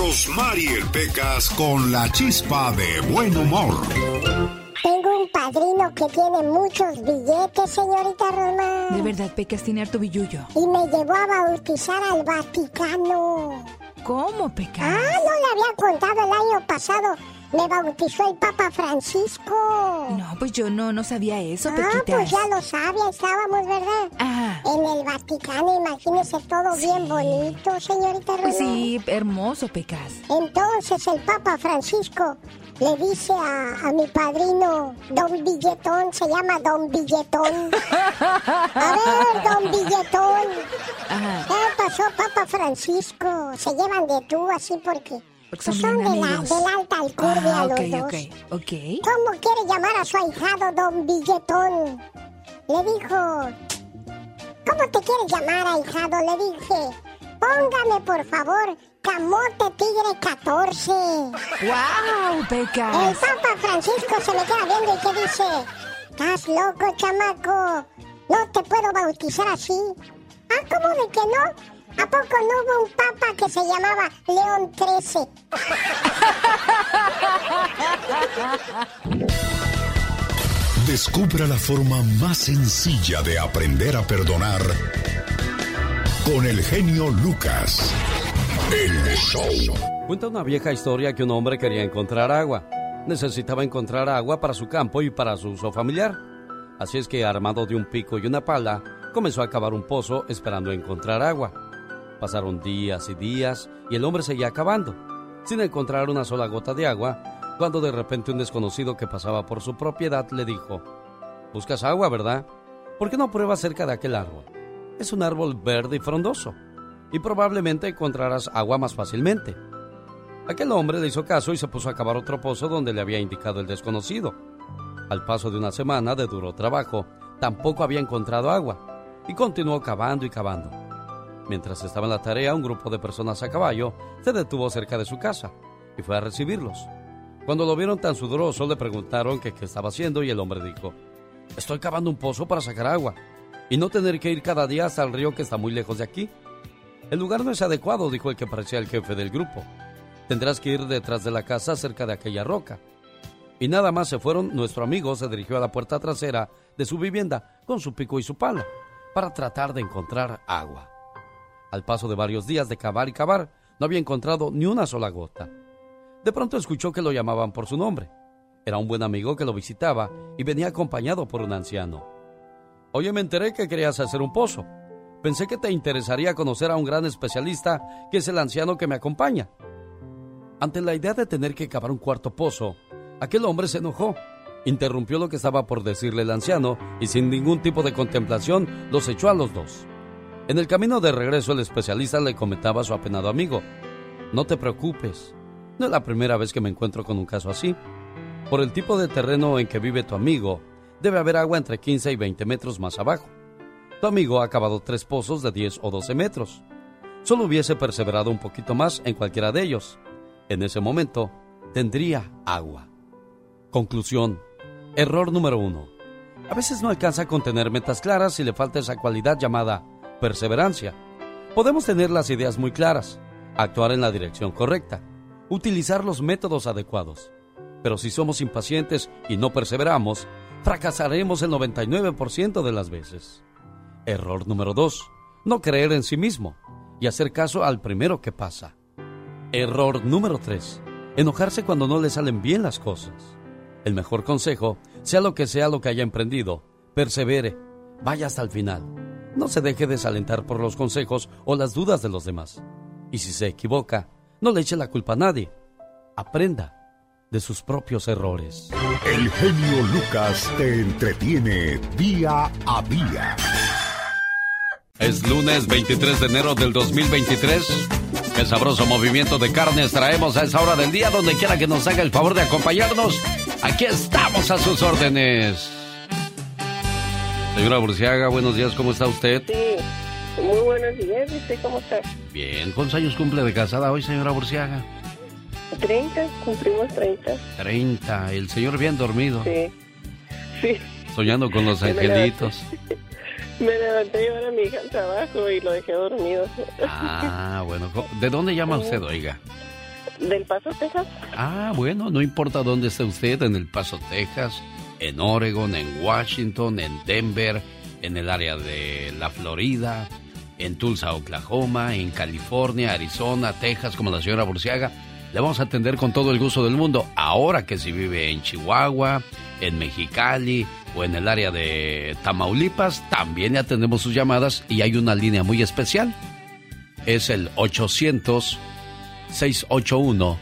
Rosmarie Pecas con la chispa de buen humor. Tengo un padrino que tiene muchos billetes, señorita Rosmar. De verdad, Pecas tiene harto billullo. Y me llevó a bautizar al Vaticano. ¿Cómo, Pecas? Ah, no le había contado el año pasado. Me bautizó el Papa Francisco. No, pues yo no, no sabía eso, Pequitas. Ah, pues ya lo sabía, estábamos, ¿verdad? Ah. En el Vaticano, imagínese todo bien bonito, señorita Rosmar. Pues sí, hermoso, Pecas. Entonces el Papa Francisco le dice a, a mi padrino, Don Billetón, se llama Don Billetón. A ver, Don Billetón. Ajá. ¿Qué pasó, Papa Francisco? Se llevan de tú así porque, Porque pues son son bien de la, de la alta alcurnia Ah, los dos. ¿Cómo quiere llamar a su ahijado Don Billetón? Le dijo, ¿cómo te quieres llamar, ahijado? Le dije, póngame por favor Camote Tigre 14. ¡Wow, El Pecas! Papa Francisco se me queda viendo y que dice, ¿estás loco, chamaco? No te puedo bautizar así. Ah, ¿cómo de que no? ¿A poco no hubo un papa que se llamaba León 13? Descubra la forma más sencilla de aprender a perdonar con el genio Lucas. El show. Cuenta una vieja historia que un hombre quería encontrar agua. Necesitaba encontrar agua para su campo y para su uso familiar. Así es que, armado de un pico y una pala, comenzó a cavar un pozo esperando encontrar agua. Pasaron días y días y el hombre seguía cavando, sin encontrar una sola gota de agua, cuando de repente un desconocido que pasaba por su propiedad le dijo, Buscas agua, ¿verdad? ¿Por qué no pruebas cerca de aquel árbol? Es un árbol verde y frondoso, y probablemente encontrarás agua más fácilmente. Aquel hombre le hizo caso y se puso a cavar otro pozo donde le había indicado el desconocido. Al paso de una semana de duro trabajo, tampoco había encontrado agua, y continuó cavando y cavando. Mientras estaba en la tarea, un grupo de personas a caballo se detuvo cerca de su casa y fue a recibirlos. Cuando lo vieron tan sudoroso, le preguntaron qué estaba haciendo y el hombre dijo, Estoy cavando un pozo para sacar agua y no tener que ir cada día hasta el río que está muy lejos de aquí. El lugar no es adecuado, dijo el que parecía el jefe del grupo. Tendrás que ir detrás de la casa cerca de aquella roca. Y nada más se fueron, nuestro amigo se dirigió a la puerta trasera de su vivienda con su pico y su pala para tratar de encontrar agua. Al paso de varios días de cavar y cavar, no había encontrado ni una sola gota. De pronto escuchó que lo llamaban por su nombre. Era un buen amigo que lo visitaba y venía acompañado por un anciano. Oye, me enteré que querías hacer un pozo. Pensé que te interesaría conocer a un gran especialista que es el anciano que me acompaña. Ante la idea de tener que cavar un cuarto pozo, aquel hombre se enojó, interrumpió lo que estaba por decirle el anciano y sin ningún tipo de contemplación los echó a los dos. En el camino de regreso el especialista le comentaba a su apenado amigo, no te preocupes, no es la primera vez que me encuentro con un caso así. Por el tipo de terreno en que vive tu amigo, debe haber agua entre 15 y 20 metros más abajo. Tu amigo ha cavado tres pozos de 10 o 12 metros. Solo hubiese perseverado un poquito más en cualquiera de ellos. En ese momento, tendría agua. Conclusión. Error número uno. A veces no alcanza con tener metas claras y le falta esa cualidad llamada perseverancia. Podemos tener las ideas muy claras, actuar en la dirección correcta, utilizar los métodos adecuados. Pero si somos impacientes y no perseveramos, fracasaremos el 99% de las veces. Error número 2. no creer en sí mismo y hacer caso al primero que pasa. Error número 3. Enojarse cuando no le salen bien las cosas. El mejor consejo, sea lo que sea lo que haya emprendido, persevere, vaya hasta el final. No se deje desalentar por los consejos o las dudas de los demás. Y si se equivoca, no le eche la culpa a nadie. Aprenda de sus propios errores. El genio Lucas te entretiene día a día. Es lunes 23 de enero del 2023. Qué sabroso movimiento de carnes traemos a esa hora del día, donde quiera que nos haga el favor de acompañarnos. Aquí estamos a sus órdenes. Señora Burciaga, buenos días, ¿cómo está usted? Sí, muy buenos días, ¿y cómo está? Bien, ¿cuántos años cumple de casada hoy, señora Burciaga? 30, cumplimos 30. 30, el señor bien dormido. Sí, sí. Soñando con los angelitos. Me levanté a llevar a mi hija al trabajo y lo dejé dormido. Ah, bueno. ¿De dónde llama usted, oiga? Del Paso, Texas. Ah, bueno, no importa dónde esté usted, en El Paso, Texas, en Oregon, en Washington, en Denver, en el área de la Florida, en Tulsa, Oklahoma, en California, Arizona, Texas, como la señora Burciaga. Le vamos a atender con todo el gusto del mundo. Ahora que si vive en Chihuahua, en Mexicali o en el área de Tamaulipas, también le atendemos sus llamadas y hay una línea muy especial. Es el 800 681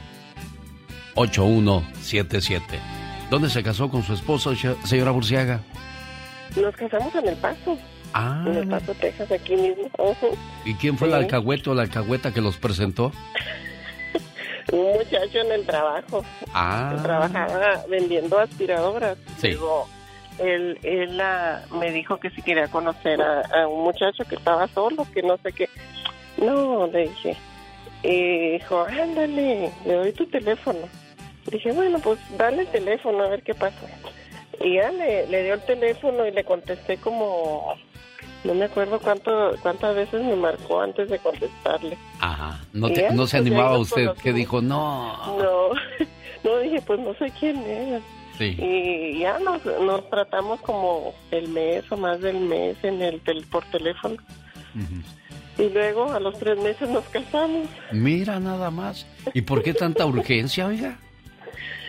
8177. ¿Dónde se casó con su esposo, señora Burciaga? Nos casamos en El Paso. Ah. En El Paso, Texas, aquí mismo. ¿Y quién fue el alcahuete o la alcahueta que los presentó? Un muchacho en el trabajo. Ah. Trabajaba vendiendo aspiradoras. Sí. Luego, él, él ah, me dijo que si quería conocer a, a un muchacho que estaba solo, que no sé qué. No, le dije. Y dijo, ándale, le doy tu teléfono. Dije, bueno, pues dale el teléfono a ver qué pasa. Y ya le, le dio el teléfono y le contesté como, no me acuerdo cuánto, cuántas veces me marcó antes de contestarle. Ajá. No, ¿Y te- ya? no se Pues animaba usted, que dijo, no. No, no dije, pues no sé quién es. Sí. Y ya nos, nos tratamos como el mes o más del mes en el tel- por teléfono. Y luego a los tres meses nos casamos. Mira nada más. ¿Y por qué tanta urgencia, oiga?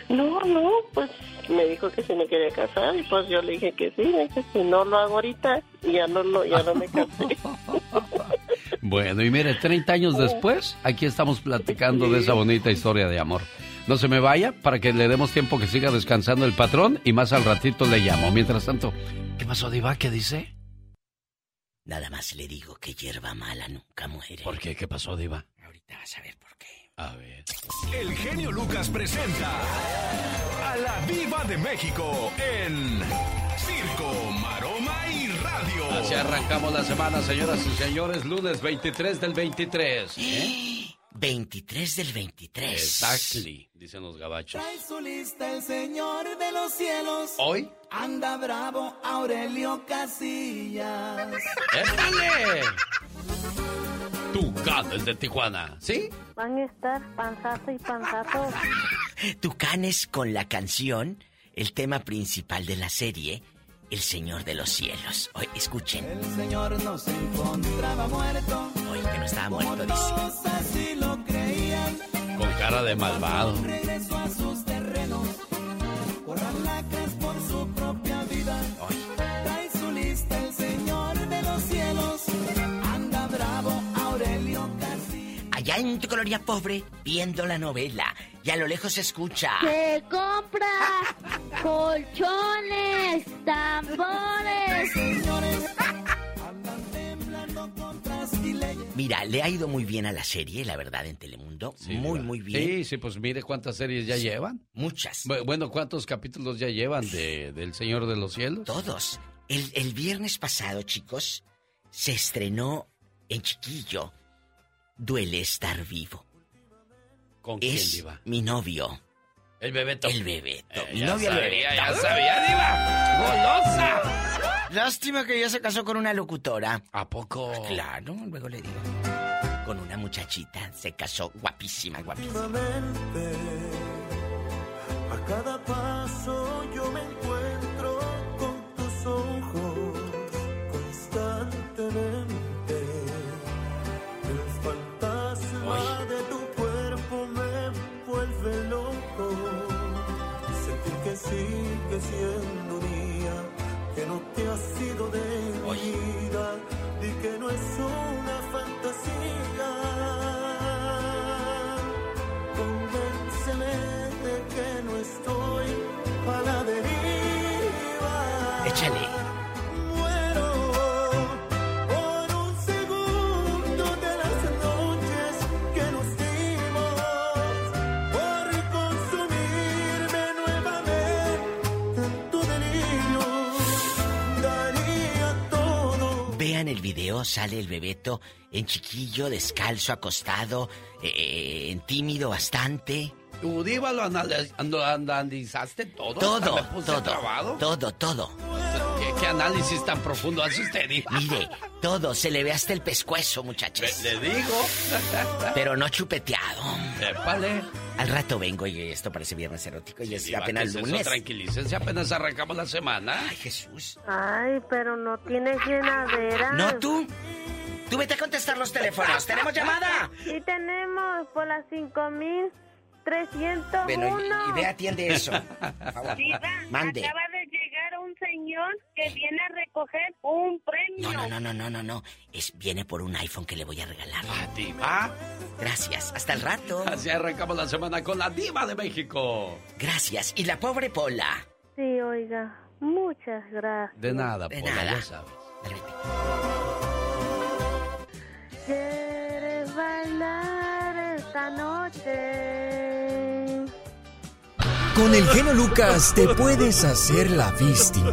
No, no, pues me dijo que se me quería casar y pues yo le dije que sí, dije si no lo hago ahorita ya no lo ya no me casé. Bueno, y mire, 30 años después, aquí estamos platicando de esa bonita historia de amor. No se me vaya para que le demos tiempo que siga descansando el patrón y más al ratito le llamo. Mientras tanto, ¿qué pasó, Diva? ¿Qué dice? Nada más le digo que hierba mala nunca muere. ¿Por qué? ¿Qué pasó, Diva? Ahorita vas a ver por qué. A ver. El genio Lucas presenta a la Viva de México en Circo, Maroma y Radio. Así arrancamos la semana, señoras y señores, lunes 23 del 23. ¿eh? 23 del 23. Exactly, dicen los gabachos. su lista el señor de los cielos. Hoy, Anda bravo Aurelio Casillas. ¡épale! Tucanes de Tijuana, ¿sí? Van a estar panzazo y panzazo. Tucanes con la canción, el tema principal de la serie, El Señor de los Cielos. Hoy, escuchen. El señor no se encontraba muerto. Hoy que no estaba muerto, dice. todos así lo creían. Con cara de malvado. Regresó a sus terrenos. Por alacas por su propia vida. Trae en tu colonia pobre, viendo la novela, y a lo lejos se escucha. Se compra colchones, tambores. Señores, andan temblando con trasquileyes. Mira, le ha ido muy bien a la serie, la verdad, en Telemundo. Sí, muy, muy bien. Sí, sí, pues mire cuántas series ya llevan. Muchas. Bu- Bueno, ¿cuántos capítulos ya llevan de, del Señor de los Cielos? Todos. El, el viernes pasado, chicos, se estrenó en Chiquillo Duele estar vivo. ¿Con quién, Es Diva? mi novio, El Bebeto. el Bebeto. Eh, mi novio, el sabía, Bebeto. ya sabía, Diva. ¡Golosa! Lástima que ya se casó con una locutora. ¿A poco? Claro, luego le digo. Con una muchachita se casó guapísima, guapísima. A cada paso yo me encuentro Échale. Por un segundo de las noches que nos dimos, por consumirme nuevamente en tu delirio, daría todo. Vean el video, sale el bebeto en chiquillo, descalzo, acostado, eh, en tímido bastante. ¿Tu diva lo analizaste todo? Todo, ¿Me puse todo, trabado? todo, todo. ¿Qué, análisis tan profundo hace usted, diva? Mire, todo, se le ve hasta el pescuezo, muchachos. Le digo. Pero no chupeteado. Épale. Al rato vengo y esto parece viernes erótico y es Diva, apenas ¿qué es eso? lunes. Tranquilícense, apenas arrancamos la semana. Ay, Jesús. Ay, pero no tienes llenadera. ¿No tú? Tú vete a contestar los teléfonos. ¿Tenemos llamada? Sí tenemos por las 5301. Bueno, y, y ve, atiende eso. Por favor. Mande. Acaba de llegar un señor que viene a recoger un premio. No, no, no, no, no, no, no. Es, viene por un iPhone que le voy a regalar. Ah, diva. Gracias. Hasta el rato. Así arrancamos la semana con la diva de México. Gracias. Y la pobre Pola. Sí, oiga, muchas gracias. De nada, De Pola, nada. ya sabes. ¿Quieres bailar esta noche? Con el genio Lucas te puedes hacer la víctima.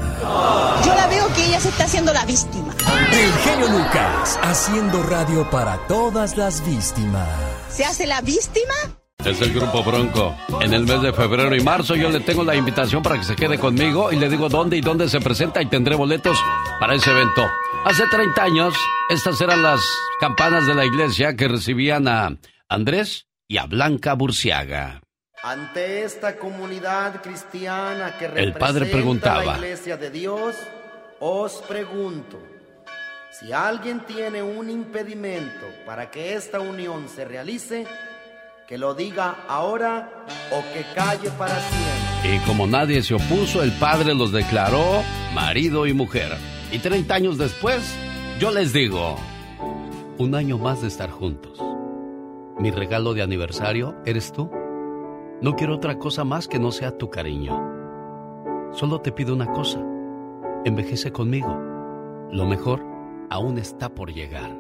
Yo la veo que ella se está haciendo la víctima. El genio Lucas haciendo radio para todas las víctimas. ¿Se hace la víctima? Es el Grupo Bronco. En el mes de febrero y marzo yo le tengo la invitación para que se quede conmigo y le digo dónde y dónde se presenta y tendré boletos para ese evento. Hace 30 años, estas eran las campanas de la iglesia que recibían a Andrés y a Blanca Burciaga. Ante esta comunidad cristiana que El padre representa preguntaba. la iglesia de Dios, os pregunto, si alguien tiene un impedimento para que esta unión se realice, que lo diga ahora o que calle para siempre. Y como nadie se opuso, el padre los declaró marido y mujer. Y 30 años después, yo les digo, un año más de estar juntos. Mi regalo de aniversario eres tú. No quiero otra cosa más que no sea tu cariño. Solo te pido una cosa. Envejece conmigo. Lo mejor aún está por llegar.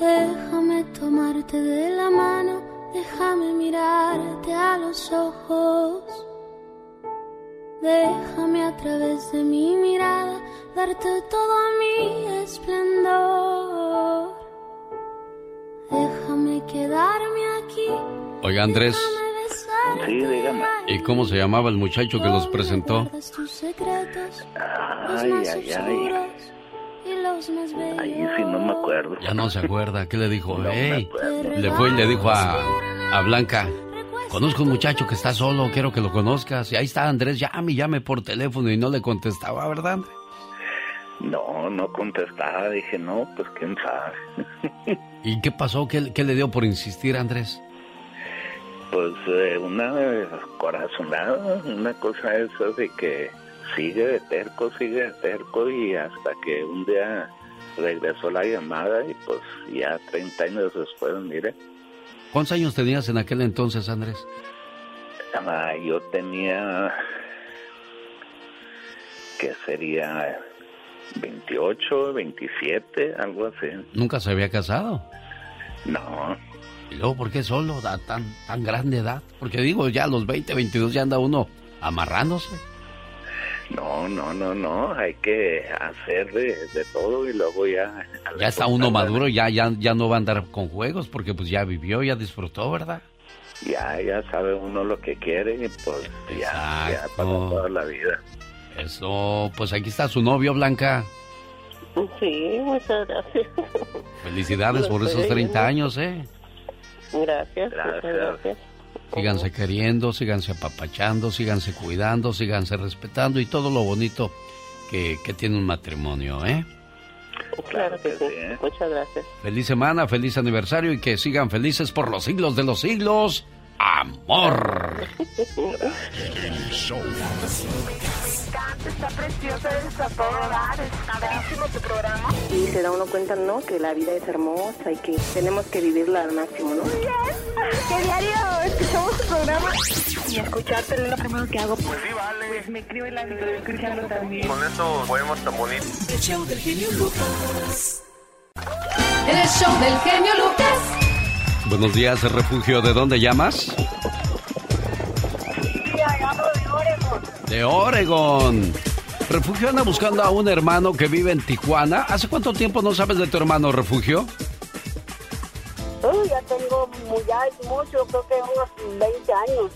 Déjame tomarte de la mano, déjame mirarte a los ojos. Déjame a través de mi mirada darte todo mi esplendor. Déjame quedarme aquí. Oiga, Andrés, Sí, dígame. ¿y cómo se llamaba el muchacho que los presentó? Ay, ay, ay. Ahí sí no me acuerdo. Ya no se acuerda. ¿Qué le dijo? No le fue y le dijo a, a Blanca, conozco un muchacho que está solo, quiero que lo conozcas. Y ahí está Andrés, llame, y llame por teléfono y no le contestaba, ¿verdad? No, no contestaba. Dije, no, pues quién sabe. ¿Y qué pasó? ¿Qué, qué le dio por insistir, Andrés? Pues eh, una corazonada, una cosa esa de que sigue de terco, sigue de terco y hasta que un día regresó la llamada y pues ya 30 años después, mire, ¿Cuántos años tenías en aquel entonces, Andrés? ah, yo tenía que sería 28, 27, algo así. ¿Nunca se había casado? No, ¿Y luego por qué solo, a tan, tan grande edad? Porque digo, ya a los 20, 22 ya anda uno amarrándose. no, no, no, no, hay que hacer de, de todo y luego ya... Ya está uno maduro, ya, ya, ya no va a andar con juegos porque pues ya vivió, ya disfrutó, ¿verdad? Ya, ya sabe uno lo que quiere y pues ya, ya para toda la vida. Eso, pues aquí está su novio, Blanca. Sí, muchas gracias. Felicidades Lo por esos 30 oyendo. años, ¿eh? Gracias, muchas gracias. Síganse queriendo, síganse apapachando, síganse cuidando, síganse respetando y todo lo bonito que, que tiene un matrimonio, ¿eh? Claro que sí. Muchas gracias. Feliz semana, feliz aniversario y que sigan felices por los siglos de los siglos. Amor. El show. encanta, está precioso, está todo dar, está padrísimo tu programa. Y se da uno cuenta, ¿no? Que la vida es hermosa y que tenemos que vivirla al máximo, ¿no? Muy bien, que diario escuchamos tu programa. Y escucharte es lo primero que hago. Pues sí, vale. Pues me escribo en la vida escuchando también. Con eso podemos tan bonito. El show del genio Lucas. El show del genio Lucas. Buenos días, refugio. ¿De dónde llamas? De Oregon. Refugio anda buscando a un hermano que vive en Tijuana. ¿Hace cuánto tiempo no sabes de tu hermano, Refugio? Uy, ya tengo ya mucho, creo que unos 20 años.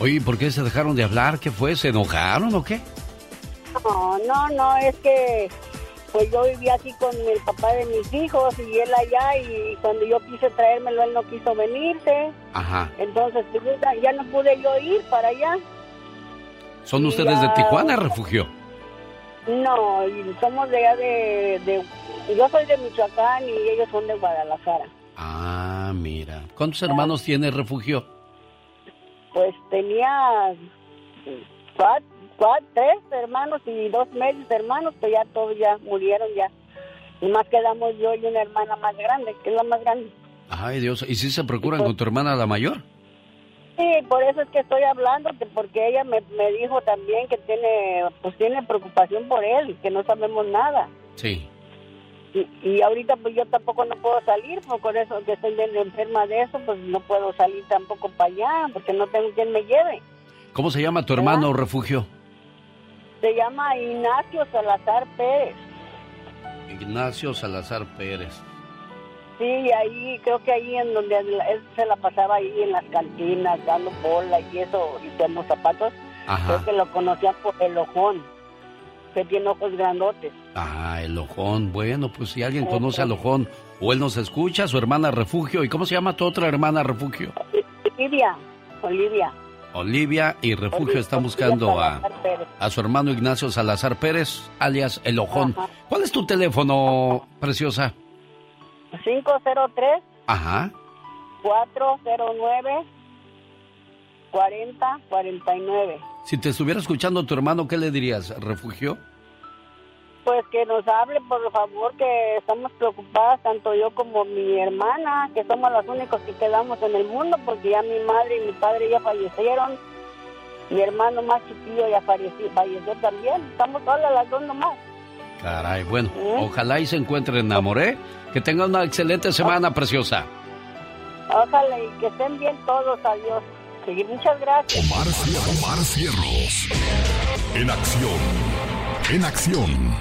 Oye, ¿por qué se dejaron de hablar? ¿Qué fue? ¿Se enojaron o qué? No, no, no, es que pues yo vivía aquí con el papá de mis hijos y él allá y cuando yo quise traérmelo él no quiso venirse. Ajá. Entonces pues, ya no pude yo ir para allá. ¿Son ustedes de. Tijuana, Refugio? No, y somos de allá de, de- Yo soy de Michoacán y ellos son de Guadalajara. Ah, mira. ¿Cuántos hermanos tiene Refugio? Pues tenía cuatro, cuatro, tres hermanos y dos medios hermanos, que ya todos ya murieron ya. Y más quedamos yo y una hermana más grande, que es la más grande. Ay, Dios. ¿Y si se procuran con tu hermana la mayor? Sí, por eso es que estoy hablando, que porque ella me, me dijo también que tiene, pues tiene preocupación por él, que no sabemos nada. Sí. Y, y ahorita pues yo tampoco no puedo salir, pues con eso que estoy bien enferma de eso, pues no puedo salir tampoco para allá, porque no tengo quien me lleve. ¿Cómo se llama tu hermano, Refugio? Se llama Ignacio Salazar Pérez. Ignacio Salazar Pérez. Sí, ahí, creo que ahí en donde él se la pasaba ahí en las cantinas, dando bola y eso, y con zapatos, Ajá. creo que lo conocían por el ojón, que tiene ojos grandotes. Ah, el ojón. Bueno, pues si alguien conoce al ojón o él nos escucha, su hermana Refugio. ¿Y cómo se llama tu otra hermana Refugio? Olivia, Olivia. Olivia y Refugio Olivia están buscando a, a su hermano Ignacio Salazar Pérez, alias El Ojón. Ajá. ¿Cuál es tu teléfono, preciosa? 503 Ajá. 409 4049. Si te estuviera escuchando tu hermano, ¿qué le dirías, Refugio? Pues que nos hable, por favor, que estamos preocupadas, tanto yo como mi hermana, que somos los únicos que quedamos en el mundo, porque ya mi madre y mi padre ya fallecieron. Mi hermano más chiquillo ya falleció, falleció también. Estamos solas las dos nomás. Caray, bueno, ¿Eh? ojalá y se encuentren, enamoré. Que tengan una excelente semana, preciosa. Ojalá y que estén bien todos, adiós. Sí, muchas gracias. Omar, Omar Cierros. En acción. En acción.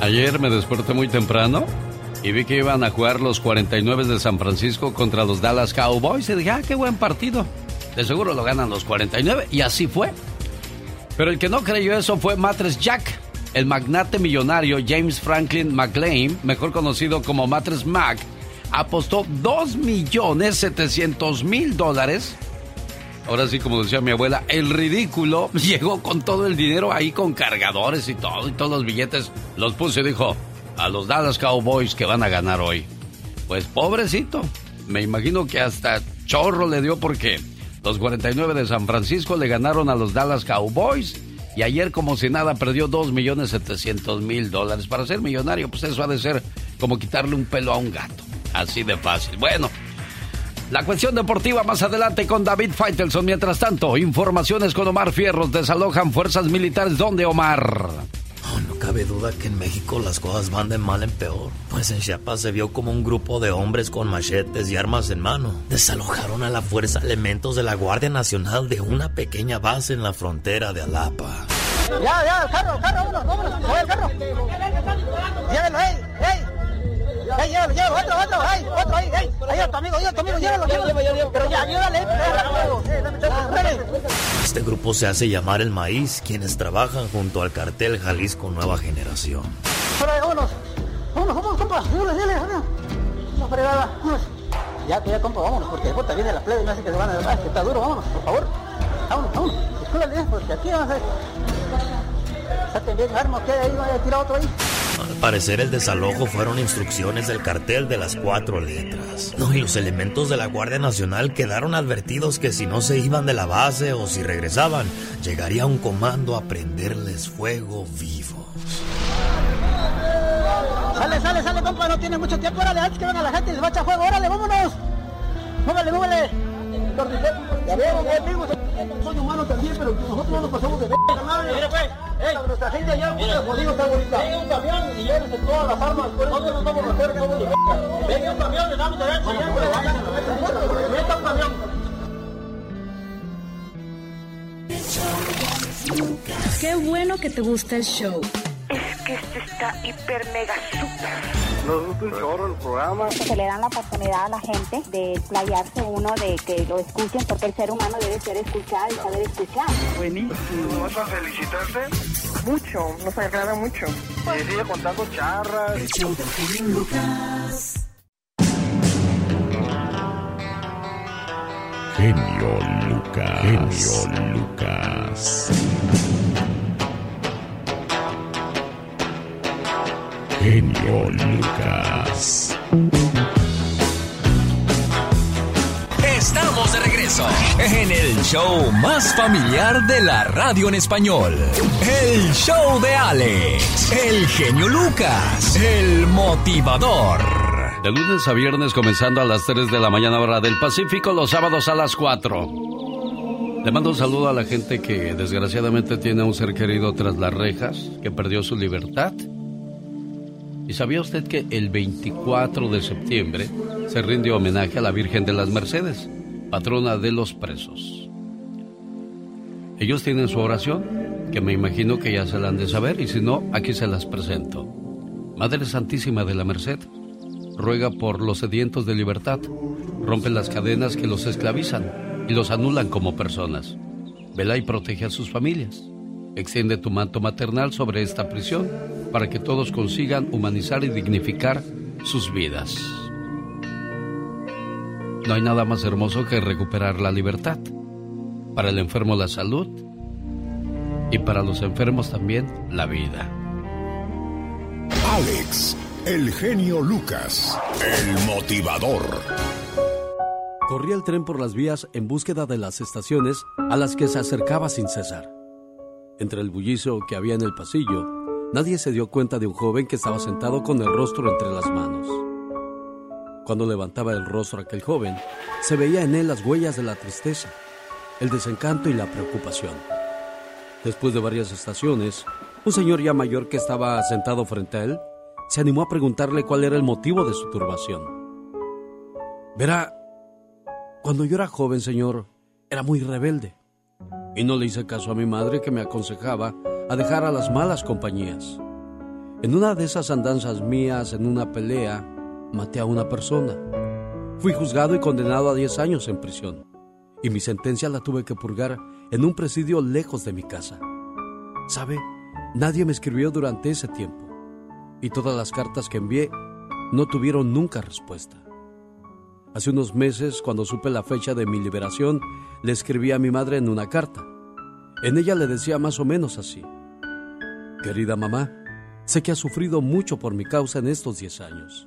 Ayer me desperté muy temprano y vi que iban a jugar los 49 de San Francisco contra los Dallas Cowboys y dije, ah, qué buen partido. De seguro lo ganan los 49 y así fue. Pero el que no creyó eso fue Matres Jack, el magnate millonario James Franklin McLean, mejor conocido como Matres Mac, apostó 2 millones 700 mil dólares. Ahora sí, como decía mi abuela, el ridículo llegó con todo el dinero ahí con cargadores y todo, y todos los billetes los puso y dijo, a los Dallas Cowboys que van a ganar hoy. Pues pobrecito, me imagino que hasta chorro le dio porque los 49 de San Francisco le ganaron a los Dallas Cowboys y ayer como si nada perdió 2 millones 700 mil dólares. Para ser millonario, pues eso ha de ser como quitarle un pelo a un gato. Así de fácil. Bueno, la cuestión deportiva más adelante con David Faitelson. Mientras tanto, informaciones con Omar Fierros. Desalojan fuerzas militares. ¿Dónde, Omar? No cabe duda que en México las cosas van de mal en peor. Pues en Chiapas se vio como un grupo de hombres con machetes y armas en mano desalojaron a la fuerza elementos de la Guardia Nacional de una pequeña base en la frontera de Alapa. Ya, ya, el carro, el carro, vámonos, vámonos, el carro. Llévelo, ey, ey. Ey, llévalo, llévalo, otro, otro, ey, otro, ey, ey. Ahí a tu amigo, ahí a tu amigo, llévalo, llévalo. Pero ya, ayúdale, ey, rápido. Eh, dame chance, órale. Este grupo se hace llamar El Maíz, quienes trabajan junto al cartel Jalisco Nueva Generación. Vámonos. Vámonos, vámonos, compa. Dale, dale, dale. La fregada, vámonos. Ya, que ya, compa, vámonos, porque después te viene la plebe y me hace que se van a... Ah, que está duro, vámonos, por favor. Vámonos, vámonos. Escúchale, porque aquí vamos a... Al parecer el desalojo fueron instrucciones del cartel de las cuatro letras. No, y los elementos de la Guardia Nacional quedaron advertidos que si no se iban de la base o si regresaban, llegaría un comando a prenderles fuego vivos. Sale, sale, sale, compa, no tiene mucho tiempo. Órale, antes que venga la gente y les va a echar fuego. Órale, vámonos. Múvale, múvale. Ya veo, ya amigos, son humanos también, pero nosotros no nos pasamos de verga, nadie. Mira, pues, ey, nuestra gente allá, puta, jodido está bonita. Venga un camión y llévense todas las armas, nosotros nos vamos a hacer como de verga. Venga un camión, le damos derecho, Meta un camión. Qué bueno que te gusta el show. Es que este está hiper mega super. Nos gusta un chorro el programa. Se le dan la oportunidad a la gente de explayarse uno, de que lo escuchen, porque el ser humano debe ser escuchado y saber escuchar. Buenísimo. ¿Vas a felicitarte? Mucho, nos agrada mucho. Y sigue contando charras. El show genio Lucas. Genio Lucas. Genio Lucas. Genio Lucas. Estamos de regreso en el show más familiar de la radio en español. El show de Alex, el genio Lucas, el motivador. De lunes a viernes comenzando a las 3 de la mañana hora del Pacífico, los sábados a las 4. Le mando un saludo a la gente que desgraciadamente tiene a un ser querido tras las rejas, que perdió su libertad. ¿Y sabía usted que el 24 de septiembre se rinde homenaje a la Virgen de las Mercedes, patrona de los presos? Ellos tienen su oración, que me imagino que ya se la han de saber, y si no, aquí se las presento. Madre Santísima de la Merced, ruega por los sedientos de libertad, rompe las cadenas que los esclavizan y los anulan como personas. Vela y protege a sus familias. Extiende tu manto maternal sobre esta prisión para que todos consigan humanizar y dignificar sus vidas. No hay nada más hermoso que recuperar la libertad. Para el enfermo la salud y para los enfermos también la vida. Alex, el genio Lucas, el motivador. Corría el tren por las vías en búsqueda de las estaciones a las que se acercaba sin cesar. Entre el bullicio que había en el pasillo, nadie se dio cuenta de un joven que estaba sentado con el rostro entre las manos. Cuando levantaba el rostro aquel joven, se veía en él las huellas de la tristeza, el desencanto y la preocupación. Después de varias estaciones, un señor ya mayor que estaba sentado frente a él se animó a preguntarle cuál era el motivo de su turbación. Verá, cuando yo era joven, señor, era muy rebelde y no le hice caso a mi madre que me aconsejaba a dejar a las malas compañías. En una de esas andanzas mías, en una pelea, maté a una persona. Fui juzgado y condenado a 10 años en prisión, y mi sentencia la tuve que purgar en un presidio lejos de mi casa. ¿Sabe? Nadie me escribió durante ese tiempo, y todas las cartas que envié no tuvieron nunca respuesta. Hace unos meses, cuando supe la fecha de mi liberación, le escribí a mi madre en una carta. En ella le decía más o menos así. Querida mamá, sé que has sufrido mucho por mi causa en estos 10 años.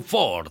Ford.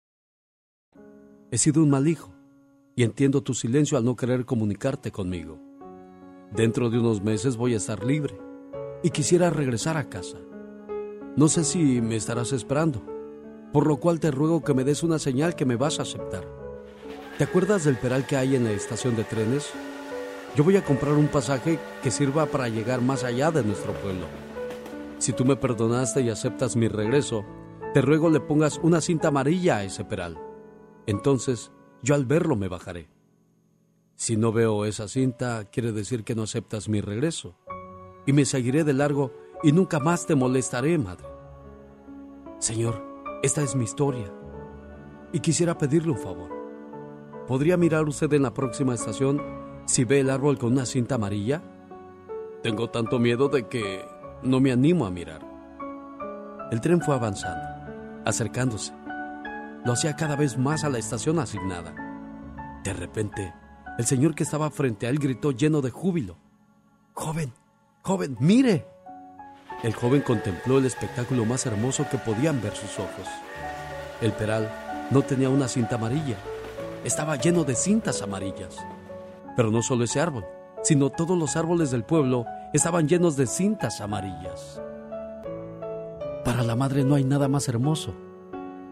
He sido un mal hijo y entiendo tu silencio al no querer comunicarte conmigo. Dentro de unos meses voy a estar libre y quisiera regresar a casa. No sé si me estarás esperando, por lo cual te ruego que me des una señal que me vas a aceptar. ¿Te acuerdas del peral que hay en la estación de trenes? Yo voy a comprar un pasaje que sirva para llegar más allá de nuestro pueblo. Si tú me perdonaste y aceptas mi regreso, te ruego le pongas una cinta amarilla a ese peral. Entonces, yo al verlo me bajaré. Si no veo esa cinta, quiere decir que no aceptas mi regreso. Y me seguiré de largo y nunca más te molestaré, madre. Señor, esta es mi historia. Y quisiera pedirle un favor. ¿Podría mirar usted en la próxima estación si ve el árbol con una cinta amarilla? Tengo tanto miedo de que no me animo a mirar. El tren fue avanzando, acercándose. Lo hacía cada vez más a la estación asignada. De repente, el señor que estaba frente a él gritó lleno de júbilo. Joven, joven, mire. El joven contempló el espectáculo más hermoso que podían ver sus ojos. El peral no tenía una cinta amarilla, estaba lleno de cintas amarillas. Pero no solo ese árbol, sino todos los árboles del pueblo estaban llenos de cintas amarillas. Para la madre no hay nada más hermoso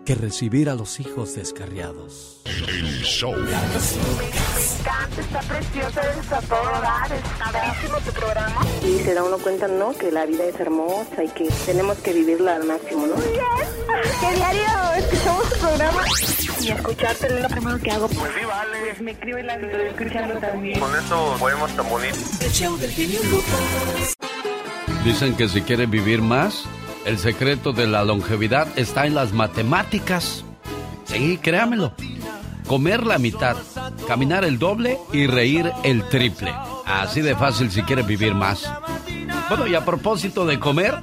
que recibir a los hijos descarriados. El show. Está preciosa, está todo dar, está padrísimo tu programa. Y se da uno cuenta, ¿no? Que la vida es hermosa y que tenemos que vivirla al máximo, ¿no? Que diario escuchamos tu programa. Y escucharte es lo primero que hago. Pues sí, vale. Pues me escribe la vida escuchando también. Con eso podemos tan bonito. El show del genio Lucas. Dicen que si quieren vivir más, el secreto de la longevidad está en las matemáticas. Sí, créamelo. Comer la mitad, caminar el doble y reír el triple. Así de fácil si quieres vivir más. Bueno, y a propósito de comer,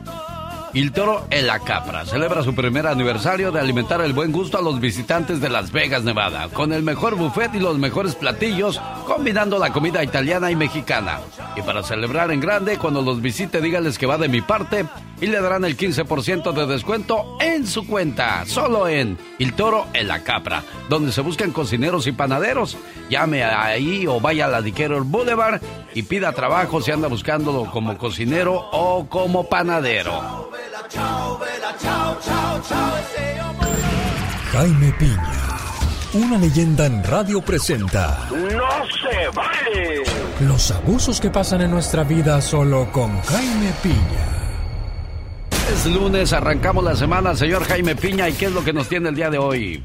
Il Toro en la Capra celebra su primer aniversario de alimentar el buen gusto a los visitantes de Las Vegas, Nevada, con el mejor buffet y los mejores platillos, combinando la comida italiana y mexicana. Y para celebrar en grande, cuando los visite, dígales que va de mi parte y le darán el 15% de descuento en su cuenta, solo en Il Toro en la Capra, donde se buscan cocineros y panaderos. Llame ahí o vaya a la Diquero Boulevard y pida trabajo si anda buscándolo como cocinero o como panadero. Jaime Piña, una leyenda en radio presenta ¡No se vale! los abusos que pasan en nuestra vida solo con Jaime Piña. Es lunes, arrancamos la semana, señor Jaime Piña, ¿y qué es lo que nos tiene el día de hoy?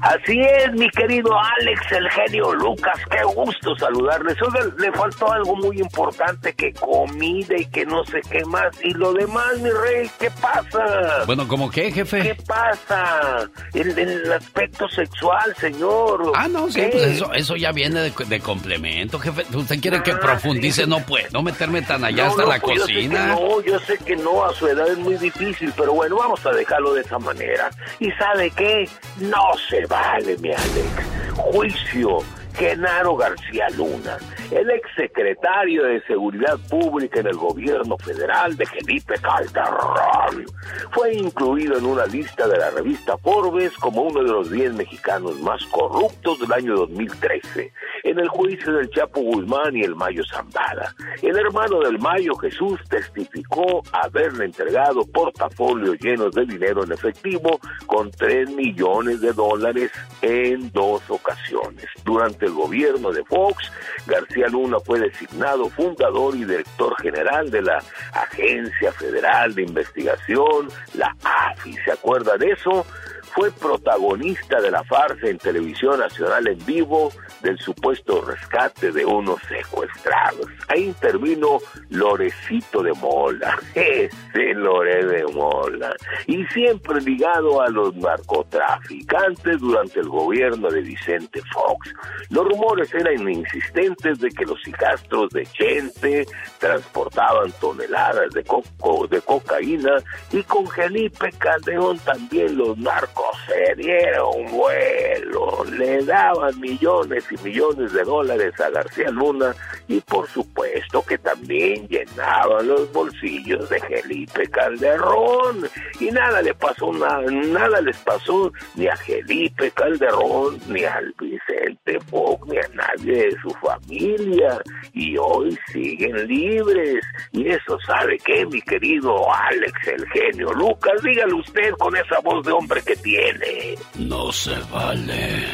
Así es, mi querido Alex, el genio Lucas, qué gusto saludarles. Oiga, le faltó algo muy importante, que comida y que no sé qué más. Y lo demás, mi rey, ¿qué pasa? Bueno, ¿cómo qué, jefe? ¿Qué pasa? El, el aspecto sexual, señor. Ah, no, sí, ¿Qué? pues eso, eso ya viene de, de complemento, jefe. ¿Usted quiere que Ah, profundice? sí. No puedo meterme tan allá No, hasta no, la pues cocina. no, yo sé que no, a su edad es muy difícil, pero bueno, vamos a dejarlo de esa manera. ¿Y sabe qué? No se vale, mi Alex. Juicio. Genaro García Luna, el exsecretario de Seguridad Pública en el gobierno federal de Felipe Calderón, fue incluido en una lista de la revista Forbes como uno de los 10 mexicanos más corruptos del año 2013, en el juicio del Chapo Guzmán y el Mayo Zambada. El hermano del Mayo, Jesús, testificó haberle entregado portafolios llenos de dinero en efectivo con 3 millones de dólares en dos ocasiones. Durante el gobierno de Fox, García Luna fue designado fundador y director general de la Agencia Federal de Investigación, la AFI. ¿Se acuerda de eso? Fue protagonista de la farsa en televisión nacional en vivo del supuesto rescate de unos secuestrados. Ahí intervino Lorecito de Mola, ese Lore de Mola, y siempre ligado a los narcotraficantes durante el gobierno de Vicente Fox. Los rumores eran insistentes de que los hijastros de Chente transportaban toneladas de, coco, de cocaína y con Felipe Caldeón también los narcos se dieron vuelo, le daban millones y millones de dólares a García Luna y por supuesto que también llenaban los bolsillos de Felipe Calderón. Y nada le pasó nada, nada les pasó ni a Felipe Calderón ni al Vicente Fox ni a nadie de su familia. Y hoy siguen libres. Y eso sabe que mi querido Alex el genio Lucas. Dígale usted con esa voz de hombre que tiene. No se vale.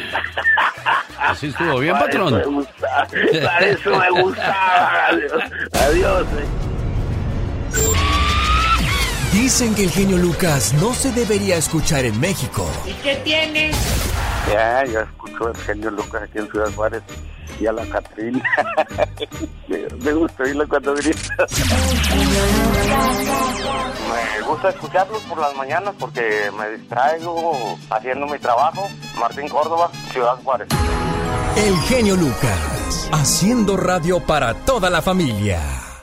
Así estuvo bien patrón para eso me gusta, para eso me gustaba adiós, adiós Dicen que el genio Lucas no se debería escuchar en México. ¿Y qué tiene? Ya, yo escucho el genio Lucas aquí en Ciudad Juárez y a la Catrina. me, me gusta oírlo cuando grita. Me gusta escucharlos por las mañanas porque me distraigo haciendo mi trabajo. Martín Córdoba, Ciudad Juárez. El genio Lucas, haciendo radio para toda la familia.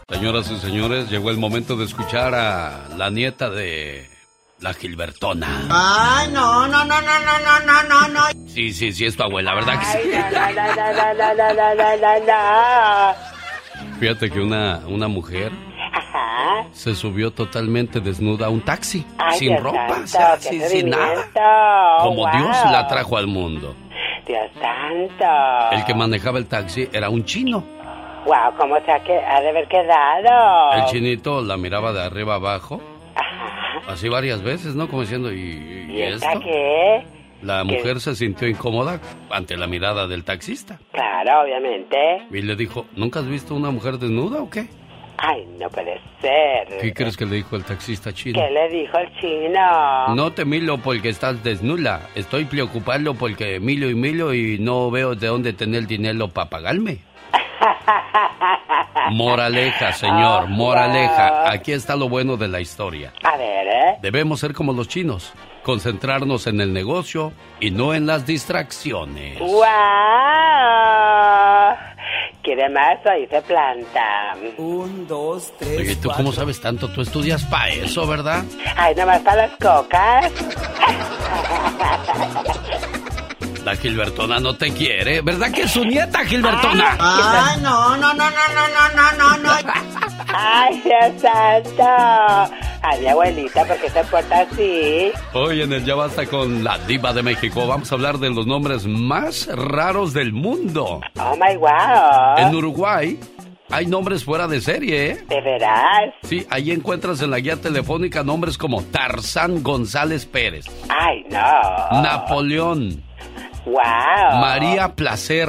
Señoras y señores, llegó el momento de escuchar a la nieta de la Gilbertona. Ay, no, no, no, no, no, no, no, no, no. Sí, sí, sí, es tu abuela, ¿verdad que sí? La, la, la. Fíjate que una, una mujer Ajá. se subió totalmente desnuda a un taxi, Ay, sin Dios ropa, santo, o sea, qué sin, sin nada. Como Wow. Dios la trajo al mundo. Dios santo. El que manejaba el taxi era un chino. Wow, ¿cómo se ha, que, ha de haber quedado? El chinito la miraba de arriba abajo. Así varias veces, ¿no? Como diciendo, ¿y, y ¿Y esta esto? qué? La ¿Qué? mujer se sintió incómoda ante la mirada del taxista. Claro, obviamente. Y le dijo, ¿nunca has visto una mujer desnuda o qué? Ay, no puede ser. ¿Qué crees que le dijo el taxista chino? ¿Qué le dijo el chino? No te miro porque estás desnuda. Estoy preocupado porque miro y miro y no veo de dónde tener el dinero para pagarme. Moraleja, señor, Ah, moraleja. Aquí está lo bueno de la historia. A ver, ¿eh? Debemos ser como los chinos, concentrarnos en el negocio y no en las distracciones. ¡Wow! ¿Quiere más? Ahí se planta. Un, dos, tres. Oye, ¿tú cómo sabes tanto? Tú estudias para eso, ¿verdad? Ay, nomás para las cocas. La Gilbertona no te quiere. ¿Verdad que es su nieta, Gilbertona? Ay, no, no, no, no, no, no, no, no, no. Ay, Dios santo. Ay, mi abuelita, ¿por qué se porta así? Hoy en el Ya Basta con la Diva de México vamos a hablar de los nombres más raros del mundo. Oh, my wow. En Uruguay hay nombres fuera de serie, ¿eh? ¿De veras? Sí, ahí encuentras en la guía telefónica nombres como Tarzán González Pérez, Ay, no. Napoleón, Wow. María Placer,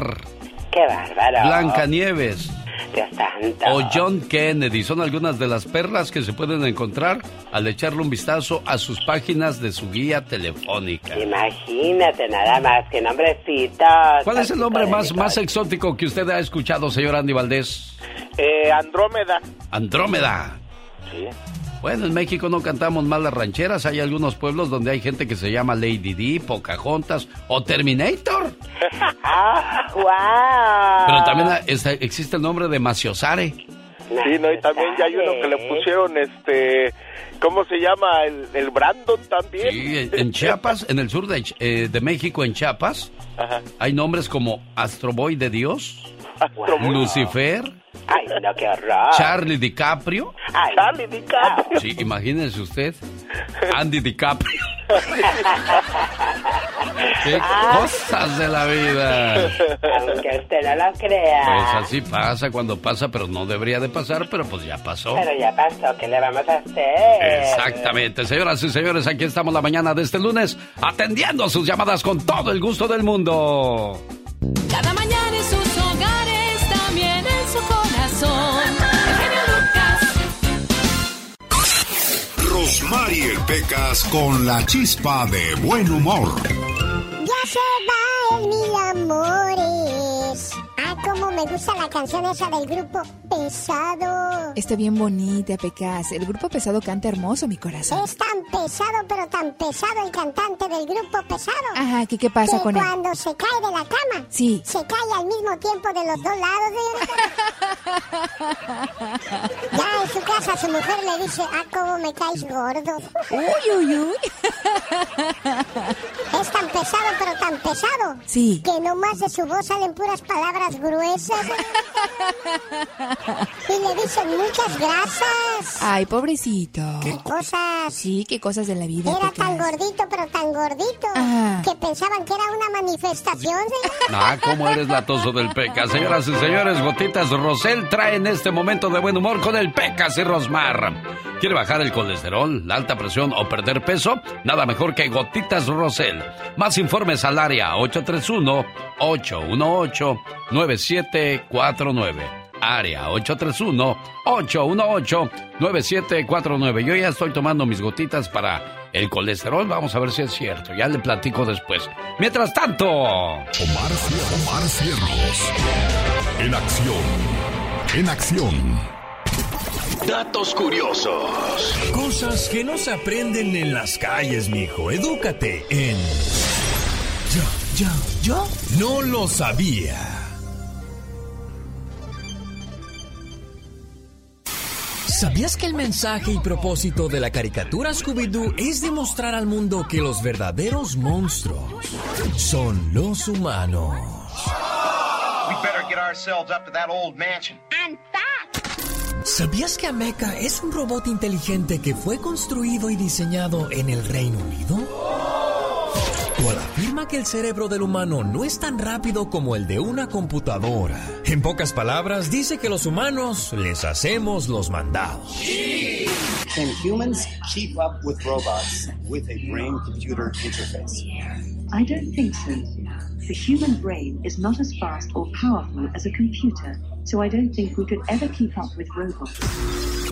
Qué bárbaro. Blancanieves Dios santo. o John Kennedy. Son algunas de las perlas que se pueden encontrar al echarle un vistazo a sus páginas de su guía telefónica. Imagínate, nada más que nombrecitos. ¿Cuál es el nombre más, más exótico que usted ha escuchado, señor Andy Valdés? Eh, Andrómeda. Andrómeda. Sí. Bueno, en México no cantamos mal las rancheras. Hay algunos pueblos donde hay gente que se llama Lady D, Pocahontas o Terminator. Ah, wow. Pero también está- existe el nombre de Maciosare. Sí, no, y también ya hay uno que le pusieron, este, ¿cómo se llama? El, el Brandon también. Sí, en Chiapas, en el sur de, eh, de México, en Chiapas, Ajá. hay nombres como Astroboy de Dios, Lucifer, Ay, no, qué horror. Charlie DiCaprio. Ay, Charlie DiCaprio. Sí, imagínense usted, Andy DiCaprio. Qué cosas de la vida. Aunque usted no lo crea. Pues así pasa cuando pasa, pero no debería de pasar, pero pues ya pasó. Pero ya pasó, ¿qué le vamos a hacer? Exactamente, señoras y señores, aquí estamos la mañana de este lunes atendiendo sus llamadas con todo el gusto del mundo. Cada mañana en sus hogares, también en su corazón. El genio Lucas. Rosmarie Pecas con la chispa de buen humor. Ya se va el mil amores. Cómo me gusta la canción esa del grupo Pesado. Está bien bonita, Pecas. El grupo pesado canta hermoso, mi corazón. Es tan pesado, pero tan pesado el cantante del grupo Pesado. Ajá, ¿qué, qué pasa que con él? cuando se cae de la cama, Sí. se cae al mismo tiempo de los dos lados de Ya en su casa su mujer le dice, ah, cómo me caes gordo. Uy, uy, uy. Es tan pesado, pero tan tan pesado. Sí. Que nomás de su voz salen puras palabras gruesas. Y le dicen muchas grasas. Ay, pobrecito. ¿Qué cosas? Sí, qué cosas de la vida. Era tan gordito, pero tan gordito, Ajá. que pensaban que era una manifestación. ¿sí? Ah, ¿cómo eres latoso del Pecas? Señoras y señores, Gotitas Rosel trae en este momento de buen humor con el Pecas y Rosmar. ¿Quiere bajar el colesterol, la alta presión o perder peso? Nada mejor que Gotitas Rosel. Más informes al área 831-818-9749. Área 831-818-9749. Yo ya estoy tomando mis gotitas para el colesterol. Vamos a ver si es cierto. Ya le platico después. Mientras tanto... Omar, Omar Cierros. En acción. En acción. Datos curiosos. Cosas que no se aprenden en las calles, mijo. Edúcate en. Yo, yo, yo no lo sabía. ¿Sabías que el mensaje y propósito de la caricatura Scooby-Doo es demostrar al mundo que los verdaderos monstruos son los humanos? We better get ourselves up to that old mansion. And back. ¿Sabías que Ameca es un robot inteligente que fue construido y diseñado en el Reino Unido? Cual afirma que el cerebro del humano no es tan rápido como el de una computadora. En pocas palabras, dice que los humanos les hacemos los mandados. Can humans keep up with robots with a brain computer interface? I don't think so. The human brain is not as fast or powerful as a computer, so I don't think we could ever keep up with robots.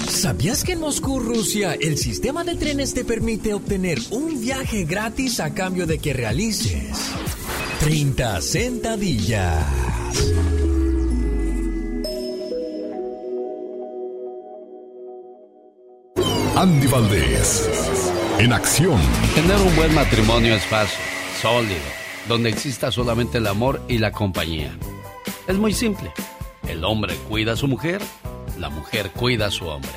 ¿Sabías que en Moscú, Rusia, el sistema de trenes te permite obtener un viaje gratis a cambio de que realices 30 sentadillas? Andy Valdés. En acción. Tener un buen matrimonio es fácil, sólido, donde exista solamente el amor y la compañía. Es muy simple. El hombre cuida a su mujer, la mujer cuida a su hombre.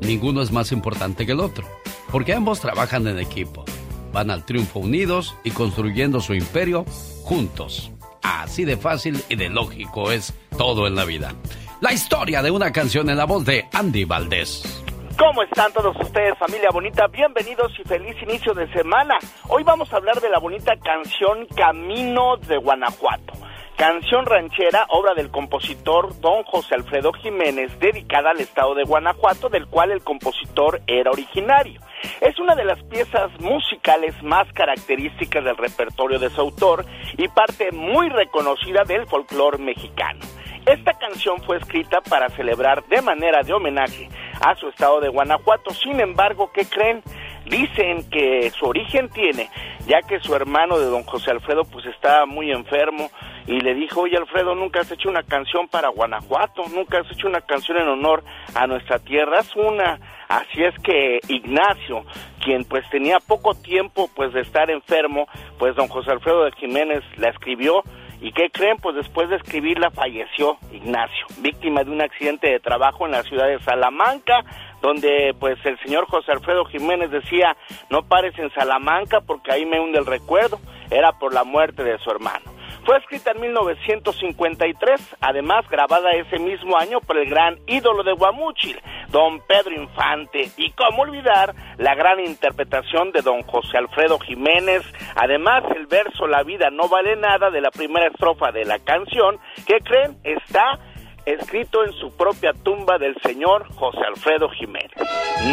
Ninguno es más importante que el otro, porque ambos trabajan en equipo. Van al triunfo unidos y construyendo su imperio juntos. Así de fácil y de lógico es todo en la vida. La historia de una canción en la voz de Andy Valdés. ¿Cómo están todos ustedes, familia bonita? Bienvenidos y feliz inicio de semana. Hoy vamos a hablar de la bonita canción Camino de Guanajuato. Canción ranchera, obra del compositor don José Alfredo Jiménez, dedicada al estado de Guanajuato, del cual el compositor era originario. Es una de las piezas musicales más características del repertorio de su autor y parte muy reconocida del folclore mexicano. Esta canción fue escrita para celebrar de manera de homenaje a su estado de Guanajuato. Sin embargo, ¿qué creen? Dicen que su origen tiene, ya que su hermano de don José Alfredo pues estaba muy enfermo y le dijo, oye Alfredo, nunca has hecho una canción para Guanajuato, nunca has hecho una canción en honor a nuestra tierra, es una. Así es que Ignacio, quien pues tenía poco tiempo pues de estar enfermo, pues don José Alfredo de Jiménez la escribió ¿Y qué creen? Pues después de escribirla falleció Ignacio, víctima de un accidente de trabajo en la ciudad de Salamanca, donde pues el señor José Alfredo Jiménez decía, no pares en Salamanca porque ahí me hunde el recuerdo, era por la muerte de su hermano. Fue escrita en 1953, además grabada ese mismo año por el gran ídolo de Guamúchil, don Pedro Infante, y cómo olvidar la gran interpretación de don José Alfredo Jiménez, además el verso La vida no vale nada de la primera estrofa de la canción, que creen está escrito en su propia tumba del señor José Alfredo Jiménez.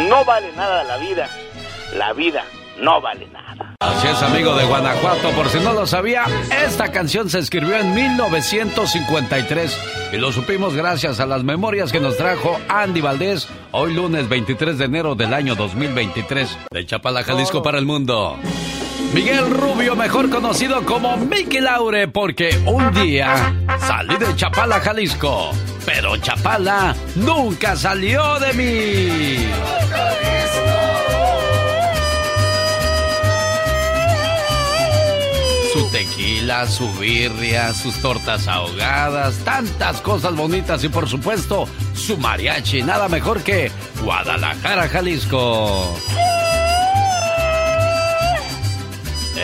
No vale nada la vida, la vida no vale nada. Así es, amigo de Guanajuato, por si no lo sabía, esta canción se escribió en 1953 y lo supimos gracias a las memorias que nos trajo Andy Valdés hoy lunes 23 de enero del año 2023 de Chapala, Jalisco para el mundo. Miguel Rubio, mejor conocido como Mickey Laure, porque un día salí de Chapala, Jalisco, pero Chapala nunca salió de mí. Su tequila, su birria, sus tortas ahogadas, tantas cosas bonitas y por supuesto su mariachi, nada mejor que Guadalajara, Jalisco.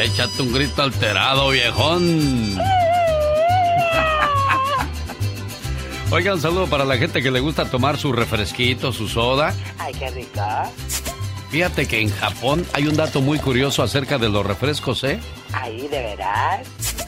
échate un grito alterado, viejón. Oiga, un saludo para la gente que le gusta tomar su refresquito, su soda. Ay, qué rico. Fíjate que en Japón hay un dato muy curioso acerca de los refrescos, ¿eh? Ahí, de veras.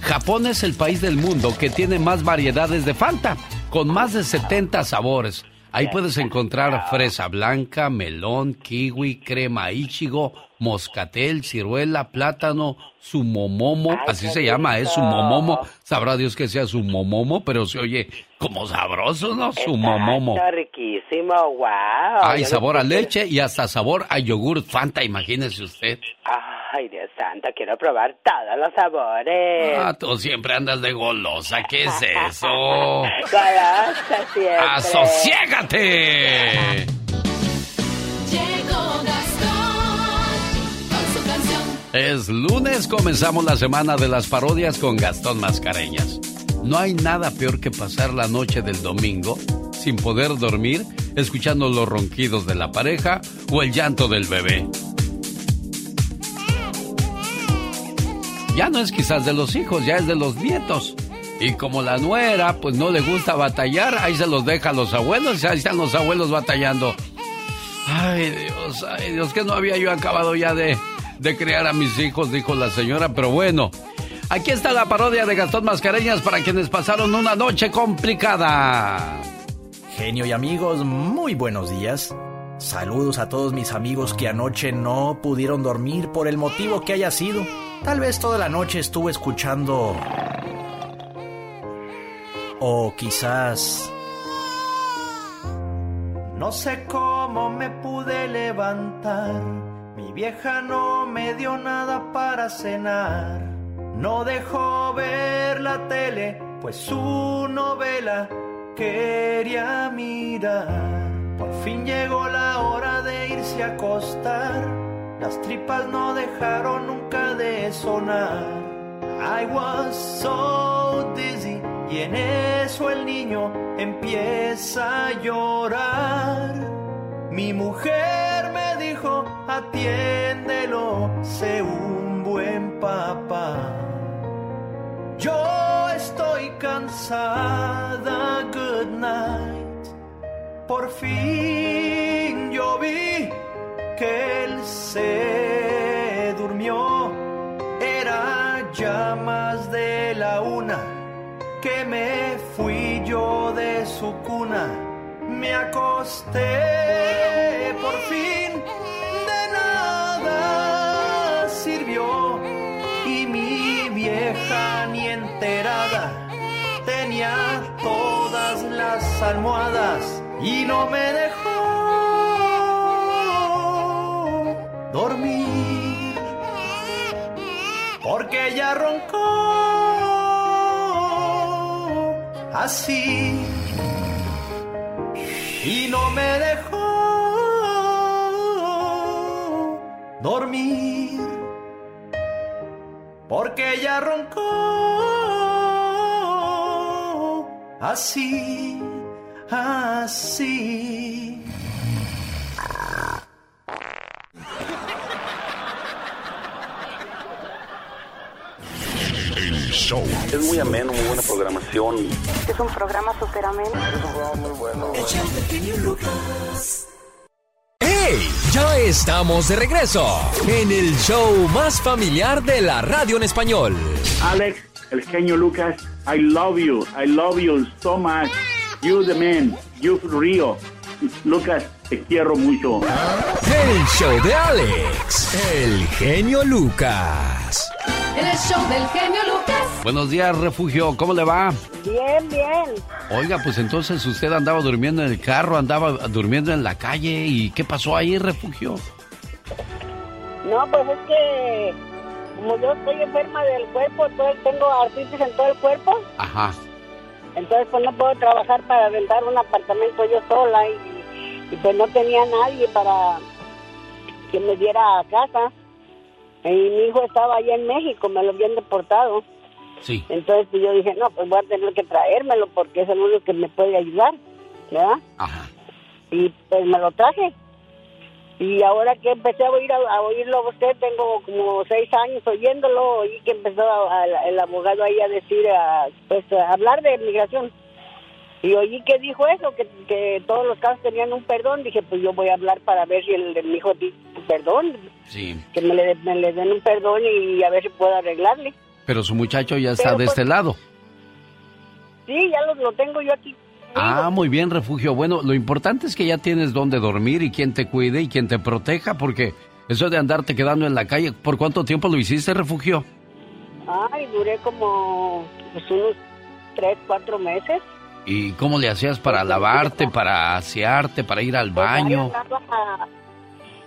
Japón es el país del mundo que tiene más variedades de Fanta, con más de 70 sabores. Ahí puedes encontrar fresa blanca, melón, kiwi, crema ichigo, moscatel, ciruela, plátano, sumomomo, así se llama, es sumomomo. Sabrá Dios que sea sumomomo, pero se oye como sabroso, ¿no? Sumomomo. Está riquísimo, wow. Hay sabor a leche y hasta sabor a yogur Fanta, imagínese usted. Ay, Dios santo, quiero probar todos los sabores. Ah, tú siempre andas de golosa, ¿qué es eso? Golosa siempre. ¡Asociégate! Llegó Gastón con su canción. Es lunes, comenzamos la semana de las parodias con Gastón Mascareñas. No hay nada peor que pasar la noche del domingo sin poder dormir, escuchando los ronquidos de la pareja o el llanto del bebé. Ya no es quizás de los hijos, ya es de los nietos. Y como la nuera, pues no le gusta batallar, ahí se los deja a los abuelos y ahí están los abuelos batallando. Ay Dios, ay Dios, que no había yo acabado ya de, de criar a mis hijos, dijo la señora, pero bueno. Aquí está la parodia de Gastón Mascareñas para quienes pasaron una noche complicada. Genio y amigos, muy buenos días. Saludos a todos mis amigos que anoche no pudieron dormir por el motivo que haya sido. Tal vez toda la noche estuve escuchando... O quizás... No sé cómo me pude levantar. Mi vieja no me dio nada para cenar. No dejó ver la tele, pues su novela quería mirar. Por fin llegó la hora de irse a acostar. Las tripas no dejaron nunca de sonar. I was so dizzy y en eso el niño empieza a llorar. Mi mujer me dijo, atiéndelo, sé un buen papá. Yo estoy cansada, good night. Por fin yo vi él se durmió. Era ya más de la una que me fui yo de su cuna. Me acosté por fin, de nada sirvió. Y mi vieja ni enterada tenía todas las almohadas y no me dejó dormir. Porque ella roncó. Así. Y no me dejó dormir. Porque ella roncó. Así, así. Show. Es muy ameno, muy buena programación. Es un programa súper ameno. Es un programa muy bueno. ¡Hey! Ya estamos de regreso en el show más familiar de la radio en español. Alex, el genio Lucas, I love you. I love you so much. You the man. You Río. Lucas, te quiero mucho. El show de Alex, el genio Lucas. En el show del genio Lucas. Buenos días, refugio, ¿cómo le va? Bien, bien. Oiga, pues entonces usted andaba durmiendo en el carro, andaba durmiendo en la calle, ¿y qué pasó ahí, refugio? No, pues es que como yo estoy enferma del cuerpo, entonces tengo artritis en todo el cuerpo, Ajá. entonces pues no puedo trabajar para rentar un apartamento yo sola y, y pues no tenía nadie para que me diera casa. Y mi hijo estaba allá en México, me lo habían deportado. Sí. Entonces pues, yo dije, no, pues voy a tener que traérmelo porque es el único que me puede ayudar, ¿verdad? Ajá. Y pues me lo traje. Y ahora que empecé a oír a, oírlo a usted, tengo como seis años oyéndolo, oí que empezó el abogado ahí a decir, a, pues a hablar de migración. Y oí que dijo eso, que, que todos los casos tenían un perdón. Dije, pues yo voy a hablar para ver si el mi hijo un perdón. Sí. Que me le, me le den un perdón y a ver si puedo arreglarle. Pero su muchacho ya está Pero, de pues, este lado. Sí, ya lo, lo tengo yo aquí. Ah, muy bien, refugio. Bueno, lo importante es que ya tienes dónde dormir y quien te cuide y quien te proteja, porque eso de andarte quedando en la calle, ¿por cuánto tiempo lo hiciste, refugio? Ay, duré como pues, unos tres, cuatro meses. ¿Y cómo le hacías para lavarte, para asearte, para ir al Pues, baño?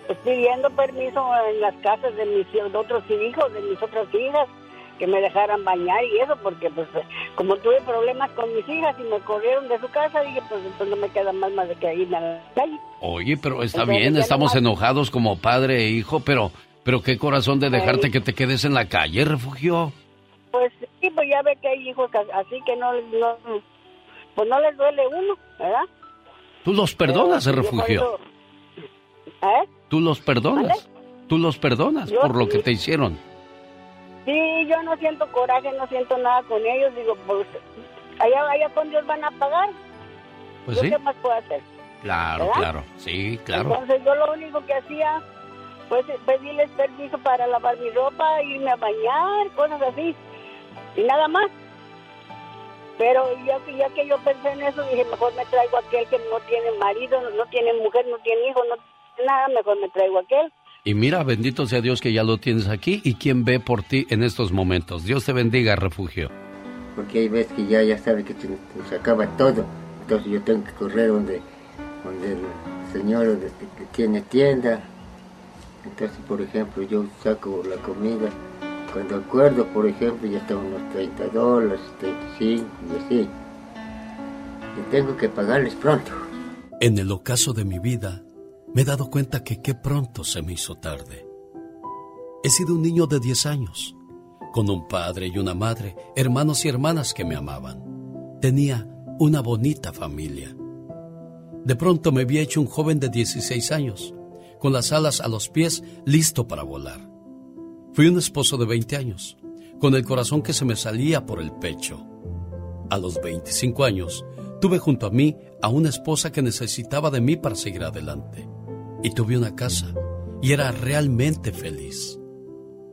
pues, pidiendo permiso en las casas de mis de otros hijos, de mis otras hijas, que me dejaran bañar y eso, porque pues como tuve problemas con mis hijas y me corrieron de su casa, dije, pues entonces no me queda más más de que irme a la calle. Oye, pero está Entonces, bien, estamos enojados como padre e hijo, pero, pero qué corazón de dejarte que te quedes en la calle, refugio. Pues sí, pues ya ve que hay hijos así que no, no pues no les duele uno, ¿verdad? Tú los perdonas, Pero, refugio. eso- ¿Eh? Tú los perdonas. Tú los perdonas Yo por lo que te hicieron. Sí, yo no siento coraje, no siento nada con ellos. Digo, pues, allá, allá con Dios van a pagar. Pues ¿Yo sí. qué más puedo hacer? Claro, ¿Verdad? claro. Sí, claro. Entonces yo lo único que hacía, pues pedirles permiso para lavar mi ropa, irme a bañar, cosas así. Y nada más. Pero ya que, ya que yo pensé en eso, dije, mejor me traigo aquel que no tiene marido, no, no tiene mujer, no tiene hijo, no tiene nada, mejor me traigo aquel. Y mira, bendito sea Dios que ya lo tienes aquí y quien ve por ti en estos momentos. Dios te bendiga, refugio. porque hay veces que ya, ya sabe que se, se acaba todo. Entonces yo tengo que correr donde, donde el señor donde- que tiene tienda. Entonces, por ejemplo, yo saco la comida. Cuando acuerdo, por ejemplo, ya están unos 30 dólares, 35 y así. Y tengo que pagarles pronto. En el ocaso de mi vida, me he dado cuenta que qué pronto se me hizo tarde. He sido un niño de 10 años, con un padre y una madre, hermanos y hermanas que me amaban. Tenía una bonita familia. De pronto me había hecho un joven de 16 años, con las alas a los pies, listo para volar. Fui un esposo de 20 años, con el corazón que se me salía por el pecho. A los 25 años, tuve junto a mí a una esposa que necesitaba de mí para seguir adelante. Y tuve una casa, y era realmente feliz.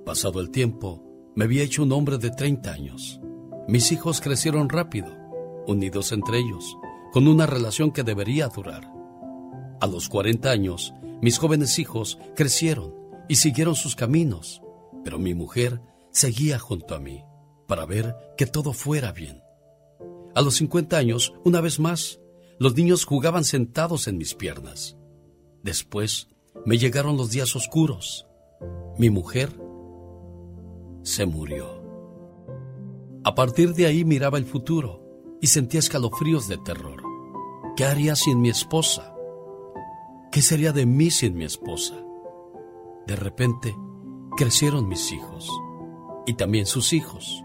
Pasado el tiempo, me había hecho un hombre de 30 años. Mis hijos crecieron rápido, unidos entre ellos, con una relación que debería durar. A los 40 años, mis jóvenes hijos crecieron y siguieron sus caminos, pero mi mujer seguía junto a mí para ver que todo fuera bien. A los 50 años, una vez más, los niños jugaban sentados en mis piernas. Después me llegaron los días oscuros. Mi mujer se murió. A partir de ahí miraba el futuro y sentía escalofríos de terror. ¿Qué haría sin mi esposa? ¿Qué sería de mí sin mi esposa? De repente, crecieron mis hijos y también sus hijos.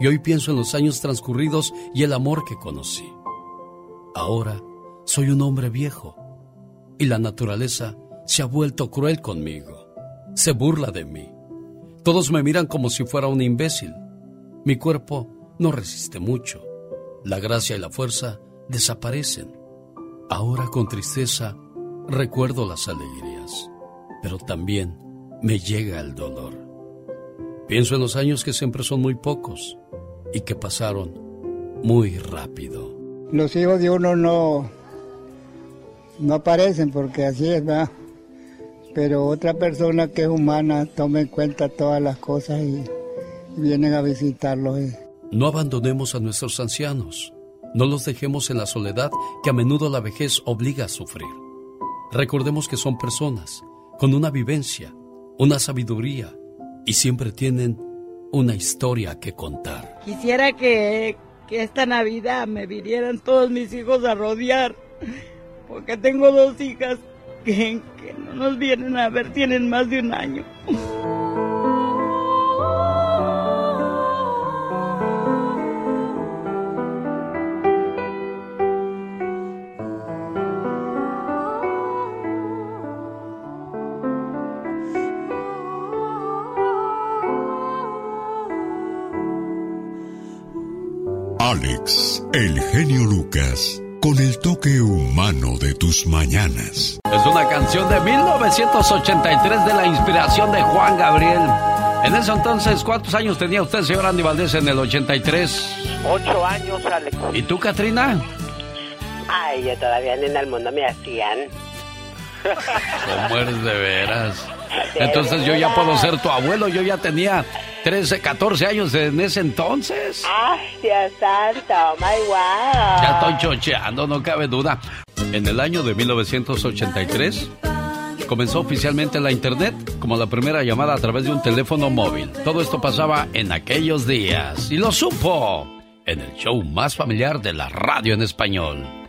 Y hoy pienso en los años transcurridos y el amor que conocí. Ahora soy un hombre viejo y la naturaleza se ha vuelto cruel conmigo. Se burla de mí. Todos me miran como si fuera un imbécil. Mi cuerpo no resiste mucho. La gracia y la fuerza desaparecen. Ahora con tristeza recuerdo las alegrías, pero también me llega el dolor. Pienso en los años que siempre son muy pocos y que pasaron muy rápido. Los hijos de uno no, no aparecen porque así es, ¿verdad? Pero otra persona que es humana toma en cuenta todas las cosas y, vienen a visitarlos. y- No abandonemos a nuestros ancianos. No los dejemos en la soledad que a menudo la vejez obliga a sufrir. Recordemos que son personas con una vivencia, una sabiduría y siempre tienen una historia que contar. Quisiera que, que esta Navidad me vinieran todos mis hijos a rodear, porque tengo dos hijas que, que no nos vienen a ver, tienen más de un año. Alex, el genio Lucas, con el toque humano de tus mañanas. Es una canción de 1983 de la inspiración de Juan Gabriel. En ese entonces, ¿cuántos años tenía usted, señor Andy Valdés, en el 83? Ocho años, Alex. ¿Y tú, Katrina? Ay, yo todavía ni en el mundo me hacían. ¿Cómo eres de veras? Entonces yo ya puedo ser tu abuelo, yo ya tenía 13, 14 años en ese entonces. Ay, Dios santo, oh my wow. Ya estoy chocheando, no cabe duda. En el año de 1983 comenzó oficialmente la internet como la primera llamada a través de un teléfono móvil. Todo esto pasaba en aquellos días y lo supo en el show más familiar de la radio en español.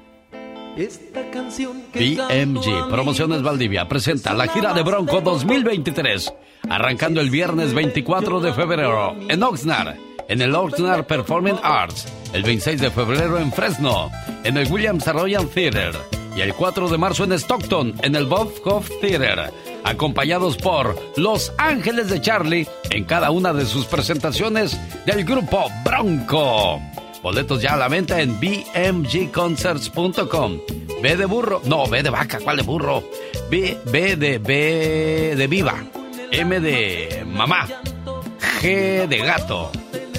Esta canción BMG Promociones Valdivia presenta la gira de Bronco 2023, arrancando el viernes 24 de febrero en Oxnard, en el Oxnard Performing Arts, el 26 de febrero en Fresno, en el Williams Royal Theater y el 4 de marzo en Stockton, en el Bob Hoff Theater, acompañados por Los Ángeles de Charlie en cada una de sus presentaciones del grupo Bronco. Boletos ya a la venta en bmgconcerts.com. B de burro, no, B de vaca, ¿cuál de burro? B, B de B de viva, M de mamá, G de gato.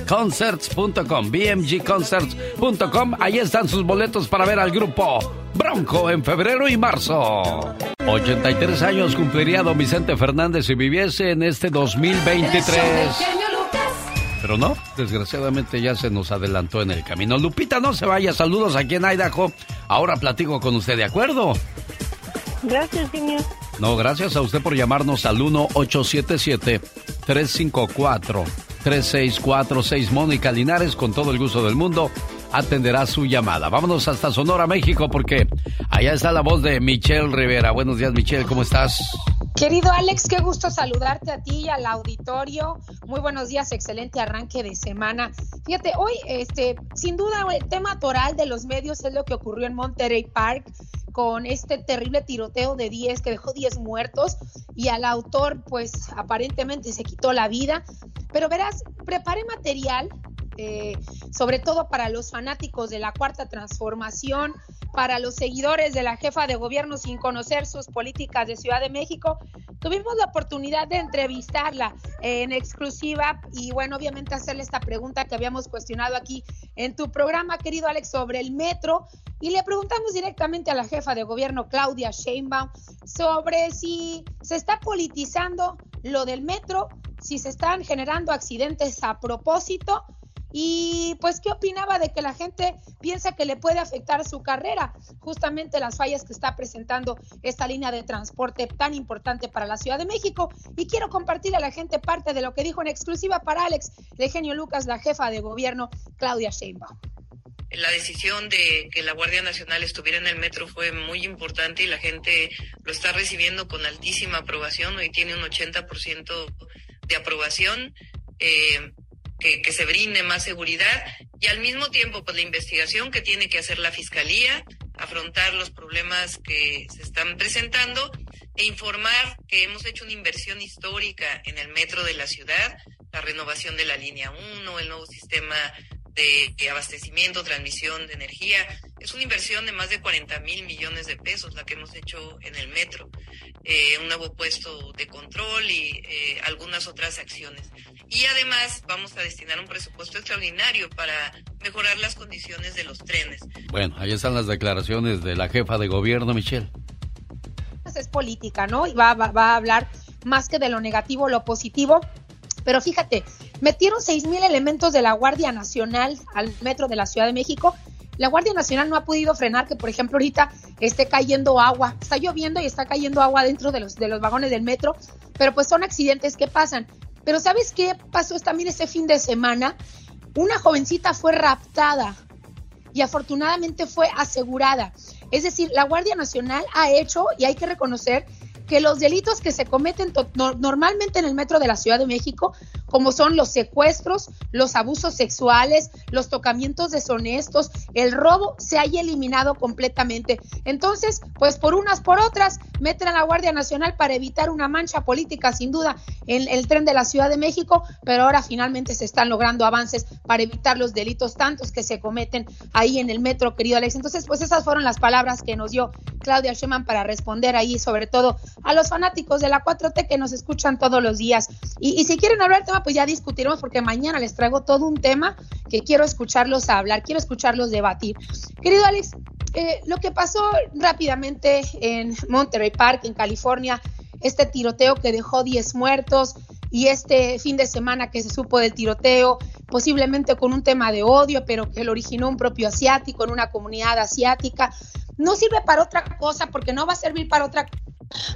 Concerts.com, bmgconcerts.com, ahí están sus boletos para ver al grupo Bronco en febrero y marzo. 83 años cumpliría don Vicente Fernández si viviese en este 2023. Pero no, desgraciadamente ya se nos adelantó en el camino. Lupita, no se vaya. Saludos aquí en Idaho. Ahora platico con usted, ¿de acuerdo? Gracias, señor. No, gracias a usted por llamarnos al 1-877-354-3646. Mónica Linares, con todo el gusto del mundo, atenderá su llamada. Vámonos hasta Sonora, México, porque allá está la voz de Michelle Rivera. Buenos días, Michelle, ¿cómo estás? Querido Alex, qué gusto saludarte a ti y al auditorio. Muy buenos días, excelente arranque de semana. Fíjate, hoy, este, sin duda, el tema toral de los medios es lo que ocurrió en Monterey Park con este terrible tiroteo de 10 que dejó 10 muertos y al autor, pues aparentemente se quitó la vida. Pero verás, preparé material eh, sobre todo para los fanáticos de la cuarta transformación, para los seguidores de la jefa de gobierno sin conocer sus políticas de Ciudad de México. Tuvimos la oportunidad de entrevistarla en exclusiva y bueno, obviamente hacerle esta pregunta que habíamos cuestionado aquí en tu programa, querido Alex, sobre el metro. Y le preguntamos directamente a la jefa de gobierno, Claudia Sheinbaum, sobre si se está politizando lo del metro, si se están generando accidentes a propósito y pues qué opinaba de que la gente piensa que le puede afectar su carrera, justamente las fallas que está presentando esta línea de transporte tan importante para la Ciudad de México. Y quiero compartir a la gente parte de lo que dijo en exclusiva para Alex, de genio Lucas, la jefa de gobierno, Claudia Sheinbaum. La decisión de que la Guardia Nacional estuviera en el metro fue muy importante y la gente lo está recibiendo con altísima aprobación. Hoy tiene un 80% de aprobación. Eh, que, se brinde más seguridad y al mismo tiempo pues la investigación que tiene que hacer la fiscalía, afrontar los problemas que se están presentando e informar que hemos hecho una inversión histórica en el metro de la ciudad, la renovación de la línea 1, el nuevo sistema de, de abastecimiento, transmisión de energía. Es una inversión de más de 40 mil millones de pesos la que hemos hecho en el metro, eh, un nuevo puesto de control y eh, algunas otras acciones. Y además vamos a destinar un presupuesto extraordinario para mejorar las condiciones de los trenes. Bueno, ahí están las declaraciones de la jefa de gobierno, Michelle. Es política, ¿no? Y va, va, va a hablar más que de lo negativo, lo positivo. Pero fíjate, metieron seis mil elementos de la Guardia Nacional al metro de la Ciudad de México. La Guardia Nacional no ha podido frenar que, por ejemplo, ahorita esté cayendo agua. Está lloviendo y está cayendo agua dentro de los, de los vagones del metro, pero pues son accidentes que pasan. Pero ¿sabes qué pasó también este fin de semana? Una jovencita fue raptada y afortunadamente fue asegurada. Es decir, la Guardia Nacional ha hecho, y hay que reconocer, que los delitos que se cometen normalmente en el metro de la Ciudad de México, como son los secuestros, los abusos sexuales, los tocamientos deshonestos, el robo, se haya eliminado completamente. Entonces, pues por unas por otras, meten a la Guardia Nacional para evitar una mancha política, sin duda, en el tren de la Ciudad de México, pero ahora finalmente se están logrando avances para evitar los delitos tantos que se cometen ahí en el metro, querido Alex. Entonces, pues esas fueron las palabras que nos dio Claudia Sheinbaum para responder ahí, sobre todo a los fanáticos de la 4T que nos escuchan todos los días. Y, si quieren hablar del tema, pues ya discutiremos, porque mañana les traigo todo un tema que quiero escucharlos hablar, quiero escucharlos debatir. Querido Alex, eh, lo que pasó rápidamente en Monterey Park, en California, este tiroteo que dejó 10 muertos y este fin de semana que se supo del tiroteo, posiblemente con un tema de odio, pero que lo originó un propio asiático en una comunidad asiática, no sirve para otra cosa porque no va a servir para otra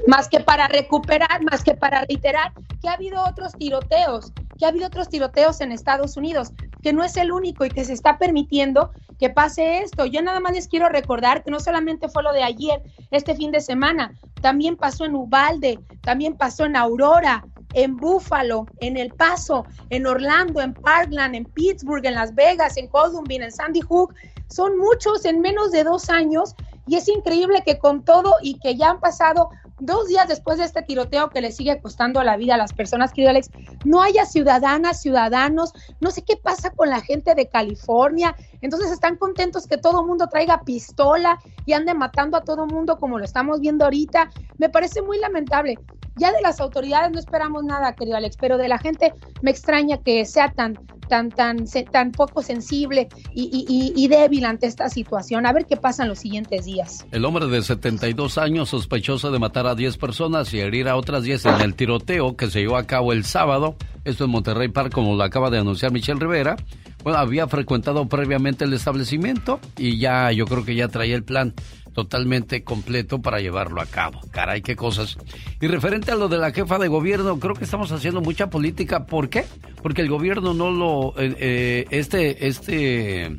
más que para recuperar, más que para reiterar que ha habido otros tiroteos, que ha habido otros tiroteos en Estados Unidos, que no es el único y que se está permitiendo que pase esto. Yo nada más les quiero recordar que no solamente fue lo de ayer, este fin de semana, también pasó en Ubalde, también pasó en Aurora, en Buffalo, en El Paso, en Orlando, en Parkland, en Pittsburgh, en Las Vegas, en Columbine, en Sandy Hook. Son muchos en menos de dos años y es increíble que con todo y que ya han pasado dos días después de este tiroteo que le sigue costando la vida a las personas, querido Alex, no haya ciudadanas, ciudadanos, no sé qué pasa con la gente de California, entonces están contentos que todo mundo traiga pistola y ande matando a todo mundo como lo estamos viendo ahorita, me parece muy lamentable. Ya de las autoridades no esperamos nada, querido Alex, pero de la gente me extraña que sea tan, tan, tan, tan poco sensible y, débil ante esta situación. A ver qué pasa en los siguientes días. El hombre de 72 años, sospechoso de matar a 10 personas y herir a otras 10 en el tiroteo que se llevó a cabo el sábado, esto en Monterrey Park, como lo acaba de anunciar Michelle Rivera, bueno, había frecuentado previamente el establecimiento y ya yo creo que ya traía el plan totalmente completo para llevarlo a cabo. Caray, qué cosas. Y referente a lo de la jefa de gobierno, creo que estamos haciendo mucha política. ¿Por qué? Porque el gobierno no lo... Eh, eh, este, este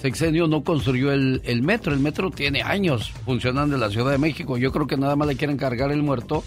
sexenio no construyó el, metro. El metro tiene años funcionando en la Ciudad de México. Yo creo que nada más le quieren cargar el muerto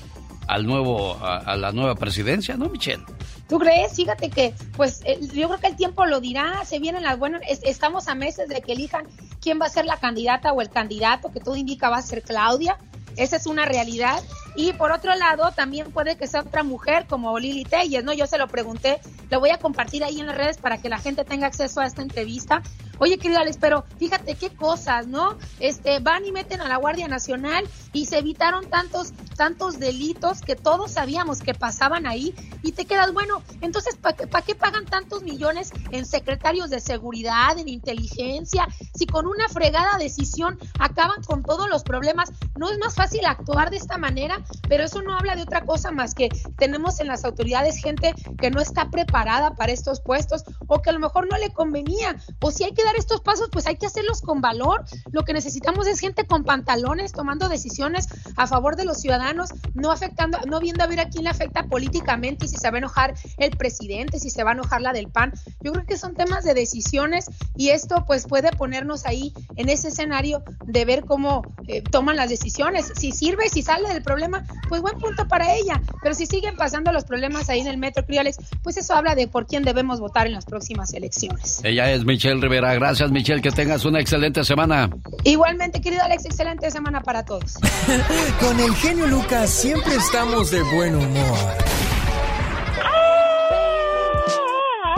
al nuevo, a la nueva presidencia, ¿no, Michelle? ¿Tú crees? Fíjate que, pues, eh, yo creo que el tiempo lo dirá, se vienen las buenas, estamos a meses de que elijan quién va a ser la candidata o el candidato, que todo indica va a ser Claudia, esa es una realidad. Y por otro lado, también puede que sea otra mujer como Lili Telles, ¿no? Yo se lo pregunté, lo voy a compartir ahí en las redes para que la gente tenga acceso a esta entrevista. Oye, querido Alex, pero fíjate qué cosas, ¿no? Este, van y meten a la Guardia Nacional y se evitaron tantos, tantos delitos que todos sabíamos que pasaban ahí y te quedas, bueno, entonces, ¿para qué pagan tantos millones en secretarios de seguridad, en inteligencia? Si con una fregada decisión acaban con todos los problemas, ¿no es más fácil actuar de esta manera? Pero eso no habla de otra cosa más que tenemos en las autoridades gente que no está preparada para estos puestos o que a lo mejor no le convenía o si hay que dar estos pasos, pues hay que hacerlos con valor. Lo que necesitamos es gente con pantalones tomando decisiones a favor de los ciudadanos, no afectando, no viendo a ver a quién le afecta políticamente y si se va a enojar el presidente, si se va a enojar la del PAN. Yo creo que son temas de decisiones y esto pues puede ponernos ahí en ese escenario de ver cómo eh, toman las decisiones. Si sirve, si sale del problema, pues buen punto para ella. Pero si siguen pasando los problemas ahí en el Metro Criales, pues eso habla de por quién debemos votar en las próximas elecciones. Ella es Michelle Rivera Gracias, Michelle. Que tengas una excelente semana. Igualmente, querido Alex, excelente semana para todos. Con el genio Lucas siempre estamos de buen humor.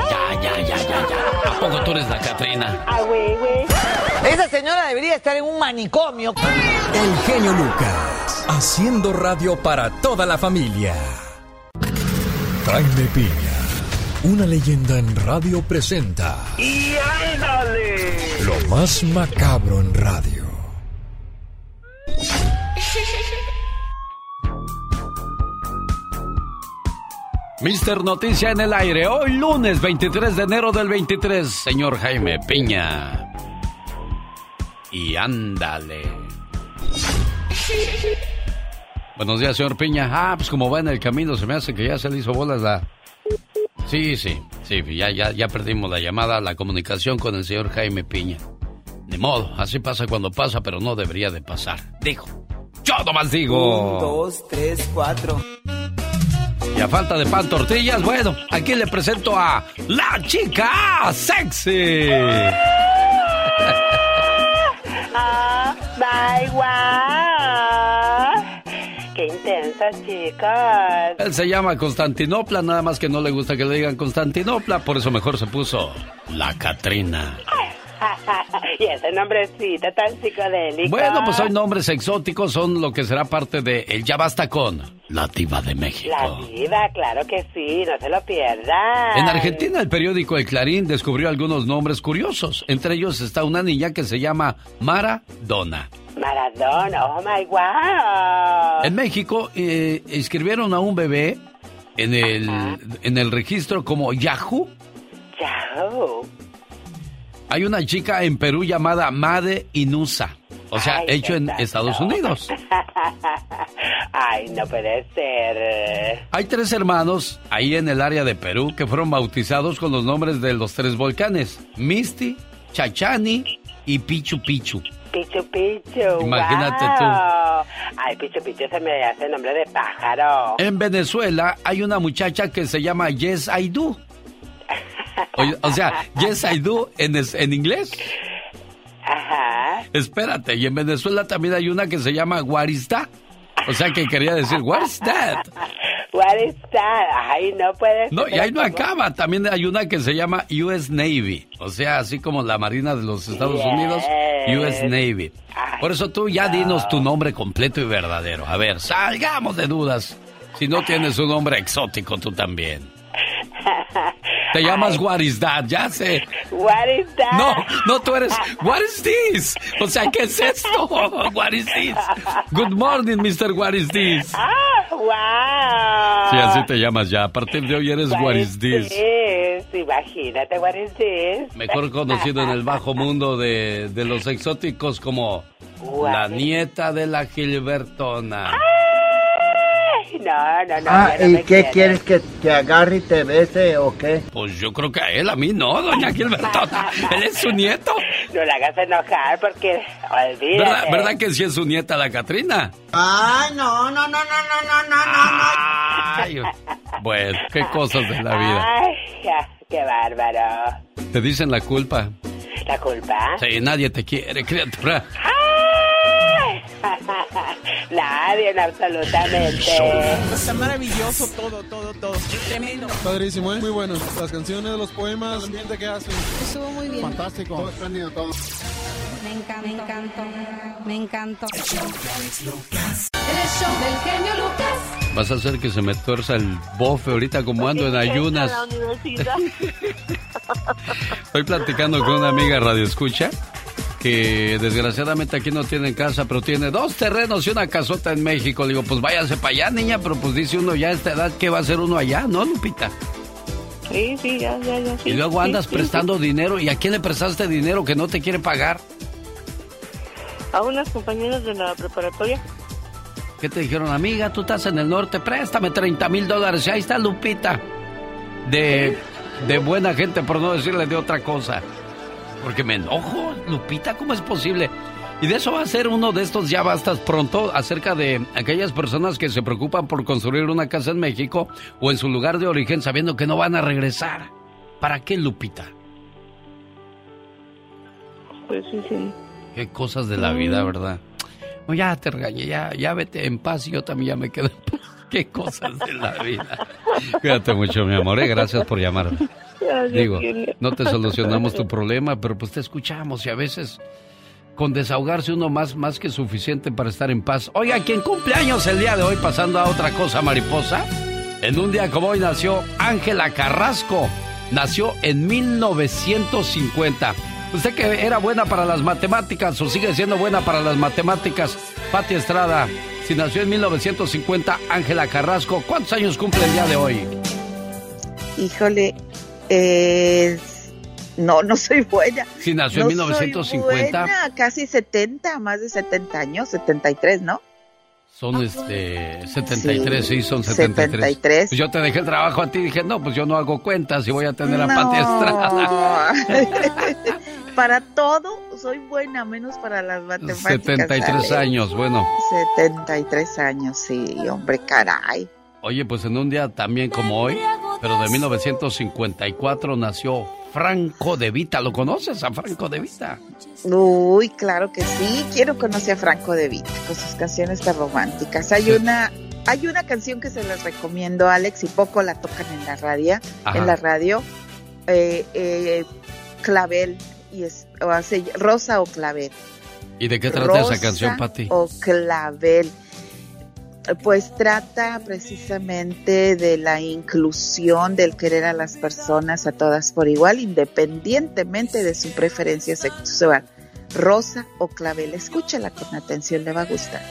Ya, ya, ya, ya, ya. ¿A poco tú eres la Catrina? Ah, güey, güey. Esa señora debería estar en un manicomio. El genio Lucas, haciendo radio para toda la familia. Jaime Piña una leyenda en radio presenta. ¡Y ándale! Lo más macabro en radio. Mister Noticia en el aire, hoy lunes 23 de enero del 23, señor Jaime Piña. Y ándale. Buenos días, señor Piña. Ah, pues como va en el camino, se me hace que ya se le hizo bolas la, Sí, sí, sí, ya, ya, ya perdimos la llamada, la comunicación con el señor Jaime Piña. De modo, así pasa cuando pasa, pero no debería de pasar. Digo, yo nomás digo. Un, dos, tres, cuatro. Y a falta de pan tortillas, bueno, aquí le presento a la chica sexy. Ah. Intensas, chicas. Él se llama Constantinopla, nada más que no le gusta que le digan Constantinopla, por eso mejor se puso la Catrina. y ese nombrecito tan psicodélico. Bueno, pues hay nombres exóticos, son lo que será parte de El Ya Basta con la Diva de México. La diva, claro que sí, no se lo pierdan. En Argentina, el periódico El Clarín descubrió algunos nombres curiosos. Entre ellos está una niña que se llama Maradona. Maradona, oh my wow. En México, eh, escribieron a un bebé en el, en el registro como Yahoo. Yahoo. Hay una chica en Perú llamada Made Inusa. O sea, Ay, hecho en. Estados Unidos. Ay, no puede ser. Hay tres hermanos ahí en el área de Perú que fueron bautizados con los nombres de los tres volcanes. Misty, Chachani y Pichu Pichu. Pichu Pichu. Imagínate wow. tú. Ay, Pichu Pichu se me hace nombre de pájaro. En Venezuela hay una muchacha que se llama Yes I Do. O, sea, Yes I Do en, es- en inglés. Ajá. Espérate, y en Venezuela también hay una que se llama Guarista. O sea, que quería decir, what is that? Ay, no puede ser. No, y ahí no acaba. También hay una que se llama US Navy. O sea, así como la Marina de los Estados Yes. Unidos, US Navy. Por eso tú ya dinos tu nombre completo y verdadero. A ver, salgamos de dudas. Si no tienes un nombre exótico, tú también. Te llamas What is that, ya sé. What is that? No, no, tú eres What is this? O sea, ¿qué es esto? What is this? Good morning, Mr. What is this? Ah, wow. Sí, así te llamas ya. A partir de hoy eres What is this? this? Imagínate, what is this? Mejor conocido en el bajo mundo de, de los exóticos como la nieta de la Gilbertona. Ay, no, no, no. Ah, ¿y qué quieres que te agarre y te bese o qué? Pues yo creo que a él, a mí no, doña Gilbertota. él es su nieto. No la hagas enojar porque olvídate. ¿Verdad, que sí es su nieta la Catrina? Ah, no, no, no, no, no, no, no, Ay, no. bueno, qué cosas de la vida. Ay, qué bárbaro. Te dicen la culpa. ¿La culpa? Sí, nadie te quiere, criatura. ¡Ay! Nadie, absolutamente. Está maravilloso todo, todo, todo. Tremendo. Padrísimo, ¿eh? Muy bueno. Las canciones, los poemas, el ambiente que hacen. Estuvo muy bien. Fantástico. Todo espléndido, todo. Me encanta. Me encantó. Me encantó. El show del genio Lucas. Vas a hacer que se me tuerza el bofe ahorita como ando en ayunas. La. Estoy platicando con una amiga radio escucha que desgraciadamente aquí no tiene casa, pero tiene dos terrenos y una casota en México. Le digo, pues váyase para allá, niña, pero pues dice uno ya a esta edad, ¿qué va a hacer uno allá? ¿No, Lupita? Sí, sí, ya, ya, ya. sí, y luego andas sí, prestando dinero. ¿Y a quién le prestaste dinero que no te quiere pagar? A unas compañeras de la preparatoria. ¿Qué te dijeron, amiga? Tú estás en el norte, préstame 30 mil dólares. Y ahí está Lupita. De, de buena gente, por no decirle de otra cosa. Porque me enojo, Lupita, ¿cómo es posible? Y de eso va a ser uno de estos ya bastas pronto acerca de aquellas personas que se preocupan por construir una casa en México o en su lugar de origen sabiendo que no van a regresar. ¿Para qué, Lupita? Pues sí, sí. Qué cosas de la vida, ¿verdad? No, ya te regañé, ya, ya vete en paz y yo también ya me quedo en paz. Qué cosas de la vida. Cuídate mucho, mi amor, y gracias por llamarme. Digo, no te solucionamos tu problema, pero pues te escuchamos y a veces con desahogarse uno más, más que suficiente para estar en paz. Oiga, ¿quién cumpleaños el día de hoy pasando a otra cosa, mariposa? En un día como hoy nació Ángela Carrasco. Nació en 1950. Usted que era buena para las matemáticas o sigue siendo buena para las matemáticas, Pati Estrada. Si nació en 1950, Ángela Carrasco, ¿cuántos años cumple el día de hoy? Híjole, eh, no, no soy buena. Si nació en No soy 1950. buena, casi 70, más de 70 años, 73, ¿no? Son este 73, sí, son 73. 73. Pues yo te dejé el trabajo a ti y dije, no, pues yo no hago cuentas y voy a tener a No. Pati Estrada. para todo soy buena, menos para las matemáticas. 73 ¿sale? años, bueno. 73 años, sí, hombre, caray. Oye, pues en un día también como hoy, pero de 1954 nació Franco de Vita. ¿Lo conoces a Franco de Vita? Uy, claro que sí. Quiero conocer a Franco de Vita con sus canciones tan románticas. Hay una, hay una canción que se les recomiendo, Alex, y poco la tocan en la radio, Ajá. en la radio. eh, eh, Clavel y es o hace- Rosa o Clavel. ¿Y de qué trata esa canción, Pati? O clavel. Pues trata precisamente de la inclusión, del querer a las personas a todas por igual, independientemente de su preferencia sexual. Rosa o clavel, escúchala con atención, le va a gustar.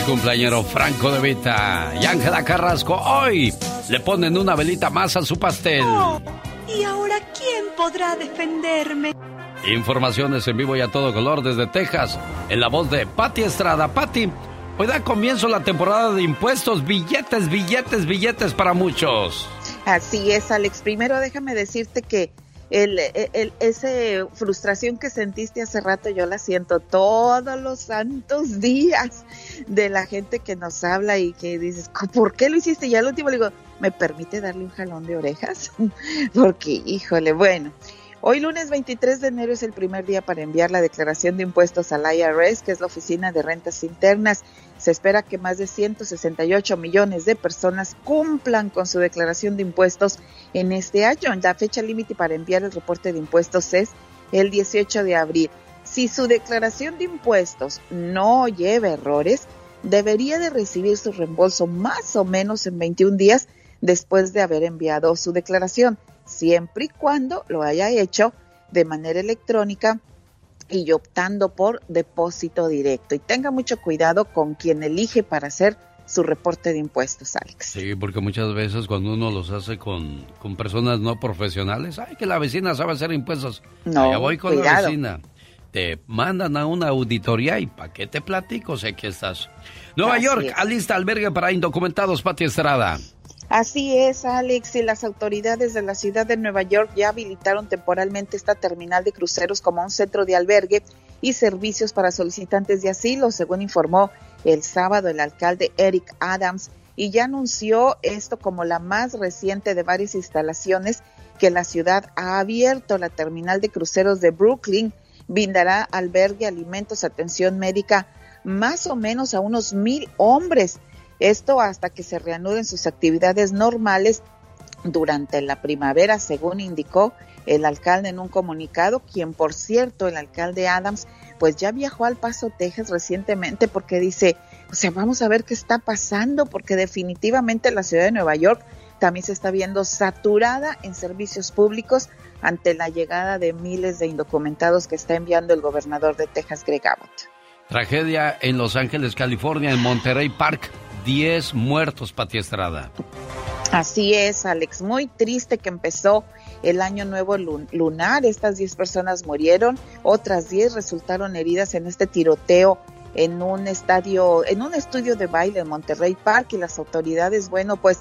El cumpleañero Franco de Vita y Ángela Carrasco hoy le ponen una velita más a su pastel. ¿Y ahora quién podrá defenderme? Informaciones en vivo y a todo color desde Texas, en la voz de Patti Estrada. Patti, hoy da comienzo la temporada de impuestos, billetes, billetes, billetes para muchos. Así es, Alex. Primero déjame decirte que el, el, el- ese frustración que sentiste hace rato yo la siento todos los santos días de la gente que nos habla y que dices, ¿por qué lo hiciste? Y al último le digo, ¿me permite darle un jalón de orejas? Porque, híjole, bueno. Hoy lunes 23 de enero es el primer día para enviar la declaración de impuestos al IRS, que es la Oficina de Rentas Internas. Se espera que más de 168 millones de personas cumplan con su declaración de impuestos en este año. La fecha límite para enviar el reporte de impuestos es el 18 de abril. Si su declaración de impuestos no lleva errores, debería de recibir su reembolso más o menos en 21 días después de haber enviado su declaración, siempre y cuando lo haya hecho de manera electrónica y optando por depósito directo. Y tenga mucho cuidado con quien elige para hacer su reporte de impuestos, Alex. Sí, porque muchas veces cuando uno los hace con, con personas no profesionales, ay, que la vecina sabe hacer impuestos. No, Allá voy con la vecina. Te mandan a una auditoría y ¿para qué te platico? Sé que estás. Nueva Así York, es. alista albergue para indocumentados, Pati Estrada. Así es, Alex, y las autoridades de la ciudad de Nueva York ya habilitaron temporalmente esta terminal de cruceros como un centro de albergue y servicios para solicitantes de asilo, según informó el sábado el alcalde Eric Adams, y ya anunció esto como la más reciente de varias instalaciones que la ciudad ha abierto. La terminal de cruceros de Brooklyn brindará albergue, alimentos, atención médica más o menos a unos mil hombres. Esto hasta que se reanuden sus actividades normales durante la primavera, según indicó el alcalde en un comunicado, quien por cierto, el alcalde Adams, pues ya viajó al Paso, Texas recientemente porque dice, o sea, vamos a ver qué está pasando, porque definitivamente la ciudad de Nueva York también se está viendo saturada en servicios públicos ante la llegada de miles de indocumentados que está enviando el gobernador de Texas, Greg Abbott. Tragedia en Los Ángeles, California, en Monterrey Park. 10 muertos, Pati Estrada. Así es, Alex. Muy triste que empezó el año nuevo lun- lunar. Estas 10 personas murieron, otras 10 resultaron heridas en este tiroteo en un estadio, en un estudio de baile en Monterrey Park y las autoridades, bueno, pues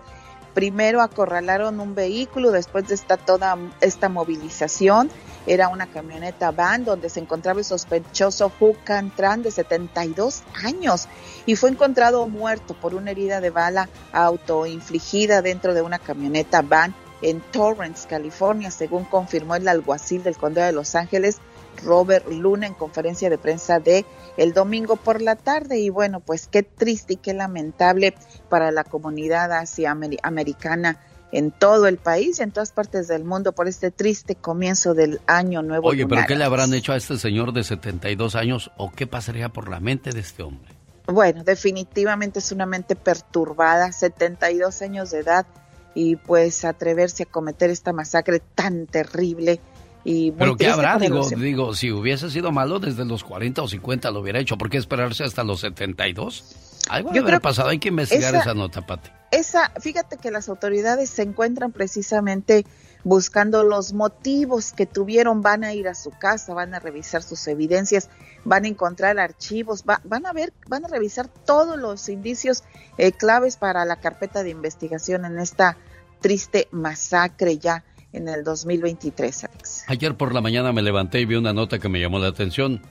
primero acorralaron un vehículo después de esta toda esta movilización. Era una camioneta van donde se encontraba el sospechoso Hukan Tran de 72 años y fue encontrado muerto por una herida de bala autoinfligida dentro de una camioneta van en Torrance, California, según confirmó el alguacil del condado de Los Ángeles, Robert Luna, en conferencia de prensa de el domingo por la tarde. Y bueno, pues qué triste y qué lamentable para la comunidad asiamericana en todo el país y en todas partes del mundo por este triste comienzo del año nuevo. Oye, pero. ¿qué le habrán hecho a este señor de 72 años o qué pasaría por la mente de este hombre? Bueno, definitivamente es una mente perturbada, 72 años de edad y pues atreverse a cometer esta masacre tan terrible y ¿Pero qué habrá? Digo, digo, si hubiese sido malo desde los 40 o 50 lo hubiera hecho. ¿Por qué esperarse hasta los 72? Algo Yo que pasado. Hay que investigar esa- esa nota, Pati. Esa, fíjate que las autoridades se encuentran precisamente buscando los motivos que tuvieron, van a ir a su casa, van a revisar sus evidencias, van a encontrar archivos, va- van a ver, van a revisar todos los indicios eh, claves para la carpeta de investigación en esta triste masacre ya en el 2023, Alex. Ayer por la mañana me levanté y vi una nota que me llamó la atención.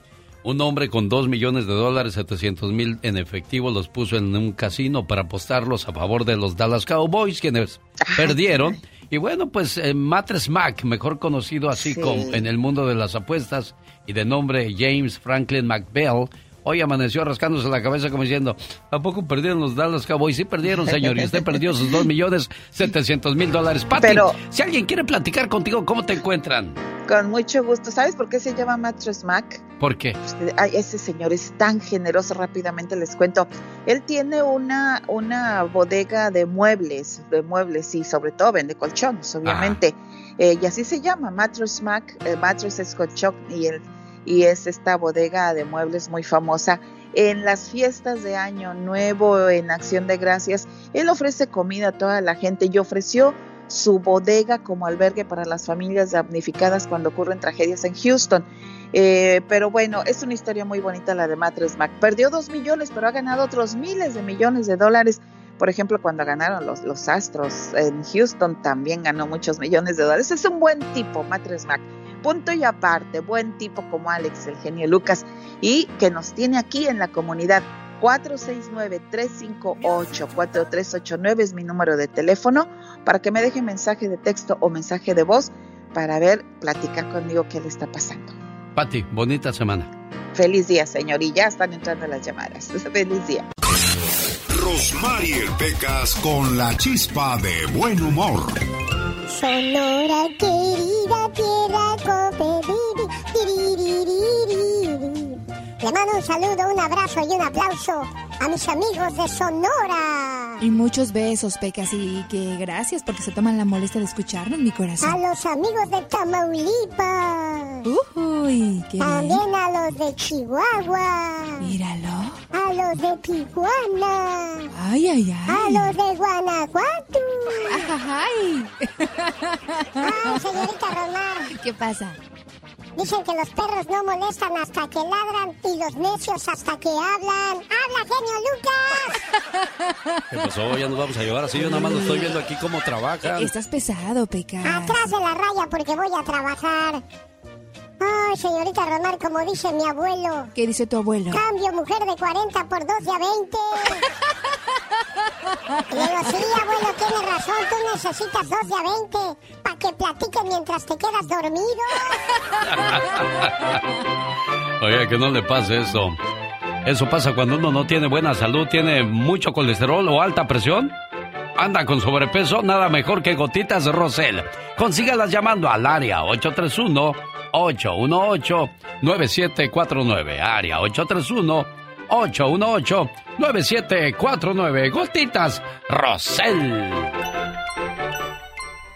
Un hombre con 2 millones de dólares, 700 mil en efectivo, los puso en un casino para apostarlos a favor de los Dallas Cowboys, quienes perdieron. Y bueno, pues eh, Matres Mac, mejor conocido así como en el mundo de las apuestas, y de nombre James Franklin McBell, Hoy amaneció rascándose la cabeza como diciendo, ¿a poco perdieron los Dallas Cowboys? Sí perdieron, señor, y usted perdió sus dos millones setecientos mil dólares. Pati, Pero, si alguien quiere platicar contigo, ¿cómo te encuentran? Con mucho gusto. ¿Sabes por qué se llama Mattress Mac? ¿Por qué? Ay, ese señor es tan generoso, rápidamente les cuento. Él tiene una, una bodega de muebles, de muebles y sobre todo vende colchones, obviamente. Eh, y así se llama, Mattress Mac, eh, Mattress es colchón y el y es esta bodega de muebles muy famosa. En las fiestas de Año Nuevo, en Acción de Gracias, él ofrece comida a toda la gente y ofreció su bodega como albergue para las familias damnificadas cuando ocurren tragedias en Houston. Eh, pero bueno, es una historia muy bonita la de Matres Mac. Perdió dos millones, pero ha ganado otros miles de millones de dólares. Por ejemplo, cuando ganaron los, los Astros en Houston, también ganó muchos millones de dólares. Es un buen tipo, Matres Mac punto y aparte, buen tipo como Alex, el genio Lucas, y que nos tiene aquí en la comunidad. 469-358-4389 es mi número de teléfono para que me deje mensaje de texto o mensaje de voz para ver, platicar conmigo qué le está pasando. Pati, bonita semana. Feliz día, señor. Y ya están entrando las llamadas. Feliz día. Rosmarie Pecas con la chispa de buen humor. Sonora querida tierra Le mando un saludo, un abrazo y un aplauso a mis amigos de Sonora. Y muchos besos, Pecas, y que gracias porque se toman la molestia de escucharnos, mi corazón. A los amigos de Tamaulipas. Uy, qué También a los de Chihuahua. Míralo. A los de Tijuana. Ay, ay, ay. A los de Guanajuato. Ay. Ay, señorita Romar. ¿Qué pasa? Dicen que los perros no molestan hasta que ladran y los necios hasta que hablan. ¡Habla, genio Lucas! ¿Qué pasó? Ya nos vamos a llevar así. Yo nada más lo estoy viendo aquí cómo trabaja. Estás pesado, Peca. Atrás de la raya porque voy a trabajar. Ay, señorita Romar, como dice mi abuelo. ¿Qué dice tu abuelo? Cambio mujer de 40 por 2 de a 20. Digo, sí, abuelo, tiene razón, tú necesitas 2 de a 20 para que platiquen mientras te quedas dormido. Oye, que no le pase eso. Eso pasa cuando uno no tiene buena salud, tiene mucho colesterol o alta presión. Anda con sobrepeso, nada mejor que gotitas Rosel. Consígalas llamando al área 831 818-9749. Área 831-818-9749. Gotitas Rosel.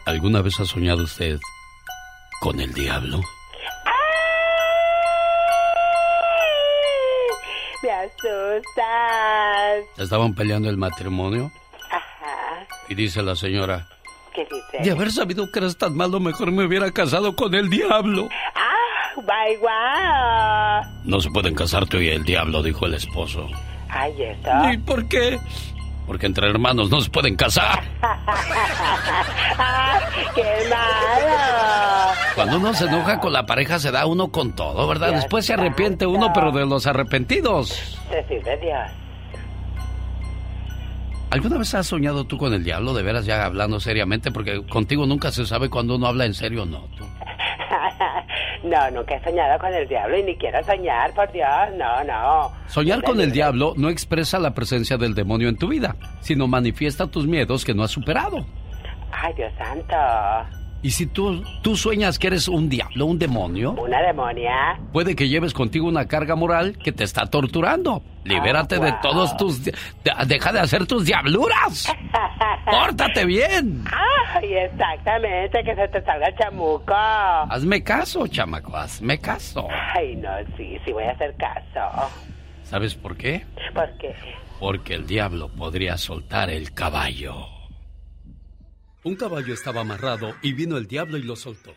¿Alguna vez ha soñado usted con el diablo? Me asustas. Estaban peleando el matrimonio. Ajá. Y dice la señora, ¿Qué dice? De haber sabido que eras tan malo, mejor me hubiera casado con el diablo. ¡Ah! No se pueden casar tú y el diablo, dijo el esposo. ¡Ay, eso! ¿Y por qué? Porque entre hermanos no se pueden casar. ¡Ah, ¡Qué malo! Cuando uno se enoja con la pareja se da uno con todo, ¿verdad? Después se arrepiente uno, pero de los arrepentidos. Se sirve Dios. ¿Alguna vez has soñado tú con el diablo, de veras ya hablando seriamente? Porque contigo nunca se sabe cuando uno habla en serio o no. Tú. no, nunca he soñado con el diablo y ni quiero soñar, por Dios, no, no. Soñar con el diablo no expresa la presencia del demonio en tu vida, sino manifiesta tus miedos que no has superado. Ay, Dios santo. Y si tú, tú sueñas que eres un diablo, un demonio, ¿Una demonia? puede que lleves contigo una carga moral que te está torturando. Libérate de wow. todos tus... de- deja de hacer tus diabluras. Pórtate bien. Ay, exactamente, que se te salga el chamuco. Hazme caso, chamaco, hazme caso. Ay, no, sí, sí voy a hacer caso. ¿Sabes por qué? ¿Por qué? Porque el diablo podría soltar el caballo. Un caballo estaba amarrado y vino el diablo y lo soltó.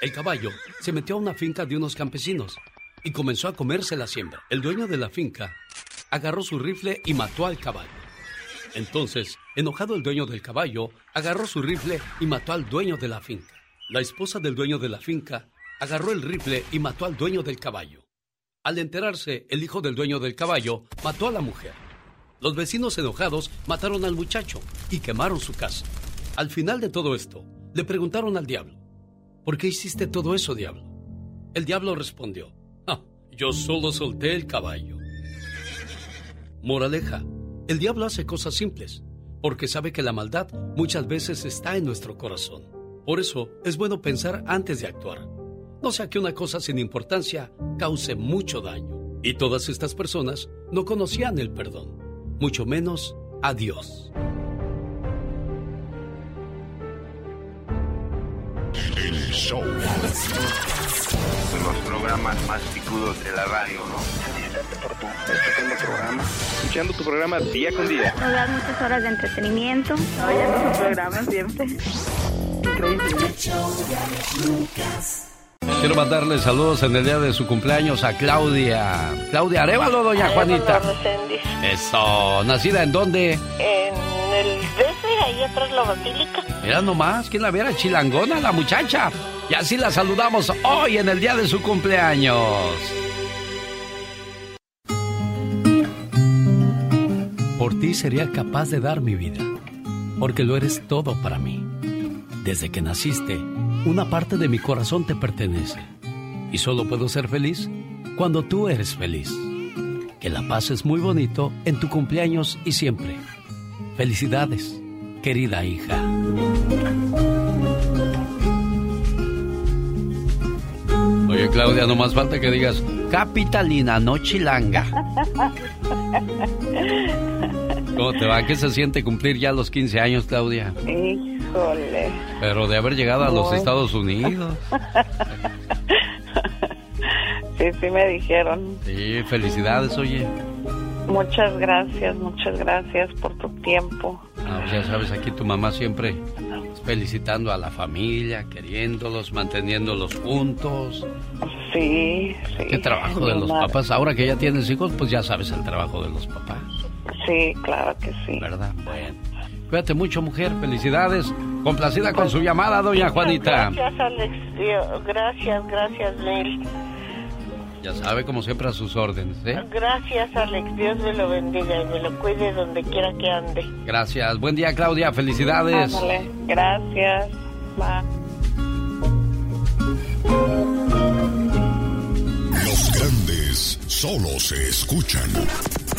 El caballo se metió a una finca de unos campesinos y comenzó a comerse la siembra. El dueño de la finca agarró su rifle y mató al caballo. Entonces, enojado el dueño del caballo, agarró su rifle y mató al dueño de la finca. La esposa del dueño de la finca agarró el rifle y mató al dueño del caballo. Al enterarse, el hijo del dueño del caballo mató a la mujer. Los vecinos enojados mataron al muchacho y quemaron su casa. Al final de todo esto, le preguntaron al diablo, ¿por qué hiciste todo eso, diablo? El diablo respondió, ah, yo solo solté el caballo. Moraleja, el diablo hace cosas simples, porque sabe que la maldad muchas veces está en nuestro corazón. Por eso es bueno pensar antes de actuar. No sea que una cosa sin importancia cause mucho daño. Y todas estas personas no conocían el perdón, mucho menos a Dios. El show. Los programas más picudos de la radio, ¿no? por tu estupendo programa. Escuchando tu programa día con día. Nos das muchas horas de entretenimiento. Oyendo tu programa siempre. Increíble. Quiero mandarle saludos en el día de su cumpleaños a Claudia. Claudia Arevalo, doña Juanita. Eso. ¿Nacida en dónde? En el Atrás la basílica. Mira nomás, ¿quién la viera? Chilangona, la muchacha. Y así la saludamos hoy en el día de su cumpleaños. Por ti sería capaz de dar mi vida, porque lo eres todo para mí. Desde que naciste, una parte de mi corazón te pertenece. Y solo puedo ser feliz cuando tú eres feliz. Que la paz es muy bonito en tu cumpleaños y siempre. Felicidades, querida hija. Oye, Claudia, no más falta que digas capitalina, no chilanga. ¿Cómo te va? ¿Qué se siente cumplir ya los 15 años, Claudia? Híjole. Pero de haber llegado a los. Estados Unidos. Sí, sí me dijeron. Sí, felicidades, oye. Muchas gracias, muchas gracias por tu tiempo. Ah, pues ya sabes, aquí tu mamá siempre felicitando a la familia, queriéndolos, manteniéndolos juntos. Sí, sí. Qué trabajo de los papás. Ahora que ya tienes hijos, pues ya sabes el trabajo de los papás. Sí, claro que sí. ¿Verdad? Bueno. Cuídate mucho, mujer. Felicidades. Complacida con su llamada, doña Juanita. Gracias, Alex. Gracias, gracias, Mel. Ya sabe, como siempre, a sus órdenes, ¿eh? Gracias, Alex. Dios me lo bendiga y me lo cuide donde quiera que ande. Gracias. Buen día, Claudia. Felicidades. Ándale. Gracias. Bye. Los grandes solo se escuchan.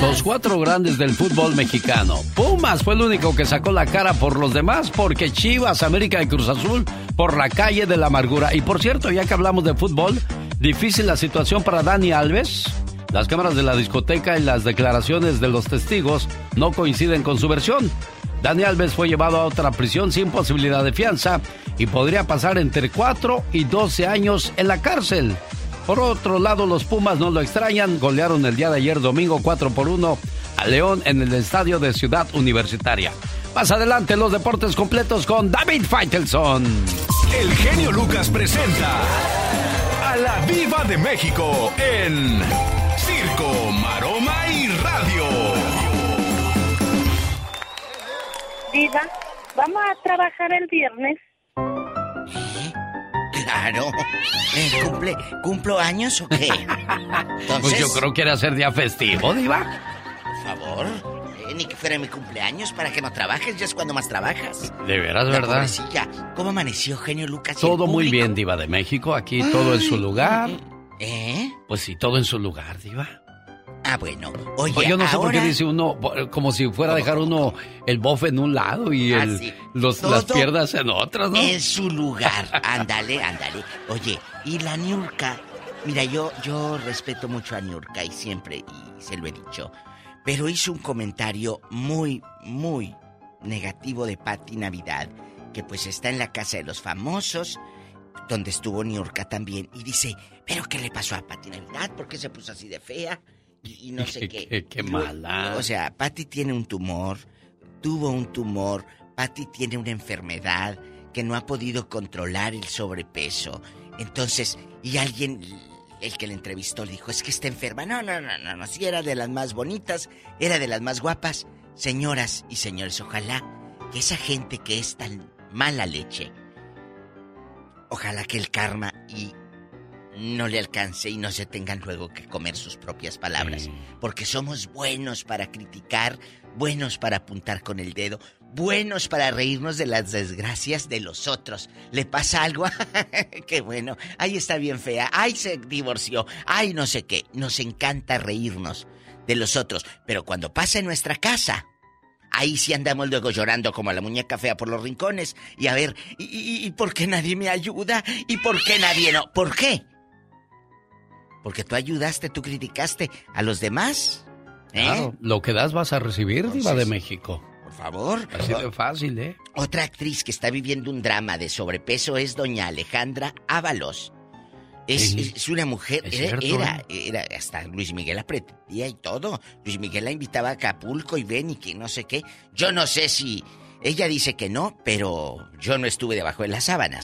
Los cuatro grandes del fútbol mexicano. Pumas fue el único que sacó la cara por los demás porque Chivas, América y Cruz Azul por la calle de la amargura. Y por cierto, ya que hablamos de fútbol, difícil la situación para Dani Alves. Las cámaras de la discoteca y las declaraciones de los testigos no coinciden con su versión. Dani Alves fue llevado a otra prisión sin posibilidad de fianza y podría pasar entre 4 y 12 años en la cárcel. Por otro lado, los Pumas no lo extrañan, golearon el día de ayer domingo 4 por 1 a León en el estadio de Ciudad Universitaria. Más adelante los deportes completos con David Faitelson. El genio Lucas presenta a la Viva de México en Circo, Maroma y Radio. Diva, ¿vamos a trabajar el viernes? Claro. Eh, ¿Cumple, ¿Cumplo años o qué? Pues yo creo que era ser día festivo, Diva. Por favor, eh, ni que fuera mi cumpleaños para que no trabajes, ya es cuando más trabajas. De veras, La ¿verdad? pobrecilla. ¿Cómo amaneció genio Lucas? y el Todo muy bien, Diva de México. Aquí todo en su lugar. ¿Eh? Pues sí, todo en su lugar, Diva. Ah, bueno. Oye, Pues yo no sé por qué dice uno, como si fuera a dejar uno el bofe en un lado y el, Así. los, Todo las piernas en otras, ¿no? En su lugar. Ándale, ándale. Oye, y la Niurka. Mira, yo, yo respeto mucho a Niurka y siempre, y se lo he dicho. Pero hizo un comentario muy, muy negativo de Patti Navidad. Que pues está en la casa de los famosos donde estuvo Niurka también, y dice, ¿pero qué le pasó a Pati Navidad? ¿Por qué se puso así de fea? Y, y no sé qué. Qué, qué mala. O sea, Pati tiene un tumor, tuvo un tumor, Pati tiene una enfermedad que no ha podido controlar el sobrepeso. Entonces, y alguien, el que le entrevistó, le dijo, es que está enferma. No, no, no, no, no, si era de las más bonitas, era de las más guapas. Señoras y señores, ojalá que esa gente que es tan mala leche, ojalá que el karma y no le alcance y no se tengan luego que comer sus propias palabras. Porque somos buenos para criticar, buenos para apuntar con el dedo, buenos para reírnos de las desgracias de los otros. ¿Le pasa algo? qué bueno. Ay, está bien fea. Ay, se divorció. Ay, no sé qué. Nos encanta reírnos de los otros. Pero cuando pasa en nuestra casa, ahí sí andamos luego llorando como la muñeca fea por los rincones. Y a ver, ¿y, y- y por qué nadie me ayuda? ¿Y por qué nadie no? ¿Por qué? Porque tú ayudaste, tú criticaste a los demás. ¿Eh? Claro, lo que das vas a recibir, Diva de Entonces, México. Por favor. Así de fácil, ¿eh? Otra actriz que está viviendo un drama de sobrepeso es doña Alejandra Ábalos. Es, Sí. es una mujer, Es era, cierto, era, era- hasta Luis Miguel la pretendía y todo. Luis Miguel la invitaba a Acapulco y ven y que no sé qué. Yo no sé si ella dice que no, pero yo no estuve debajo de las sábanas.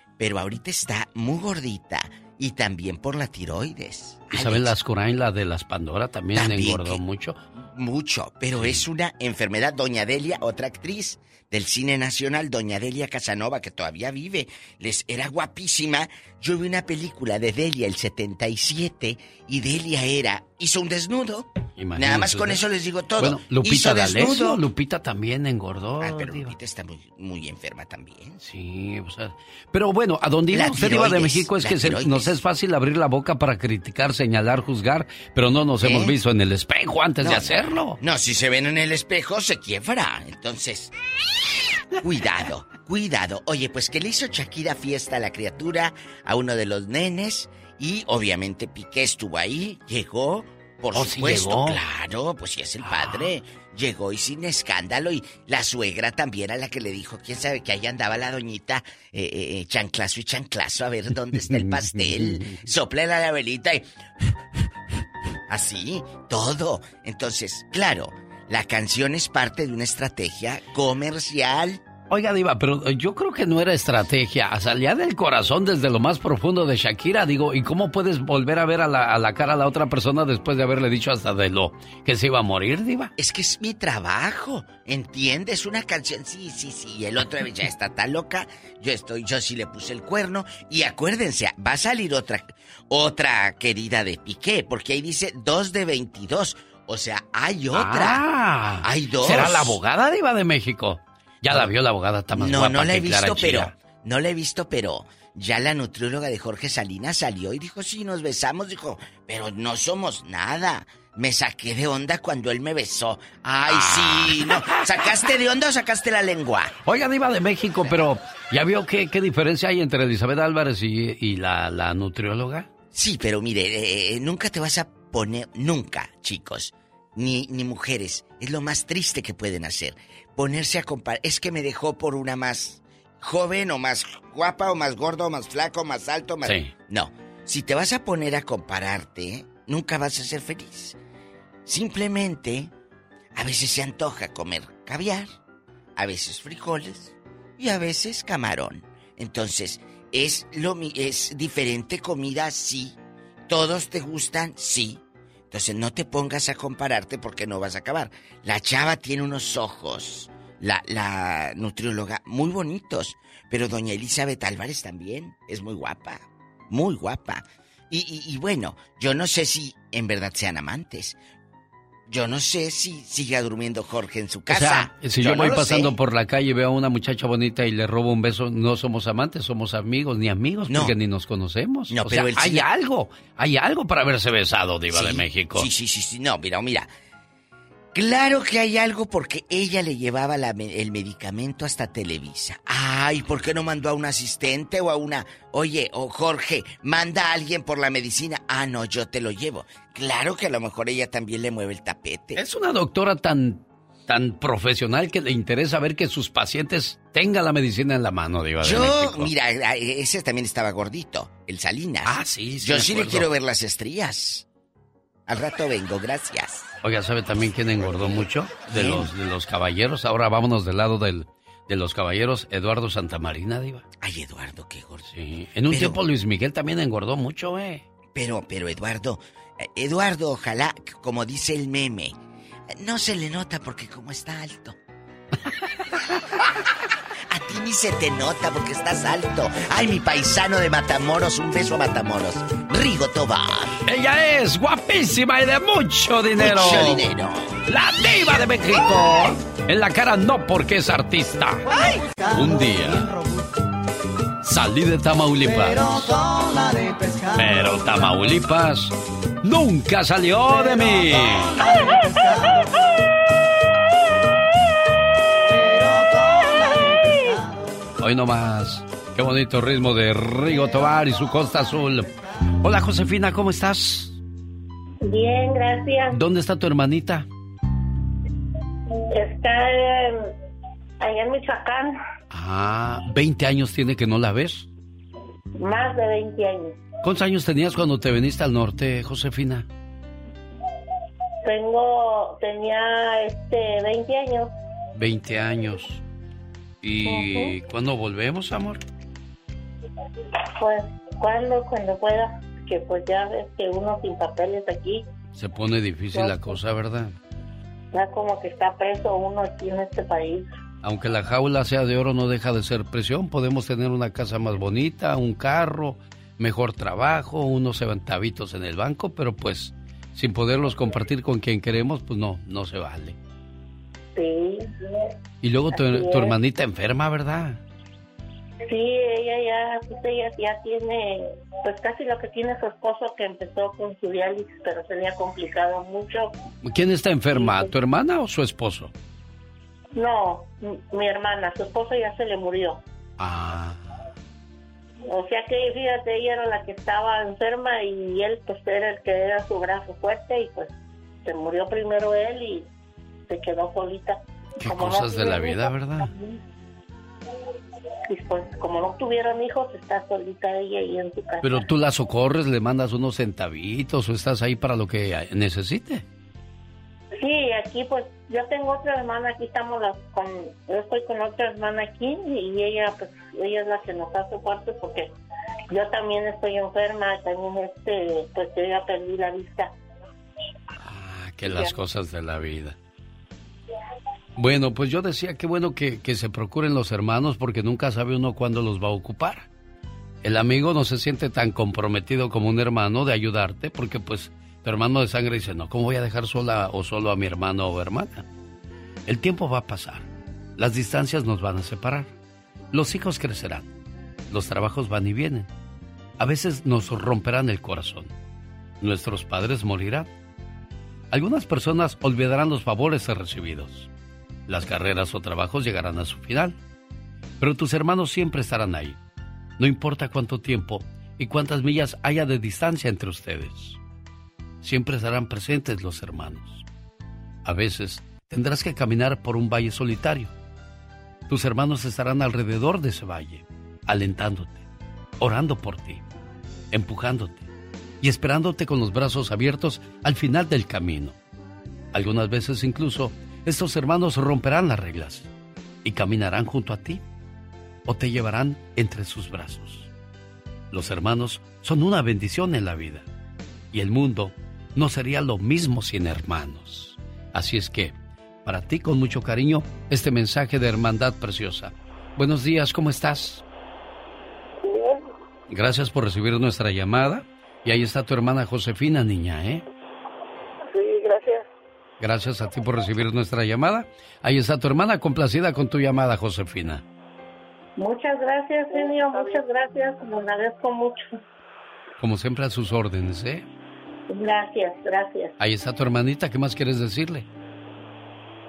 pero ahorita está muy gordita y también por la tiroides. Isabel Lascurain, la de las Pandora, también, También engordó mucho. Mucho, pero es una enfermedad. Doña Delia, otra actriz del cine nacional, Doña Delia Casanova, que todavía vive, les era guapísima. Yo vi una película de Delia el 77 y Delia era, hizo un desnudo. Nada más con eso les digo todo. Bueno, Lupita hizo D'Alessio, desnudo. Lupita también engordó. Ah, pero. Lupita está muy, muy enferma también. Sí, o sea, pero bueno, a donde iba usted iba de México es que se- nos es fácil abrir la boca para criticar, señalar, juzgar, pero no nos ¿Eh? hemos visto en el espejo antes de hacerlo. No, si se ven en el espejo, se quiebra. Entonces, cuidado, cuidado. Oye, pues que le hizo Shakira fiesta a la criatura, a uno de los nenes, y obviamente Piqué estuvo ahí, llegó, por Oh, sí supuesto, llegó. Ah. claro, pues si es el padre. Llegó y sin escándalo, y la suegra también a la que le dijo, quién sabe que ahí andaba la doñita, eh, eh, eh, chanclazo y chanclazo, a ver dónde está el pastel. Sopla la velita y Así, todo. Entonces, claro, la canción es parte de una estrategia comercial. Oiga, Diva, pero yo creo que no era estrategia. Salía del corazón desde lo más profundo de Shakira. Digo, ¿y cómo puedes volver a ver a la, a la cara a la otra persona después de haberle dicho hasta de lo que se iba a morir, Diva? Es que es mi trabajo, ¿entiendes? Una canción, sí, sí, sí. El otro ya está tan loca. Yo estoy, yo sí le puse el cuerno. Y acuérdense, va a salir otra, otra querida de Piqué, porque ahí dice 2 de 22. O sea, hay otra. Ah, hay dos. ¿Será la abogada Diva de México? Ya la vio la abogada, está más No, guapa no la he que visto, pero. No la he visto, pero. Ya la nutrióloga de Jorge Salinas salió y dijo, sí, nos besamos, dijo, pero no somos nada. Me saqué de onda cuando él me besó. Ay, Ah. sí, no. ¿Sacaste de onda o sacaste la lengua? Oiga, Diva de México, pero ¿ya vio qué, qué diferencia hay entre Elizabeth Álvarez y, y la, la nutrióloga? Sí, pero mire, eh, nunca te vas a poner, nunca, chicos, ni, ni mujeres, es lo más triste que pueden hacer. Ponerse a comparar, es que me dejó por una más joven o más guapa o más gordo o más flaco, más alto, más... Sí. No, si te vas a poner a compararte, nunca vas a ser feliz. Simplemente, a veces se antoja comer caviar, a veces frijoles y a veces camarón. Entonces, es lo es diferente comida, sí. Todos te gustan, sí. Entonces no te pongas a compararte porque no vas a acabar. La chava tiene unos ojos, la, la nutrióloga, muy bonitos. Pero doña Elizabeth Álvarez también es muy guapa, muy guapa. Y, y- y bueno, yo no sé si en verdad sean amantes. Yo no sé si siga durmiendo Jorge en su O casa. sea, si yo, voy no pasando sé. por la calle y veo a una muchacha bonita y le robo un beso, no somos amantes, somos amigos, ni amigos, No. porque ni nos conocemos. No, o pero sea, hay algo, hay algo para haberse besado, Diva Sí, de México. Sí, sí, sí, sí. No, mira, mira. Claro que hay algo porque ella le llevaba la el medicamento hasta Televisa. Ay, ¿por qué no mandó a un asistente o a una... Oye, o Jorge, manda a alguien por la medicina. Ah, no, yo te lo llevo. Claro que a lo mejor ella también le mueve el tapete. Es una doctora tan, tan profesional que le interesa ver que sus pacientes tengan la medicina en la mano, Diva de Yo, México. mira, ese también estaba gordito, el Salinas. Ah, sí, sí Yo sí le quiero ver las estrías. Al rato vengo, gracias. Oiga, ¿sabe también quién engordó mucho? De ¿Quién? los, de los caballeros. Ahora vámonos del lado del, de los caballeros. Eduardo Santamarina, Diva. Ay, Eduardo, qué gordo. Sí. En un Pero- tiempo Luis Miguel también engordó mucho, eh. Pero, pero Eduardo, eh, Eduardo, ojalá, como dice el meme, no se le nota porque como está alto. A ti ni se te nota porque estás alto. Ay, mi paisano de Matamoros, un beso a Matamoros. Rigo Tobar. Ella es guapísima y de mucho dinero. Mucho dinero. La diva de México. En la cara no porque es artista. Un día salí de Tamaulipas. Pero Tamaulipas nunca salió de mí. Hoy nomás. Qué bonito ritmo de Rigo Tobar y su Costa Azul. Hola Josefina, ¿cómo estás? Bien, gracias. ¿Dónde está tu hermanita? Está eh, allá en Michoacán, Ah, 20 años tiene que no la ves. más de 20 años. ¿Cuántos años tenías cuando te viniste al norte, Josefina? Tengo, tenía este 20 años. 20 años. ¿Y cuándo volvemos, amor? Pues, ¿cuándo? Cuando pueda. Que pues ya ves que uno sin papeles aquí, Se pone difícil la cosa, ¿verdad? ya como que está preso uno aquí en este país. Aunque la jaula sea de oro, no deja de ser presión. Podemos tener una casa más bonita, un carro, mejor trabajo, unos centavitos en el banco, pero pues sin poderlos compartir con quien queremos, pues no, no se vale. Sí. Y luego tu, hermanita enferma, ¿verdad? Sí, ella ya, pues ella ya tiene, pues casi lo que tiene su esposo que empezó con su diálisis, pero se le ha complicado mucho. ¿Quién está enferma? ¿Tu hermana o su esposo? No, mi hermana, su esposo ya se le murió. Ah, O sea que, fíjate, ella era la que estaba enferma y él, pues, era el que era su brazo fuerte y, pues, se murió primero él y se quedó solita. qué Como no cosas de la vida, hijos, ¿verdad? Y, pues, como no tuvieron hijos, está solita ella ahí en su casa. Pero tú la socorres, le mandas unos centavitos o estás ahí para lo que necesite. Sí, aquí, pues, yo tengo otra hermana, aquí estamos las con, yo estoy con otra hermana aquí y ella, pues, ella es la que nos hace parte porque yo también estoy enferma, también, este, pues, yo ya perdí la vista. Ah, que las cosas de la vida. Bueno, pues yo decía que bueno que, que se procuren los hermanos porque nunca sabe uno cuándo los va a ocupar. El amigo no se siente tan comprometido como un hermano de ayudarte porque pues tu hermano de sangre dice, no, ¿cómo voy a dejar sola o solo a mi hermano o hermana? El tiempo va a pasar, las distancias nos van a separar, los hijos crecerán, los trabajos van y vienen, a veces nos romperán el corazón, nuestros padres morirán. Algunas personas olvidarán los favores recibidos. Las carreras o trabajos llegarán a su final. Pero tus hermanos siempre estarán ahí. No importa cuánto tiempo y cuántas millas haya de distancia entre ustedes. Siempre estarán presentes los hermanos. A veces tendrás que caminar por un valle solitario. Tus hermanos estarán alrededor de ese valle, alentándote, orando por ti, empujándote y esperándote con los brazos abiertos al final del camino. Algunas veces incluso estos hermanos romperán las reglas y caminarán junto a ti o te llevarán entre sus brazos. Los hermanos son una bendición en la vida. Y el mundo no sería lo mismo sin hermanos. Así es que, para ti con mucho cariño, este mensaje de hermandad preciosa. Buenos días, ¿cómo estás? Gracias por recibir nuestra llamada. Y ahí está tu hermana Josefina, niña, ¿eh? Sí, gracias. Gracias a ti por recibir nuestra llamada. Ahí está tu hermana complacida con tu llamada, Josefina. Muchas gracias, genio, muchas gracias, lo agradezco mucho. Como siempre a sus órdenes, ¿eh? Gracias, gracias. Ahí está tu hermanita, ¿qué más quieres decirle?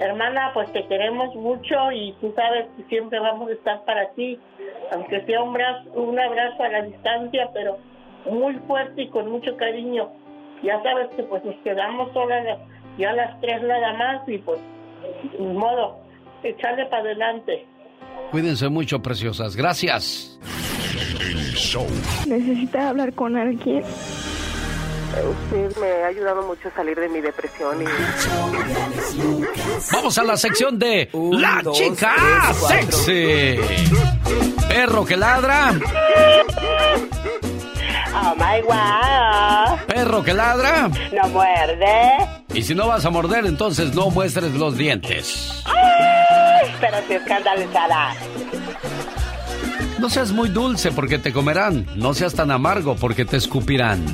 Hermana, pues te queremos mucho y tú sabes que siempre vamos a estar para ti, aunque sea un abrazo, un abrazo a la distancia, pero muy fuerte y con mucho cariño. Ya sabes que pues nos quedamos solas ya las tres nada más y pues, de modo, echarle para adelante. Cuídense mucho, preciosas. Gracias. ¿Necesita hablar con alguien? Usted me ha ayudado mucho a salir de mi depresión y... Vamos a la sección de La Chica Sexy. Perro que ladra. Oh my wow. Perro que ladra. No muerde. Y si no vas a morder, entonces no muestres los dientes. Ay, pero si escandalizada. No seas muy dulce porque te comerán. No seas tan amargo porque te escupirán.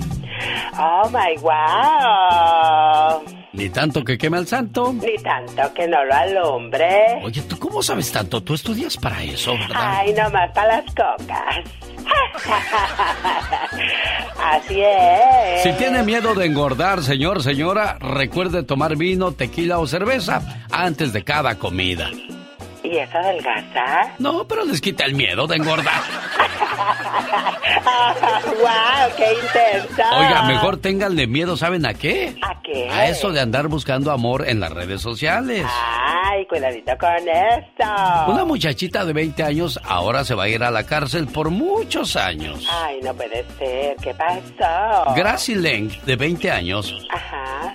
Oh my wow. Ni tanto que queme al santo. Ni tanto que no lo alumbre. Oye, ¿tú cómo sabes tanto? Tú estudias para eso, ¿verdad? Ay, nomás para las cocas. Así es. Si tiene miedo de engordar, señor, señora, recuerde tomar vino, tequila o cerveza antes de cada comida. ¿Y eso adelgaza? No, pero les quita el miedo de engordar. ¡Wow! ¡Qué intensa! Oiga, mejor ténganle miedo, ¿saben a qué? ¿A qué? A eso de andar buscando amor en las redes sociales. ¡Ay, cuidadito con esto! Una muchachita de 20 años ahora se va a ir a la cárcel por muchos años. ¡Ay, no puede ser! ¿Qué pasó? Gracie Leng, de 20 años, Ajá.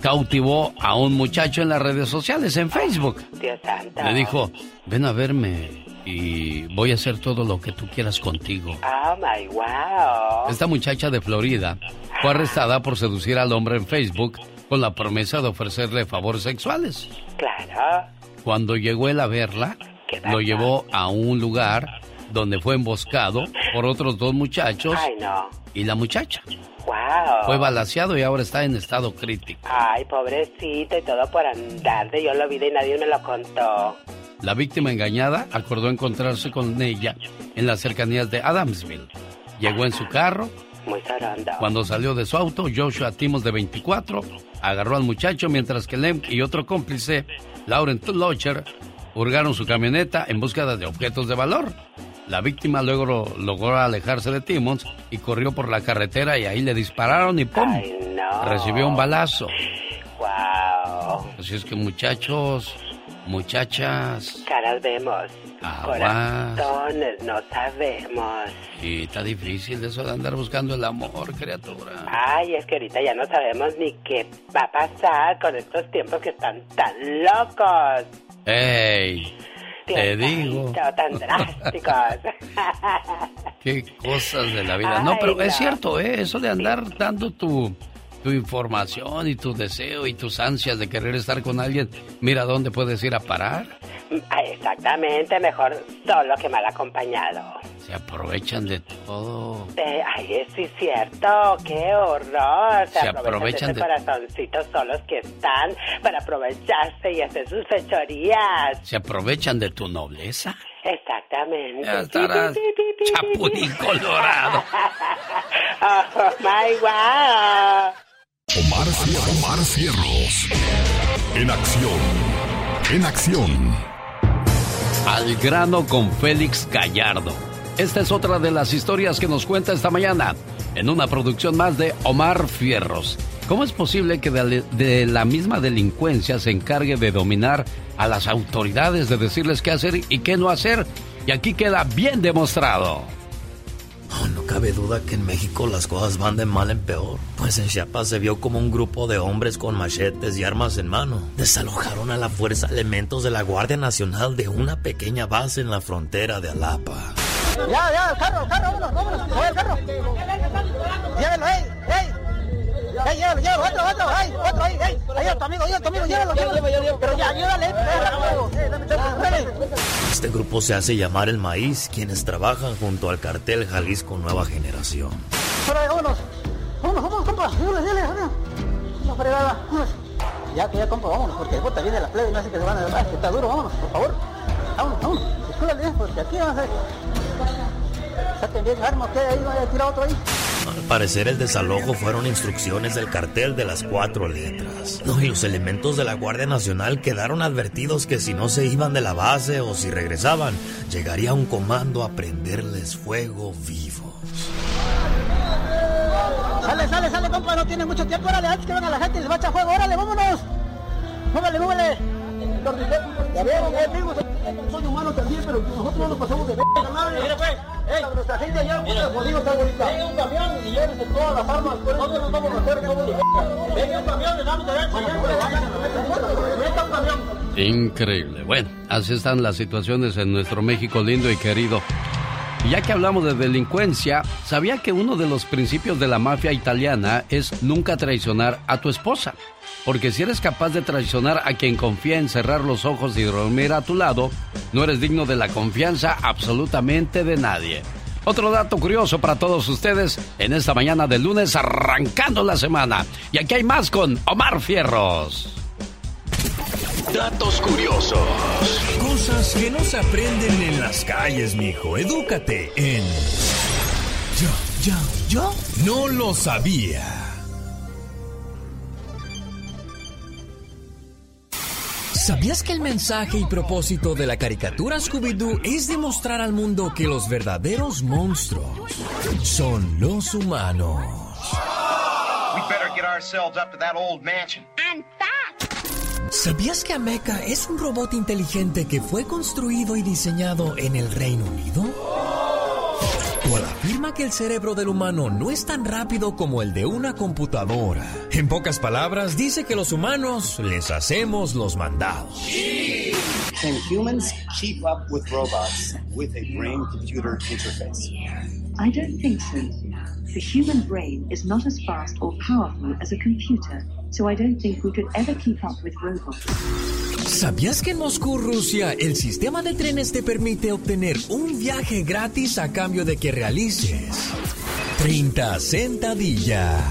Cautivó a un muchacho en las redes sociales, en Facebook. Dios santo. Le dijo, ven a verme y voy a hacer todo lo que tú quieras contigo. ¡Oh, my wow! Esta muchacha de Florida fue arrestada por seducir al hombre en Facebook con la promesa de ofrecerle favores sexuales. Claro. Cuando llegó él a verla, lo llevó a un lugar donde fue emboscado por otros dos muchachos ¡Ay, no! Y la muchacha. ¡Wow! Fue balaseado y ahora está en estado crítico. Ay, pobrecito, y todo por andar de yo lo vi y nadie me lo contó. La víctima engañada acordó encontrarse con ella en las cercanías de Adamsville. Llegó en su carro. Muy saranda. Cuando salió de su auto, Joshua Timos, de 24, agarró al muchacho mientras que Lem y otro cómplice, Laurent Locher, hurgaron su camioneta en búsqueda de objetos de valor. La víctima luego lo- logró alejarse de Timmons y corrió por la carretera y ahí le dispararon y ¡pum! no. Recibió un balazo. ¡Wow! Así es que muchachos, muchachas, Caras vemos. Aguas. Corazones no sabemos. y está difícil eso de andar buscando el amor, criatura. Ay, es que ahorita ya no sabemos ni qué va a pasar con estos tiempos que están tan locos. ¡Ey! Te digo, tan drásticos. qué cosas de la vida. No, Ay, pero es cierto, ¿eh? Eso de andar dando tu, tu información y tu deseo y tus ansias de querer estar con alguien, mira dónde puedes ir a parar. Ay, exactamente, mejor solo que mal acompañado. Se aprovechan de todo. Eh, ay, es sí cierto, qué horror. Se, Se aprovechan, aprovechan de de- corazoncitos solos que están para aprovecharse y hacer sus fechorías. Se aprovechan de tu nobleza. Exactamente. Ya estarás chapulín colorado. Oh, my wow. Omar, Omar. En acción. En acción. Al grano con Félix Gallardo. Esta es otra de las historias que nos cuenta esta mañana en una producción más de Omar Fierros. ¿Cómo es posible que de la misma delincuencia se encargue de dominar a las autoridades, de decirles qué hacer y qué no hacer? Y aquí queda bien demostrado. Oh, no cabe duda que en México las cosas van de mal en peor. Pues en Chiapas se vio como un grupo de hombres con machetes y armas en mano desalojaron a la fuerza elementos de la Guardia Nacional de una pequeña base en la frontera de Alapa. Ya, ya, carro, carro, vámonos, vámonos. El carro. Llévelo, ey, ey. Ey, llévalo, llévalo, otro, otro, ey, otro, ey, ey. Ahí tu amigo, tu amigo, llévalo, llévalo. Pero ya, ayúdale, Este grupo se hace llamar El Maíz, quienes trabajan junto al cartel Jalisco Nueva Generación. Pero vámonos. Vámonos, vámonos, compa. Vámonos, dale. La fregada, vámonos. Ya que ya, compa, vámonos, porque después te viene la plebe y me hace que se van a... Que está duro, vámonos, por favor. Vámonos, vámonos. Escúchale, porque aquí vamos a... A. Al parecer el desalojo fueron instrucciones del cartel de las cuatro letras. No, y los elementos de la Guardia Nacional quedaron advertidos que si no se iban de la base o si regresaban, llegaría un comando a prenderles fuego vivos. Sale, sale, sale, compa, no tiene mucho tiempo, órale, antes que venga la gente y les va a echar fuego, órale, vámonos. Múvale, múvale. Ya veo, ya digo, soy humano también, pero nosotros no nos pasamos de verga, madre. Mira, pues, ey, nuestra gente allá, mucha jodido está bonita. Venga un camión y llévense todas las armas, nosotros nos vamos a hacer como de verga. Venga un camión, le damos derecho meta un camión. Increíble. Bueno, así están las situaciones en nuestro México lindo y querido. Y ya que hablamos de delincuencia, ¿sabía que uno de los principios de la mafia italiana es nunca traicionar a tu esposa? Porque si eres capaz de traicionar a quien confía en cerrar los ojos y dormir a tu lado, no eres digno de la confianza absolutamente de nadie. Otro dato curioso para todos ustedes en esta mañana de lunes arrancando la semana. Y aquí hay más con Omar Fierros. Datos curiosos. Cosas que no se aprenden en las calles, mijo. Edúcate en. Yo, yo, yo no lo sabía. ¿Sabías que el mensaje y propósito de la caricatura Scooby-Doo es demostrar al mundo que los verdaderos monstruos son los humanos? We better get ourselves up to that old mansion. And fast. ¿Sabías que Ameca es un robot inteligente que fue construido y diseñado en el Reino Unido? Cual afirma que el cerebro del humano no es tan rápido como el de una computadora. En pocas palabras, dice que los humanos les hacemos los mandados. Can humans keep up with robots with a brain-computer interface? I don't think so. The human brain is not as fast or powerful as a computer, so I don't think we could ever keep up with robots. ¿Sabías que en Moscú, Rusia, el sistema de trenes te permite obtener un viaje gratis a cambio de que realices 30 sentadillas?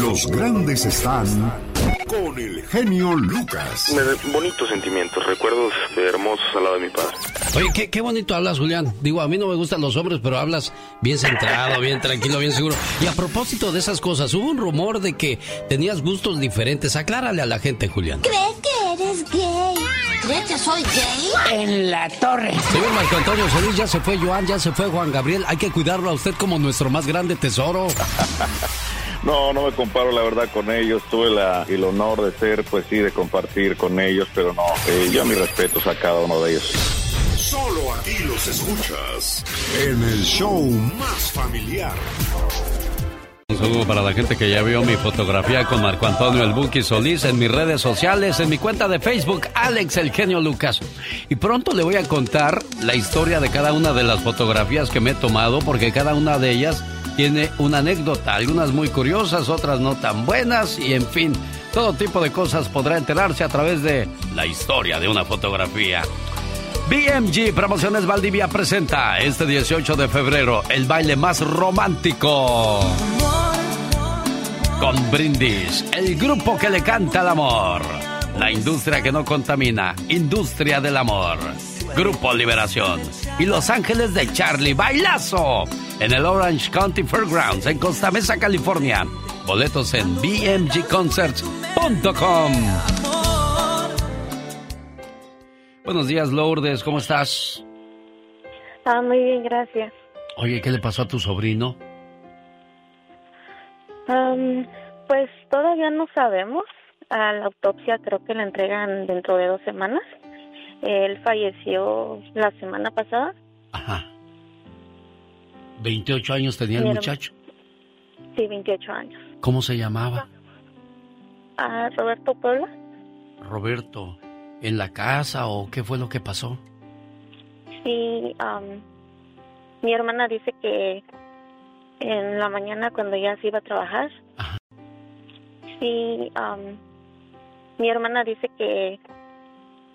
Los grandes están con el genio Lucas. Me bonitos sentimientos, recuerdos hermosos al lado de mi padre. Oye, qué, qué bonito hablas, Julián. Digo, a mí no me gustan los hombres, pero hablas bien centrado, bien tranquilo, bien seguro. Y a propósito de esas cosas, hubo un rumor de que tenías gustos diferentes. Aclárale a la gente, Julián. ¿Crees que eres gay? ¿Crees que soy gay? En la torre. Señor Marco Antonio Solís, ya se fue Joan, ya se fue Juan Gabriel. Hay que cuidarlo a usted como nuestro más grande tesoro. No, no me comparo la verdad con ellos. Tuve la, el honor de ser, pues sí, de compartir con ellos, pero no, eh, yo mis respetos a cada uno de ellos. Solo aquí los escuchas en el show más familiar. Un saludo para la gente que ya vio mi fotografía con Marco Antonio El Buki Solís en mis redes sociales, en mi cuenta de Facebook, Alex El Genio Lucas. Y pronto le voy a contar la historia de cada una de las fotografías que me he tomado, porque cada una de ellas tiene una anécdota, algunas muy curiosas, otras no tan buenas, y en fin, todo tipo de cosas podrá enterarse a través de la historia de una fotografía. BMG Promociones Valdivia presenta este 18 de febrero el baile más romántico. Con Brindis, el grupo que le canta al amor. La industria que no contamina, industria del amor. Grupo Liberación y Los Ángeles de Charlie Bailazo en el Orange County Fairgrounds en Costa Mesa, California. Boletos en bmgconcerts.com. Buenos días, Lourdes, ¿cómo estás? Ah, muy bien, gracias. Oye, ¿qué le pasó a tu sobrino? Am, pues todavía no sabemos. A la autopsia creo que la entregan dentro de dos semanas. Él falleció la semana pasada. Ajá. 28 años tenía el muchacho. Sí, 28 años. ¿Cómo se llamaba? A Roberto Puebla. Roberto. ¿En la casa o qué fue lo que pasó? Sí, mi hermana dice que en la mañana cuando ya se iba a trabajar. Sí, mi hermana dice que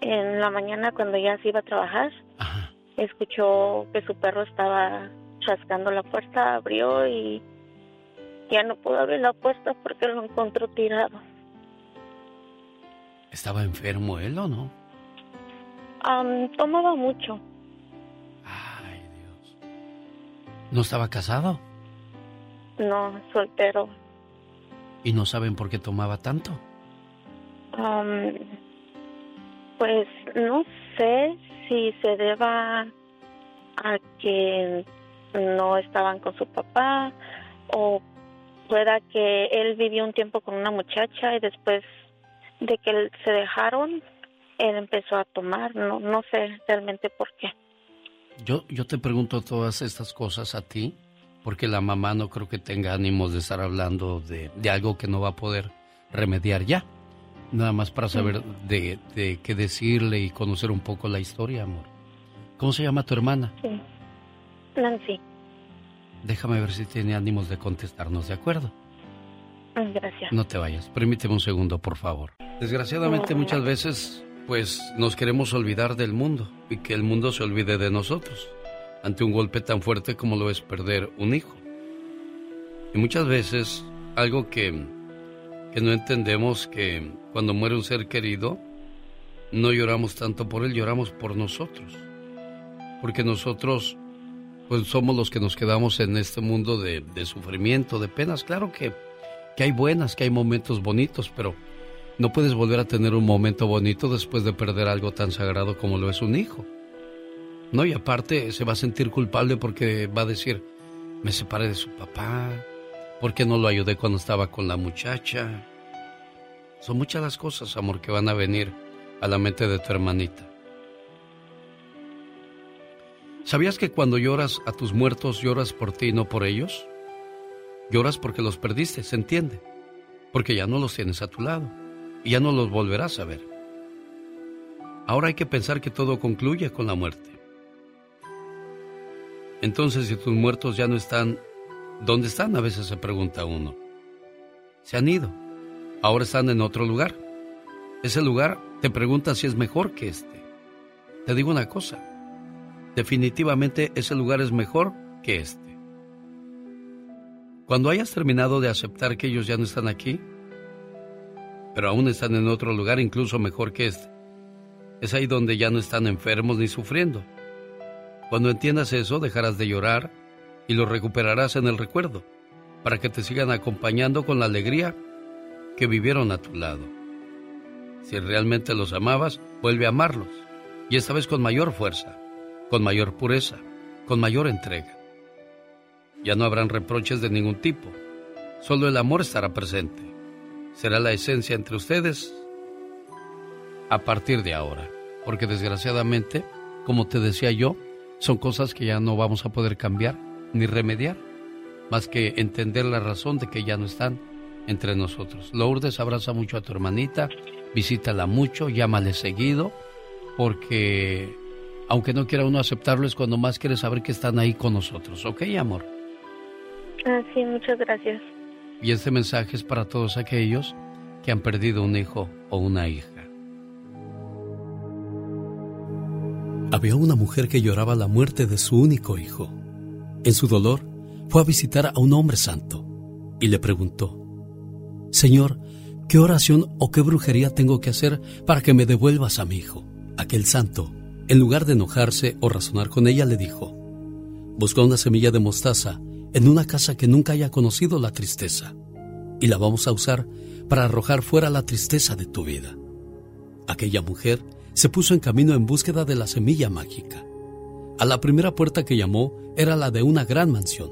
en la mañana cuando ya se iba a trabajar, escuchó que su perro estaba rascando la puerta, abrió y ya no pudo abrir la puerta porque lo encontró tirado. ¿Estaba enfermo él o no? Am, tomaba mucho. ¿No estaba casado? No, soltero. ¿Y no saben por qué tomaba tanto? Pues no sé si se deba a que no estaban con su papá o pueda que él vivió un tiempo con una muchacha y después de que se dejaron, él empezó a tomar. No, no sé realmente por qué. Yo, yo te pregunto todas estas cosas a ti, porque la mamá no creo que tenga ánimos de estar hablando de, de algo que no va a poder remediar ya. Nada más para saber de, de qué decirle y conocer un poco la historia, amor. ¿Cómo se llama tu hermana? Sí. Nancy, Déjame ver si tiene ánimos de contestarnos, ¿de acuerdo? gracias. No te vayas, permíteme un segundo, por favor. Desgraciadamente muchas veces, pues nos queremos olvidar del mundo y que el mundo se olvide de nosotros ante un golpe tan fuerte como lo es perder un hijo. Y muchas veces algo que, que no entendemos que cuando muere un ser querido, no lloramos tanto por él, lloramos por nosotros. Porque nosotros pues somos los que nos quedamos en este mundo de, sufrimiento, de penas. Claro que, que hay buenas, que hay momentos bonitos, pero no puedes volver a tener un momento bonito después de perder algo tan sagrado como lo es un hijo. No, y aparte se va a sentir culpable porque va a decir, me separé de su papá, ¿por qué no lo ayudé cuando estaba con la muchacha? Son muchas las cosas, amor, que van a venir a la mente de tu hermanita. ¿Sabías que cuando lloras a tus muertos lloras por ti y no por ellos? Lloras porque los perdiste, se entiende. Porque ya no los tienes a tu lado y ya no los volverás a ver. Ahora hay que pensar que todo concluye con la muerte. Entonces, si tus muertos ya no están, ¿dónde están? A veces se pregunta uno. Se han ido. Ahora están en otro lugar. Ese lugar te pregunta si es mejor que este. Te digo una cosa. Definitivamente ese lugar es mejor que este. Cuando hayas terminado de aceptar que ellos ya no están aquí, pero aún están en otro lugar incluso mejor que este, es ahí donde ya no están enfermos ni sufriendo. Cuando entiendas eso, dejarás de llorar y lo recuperarás en el recuerdo, para que te sigan acompañando con la alegría que vivieron a tu lado. Si realmente los amabas, vuelve a amarlos, y esta vez con mayor fuerza, con mayor pureza, con mayor entrega. Ya no habrán reproches de ningún tipo, solo el amor estará presente. Será la esencia entre ustedes a partir de ahora, porque desgraciadamente, como te decía yo, son cosas que ya no vamos a poder cambiar ni remediar, más que entender la razón de que ya no están entre nosotros. Lourdes, abraza mucho a tu hermanita, visítala mucho, llámale seguido, porque aunque no quiera uno aceptarlo, es cuando más quiere saber que están ahí con nosotros. ¿Ok, amor? Ah, sí, muchas gracias. Y este mensaje es para todos aquellos que han perdido un hijo o una hija. Había una mujer que lloraba la muerte de su único hijo. En su dolor, fue a visitar a un hombre santo y le preguntó, Señor, ¿qué oración o qué brujería tengo que hacer para que me devuelvas a mi hijo? Aquel santo, en lugar de enojarse o razonar con ella, le dijo, Busca una semilla de mostaza en una casa que nunca haya conocido la tristeza y la vamos a usar para arrojar fuera la tristeza de tu vida. Aquella mujer se puso en camino en búsqueda de la semilla mágica. A la primera puerta que llamó era la de una gran mansión.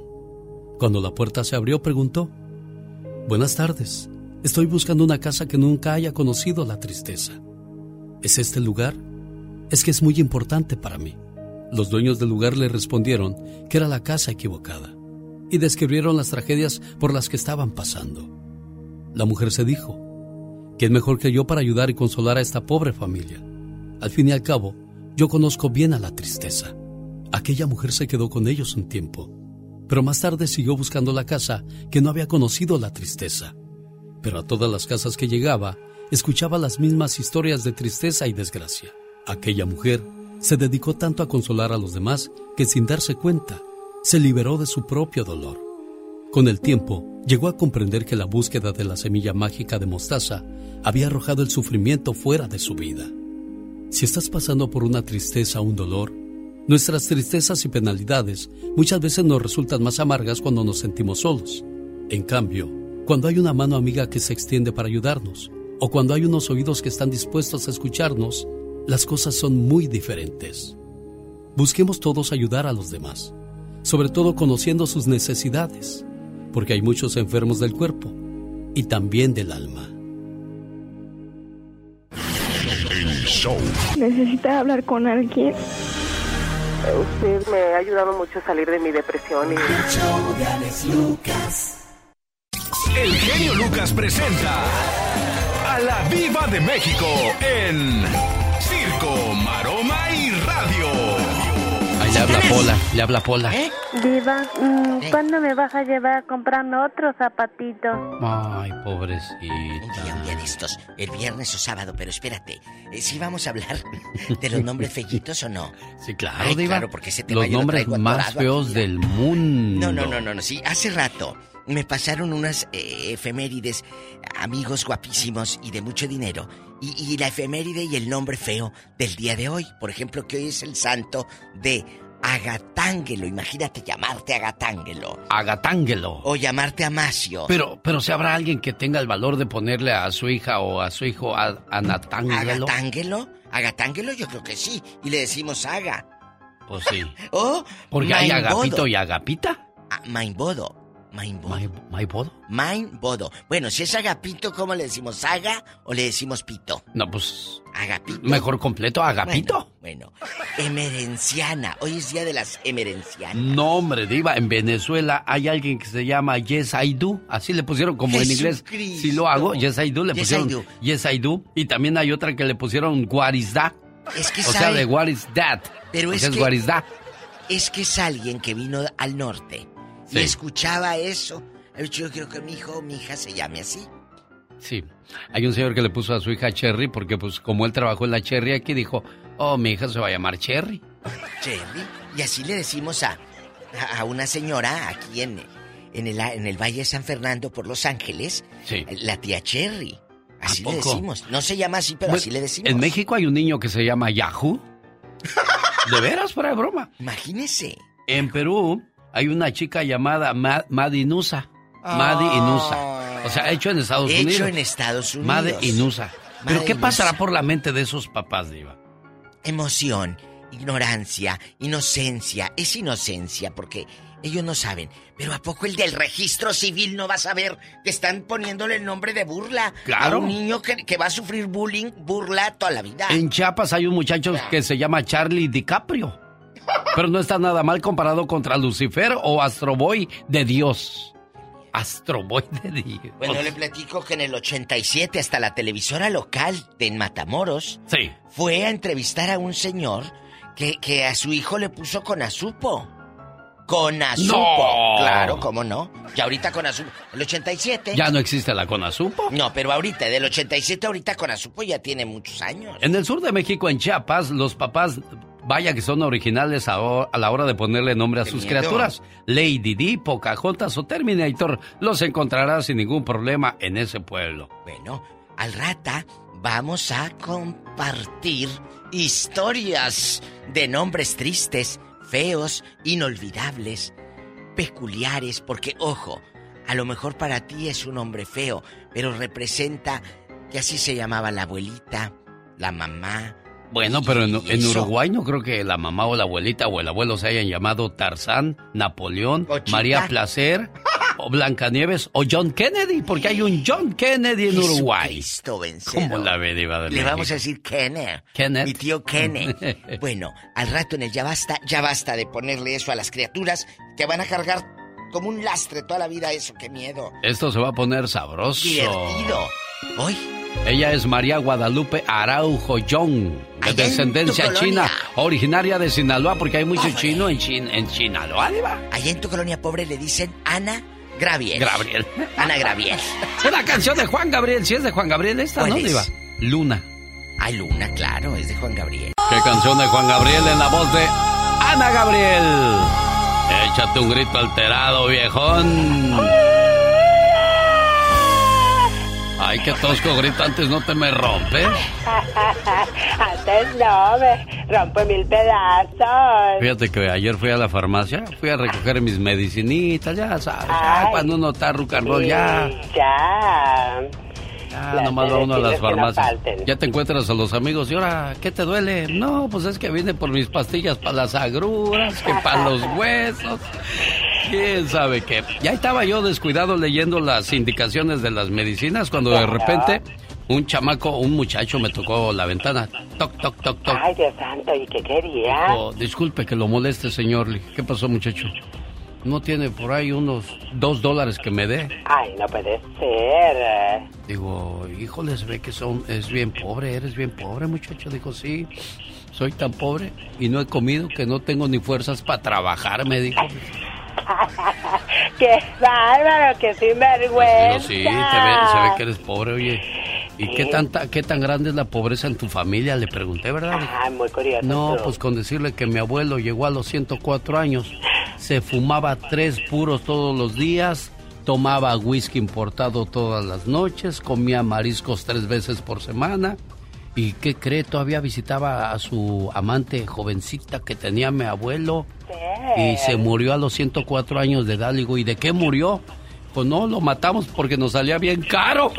Cuando la puerta se abrió preguntó, Buenas tardes, estoy buscando una casa que nunca haya conocido la tristeza. ¿Es este el lugar? Es que es muy importante para mí. Los dueños del lugar le respondieron que era la casa equivocada y describieron las tragedias por las que estaban pasando. La mujer se dijo, ¿quién mejor que yo para ayudar y consolar a esta pobre familia? Al fin y al cabo, yo conozco bien a la tristeza Aquella mujer se quedó con ellos un tiempo, pero más tarde siguió buscando la casa que no había conocido la tristeza. Pero a todas las casas que llegaba, escuchaba las mismas historias de tristeza y desgracia. Aquella mujer se dedicó tanto a consolar a los demás que sin darse cuenta, se liberó de su propio dolor. Con el tiempo, llegó a comprender que la búsqueda de la semilla mágica de mostaza había arrojado el sufrimiento fuera de su vida. Si estás pasando por una tristeza o un dolor, nuestras tristezas y penalidades muchas veces nos resultan más amargas cuando nos sentimos solos. En cambio, cuando hay una mano amiga que se extiende para ayudarnos, o cuando hay unos oídos que están dispuestos a escucharnos, las cosas son muy diferentes. Busquemos todos ayudar a los demás, sobre todo conociendo sus necesidades, porque hay muchos enfermos del cuerpo y también del alma. Necesita hablar con alguien. Usted me ha ayudado mucho a salir de mi depresión y... El genio Lucas presenta a la Viva de México en Circo, Maroma y Radio. Ahí le habla Pola, le habla Pola. Diva, mm, ¿cuándo me vas a llevar a comprarme otro zapatito? Ay, pobrecita. Un día, un día de estos, el viernes o sábado, pero espérate, eh, ¿sí vamos a hablar de los nombres fellitos o no? Sí, claro, Ay, Diva. claro, porque ese tema Los yo lo nombres traigo más feos aquí, del mundo. No, no, no, no, no, sí, hace rato me pasaron unas eh, efemérides, amigos guapísimos y de mucho dinero. Y, y la efeméride y el nombre feo del día de hoy. Por ejemplo, que hoy es el santo de Agatángelo. Imagínate llamarte Agatángelo. Agatángelo. O llamarte Amasio. Pero, pero si habrá alguien que tenga el valor de ponerle a su hija o a su hijo a, Anatángelo. ¿Agatángelo? ¿Agatángelo? Yo creo que sí. Y le decimos Aga. Pues sí. O Porque hay Mainbodo. Agapito y Agapita. Ah, Mainbodo. Mainbodo. ¿Mainbodo? Mainbodo. Bueno, si es Agapito, ¿cómo le decimos? ¿Aga o le decimos Pito? No, pues. Agapito. Mejor completo, Agapito. Bueno, emerenciana. Hoy es día de las emerencianas. No, hombre, Diva, en Venezuela hay alguien que se llama Yes I Do. Así le pusieron como en inglés. Si lo hago, Yes I Do, le Yes, pusieron I do. Yes I Do. Y también hay otra que le pusieron What is that? Es que o sea, de What is that? Pero es sea, que- What is that? Es que es alguien que vino al norte Sí. y escuchaba eso. Yo quiero que mi hijo o mi hija se llame así. Sí. Hay un señor que le puso a su hija Cherry porque, pues, como él trabajó en la Cherry aquí, dijo, oh, mi hija se va a llamar Cherry. Cherry. Y así le decimos a, a, una señora aquí en, en, el, en el Valle de San Fernando por Los Ángeles, Sí. la tía Cherry. Así le decimos. No se llama así, pero Bueno, así le decimos. En México hay un niño que se llama Yahoo. ¿De veras, fuera de broma? Imagínese. En Perú hay una chica llamada Ma- Madinusa. Madi Inusa. O sea, hecho en Estados Hecho Unidos. en Estados Unidos. Madi Inusa. Pero ¿qué pasará por la mente de esos papás, Diva? Emoción, ignorancia, inocencia. Es inocencia porque ellos no saben. Pero ¿a poco el del registro civil no va a saber que están poniéndole el nombre de burla? Claro. A un niño que, que va a sufrir bullying, burla toda la vida. En Chiapas hay un muchacho que se llama Charlie DiCaprio. Pero no está nada mal comparado contra Lucifer o Astro Boy de Dios. Astro Boy de Dios. Bueno, le platico que en el 87 hasta la televisora local de en Matamoros Sí. fue a entrevistar a un señor que, que a su hijo le puso con azupo. Con azupo. No. Claro, ¿cómo no? Ya ahorita con azupo. El 87. Ya no existe la Conazupo. No, pero ahorita, del 87 ahorita con Azupo ya tiene muchos años. En el sur de México, en Chiapas, los papás, vaya que son originales a, a la hora de ponerle nombre a sus miedo. criaturas. Lady Di, Pocahontas o Terminator los encontrarás sin ningún problema en ese pueblo. Bueno, al rata vamos a compartir historias de nombres tristes, feos, inolvidables, peculiares, porque ojo, a lo mejor para ti es un nombre feo, pero representa que así se llamaba la abuelita, la mamá. Bueno, pero en. Uruguay no creo que la mamá o la abuelita o el abuelo se hayan llamado Tarzán, Napoleón. María Placer, o Blancanieves, o John Kennedy, porque hay un John Kennedy en Uruguay. Vencedor. ¿Cómo la ve, Diva de Le vamos a decir Kenneth. Kenneth. Mi tío Kenneth. bueno, al rato en el ya basta, ya basta de ponerle eso a las criaturas que van a cargar como un lastre toda la vida eso, qué miedo. Esto se va a poner sabroso. Divertido. Hoy Ella es María Guadalupe Araujo Young, de descendencia china, originaria de Sinaloa, porque hay mucho chino en, Chin en Sinaloa, Diva. Allá en tu colonia pobre le dicen Ana Graviel. Gabriel. Ana Graviel. Es la canción de Juan Gabriel, si es de Juan Gabriel esta, ¿Cuál ¿no? Diva? Luna. Ay, Luna, claro, es de Juan Gabriel. ¿Qué canción de Juan Gabriel en la voz de Ana Gabriel? Échate un grito alterado, viejón. Ay, qué tosco grito, antes no te me rompes. Antes no, me rompo mil pedazos. Fíjate que ayer fui a la farmacia, fui a recoger mis medicinitas, ya sabes, Ay. cuando uno está rock and roll, ya, Ya. ya Las nomás va uno a las no farmacias. Ya te encuentras a los amigos y ahora, ¿qué te duele? No, pues es que vine por mis pastillas para las agruras, que para los huesos. ¿Quién sabe qué? Ya estaba yo descuidado leyendo las indicaciones de las medicinas cuando de repente un chamaco, un muchacho me tocó la ventana. Toc, toc, toc, toc. Ay, Dios santo, ¿y qué quería? Disculpe que lo moleste, señor. ¿Qué pasó, muchacho? ¿No tiene por ahí unos dos dólares que me dé? Ay, no puede ser. Digo, híjole, se ve que son, es bien pobre, eres bien pobre, muchacho. Dijo, sí, soy tan pobre y no he comido que no tengo ni fuerzas para trabajar, me dijo. ¡Qué bárbaro, qué sinvergüenza! Sí, te ve- se ve que eres pobre, oye. ¿Y qué, tanta, qué tan grande es la pobreza en tu familia? Le pregunté, ¿verdad? Ay, muy curioso. No, tú. pues con decirle que mi abuelo llegó a los 104 años, se fumaba tres puros todos los días, tomaba whisky importado todas las noches, comía mariscos tres veces por semana. ¿Y qué cree? Todavía visitaba a su amante jovencita que tenía mi abuelo y se murió a los 104 años de edad. ¿y de qué murió? Pues no, lo matamos porque nos salía bien caro.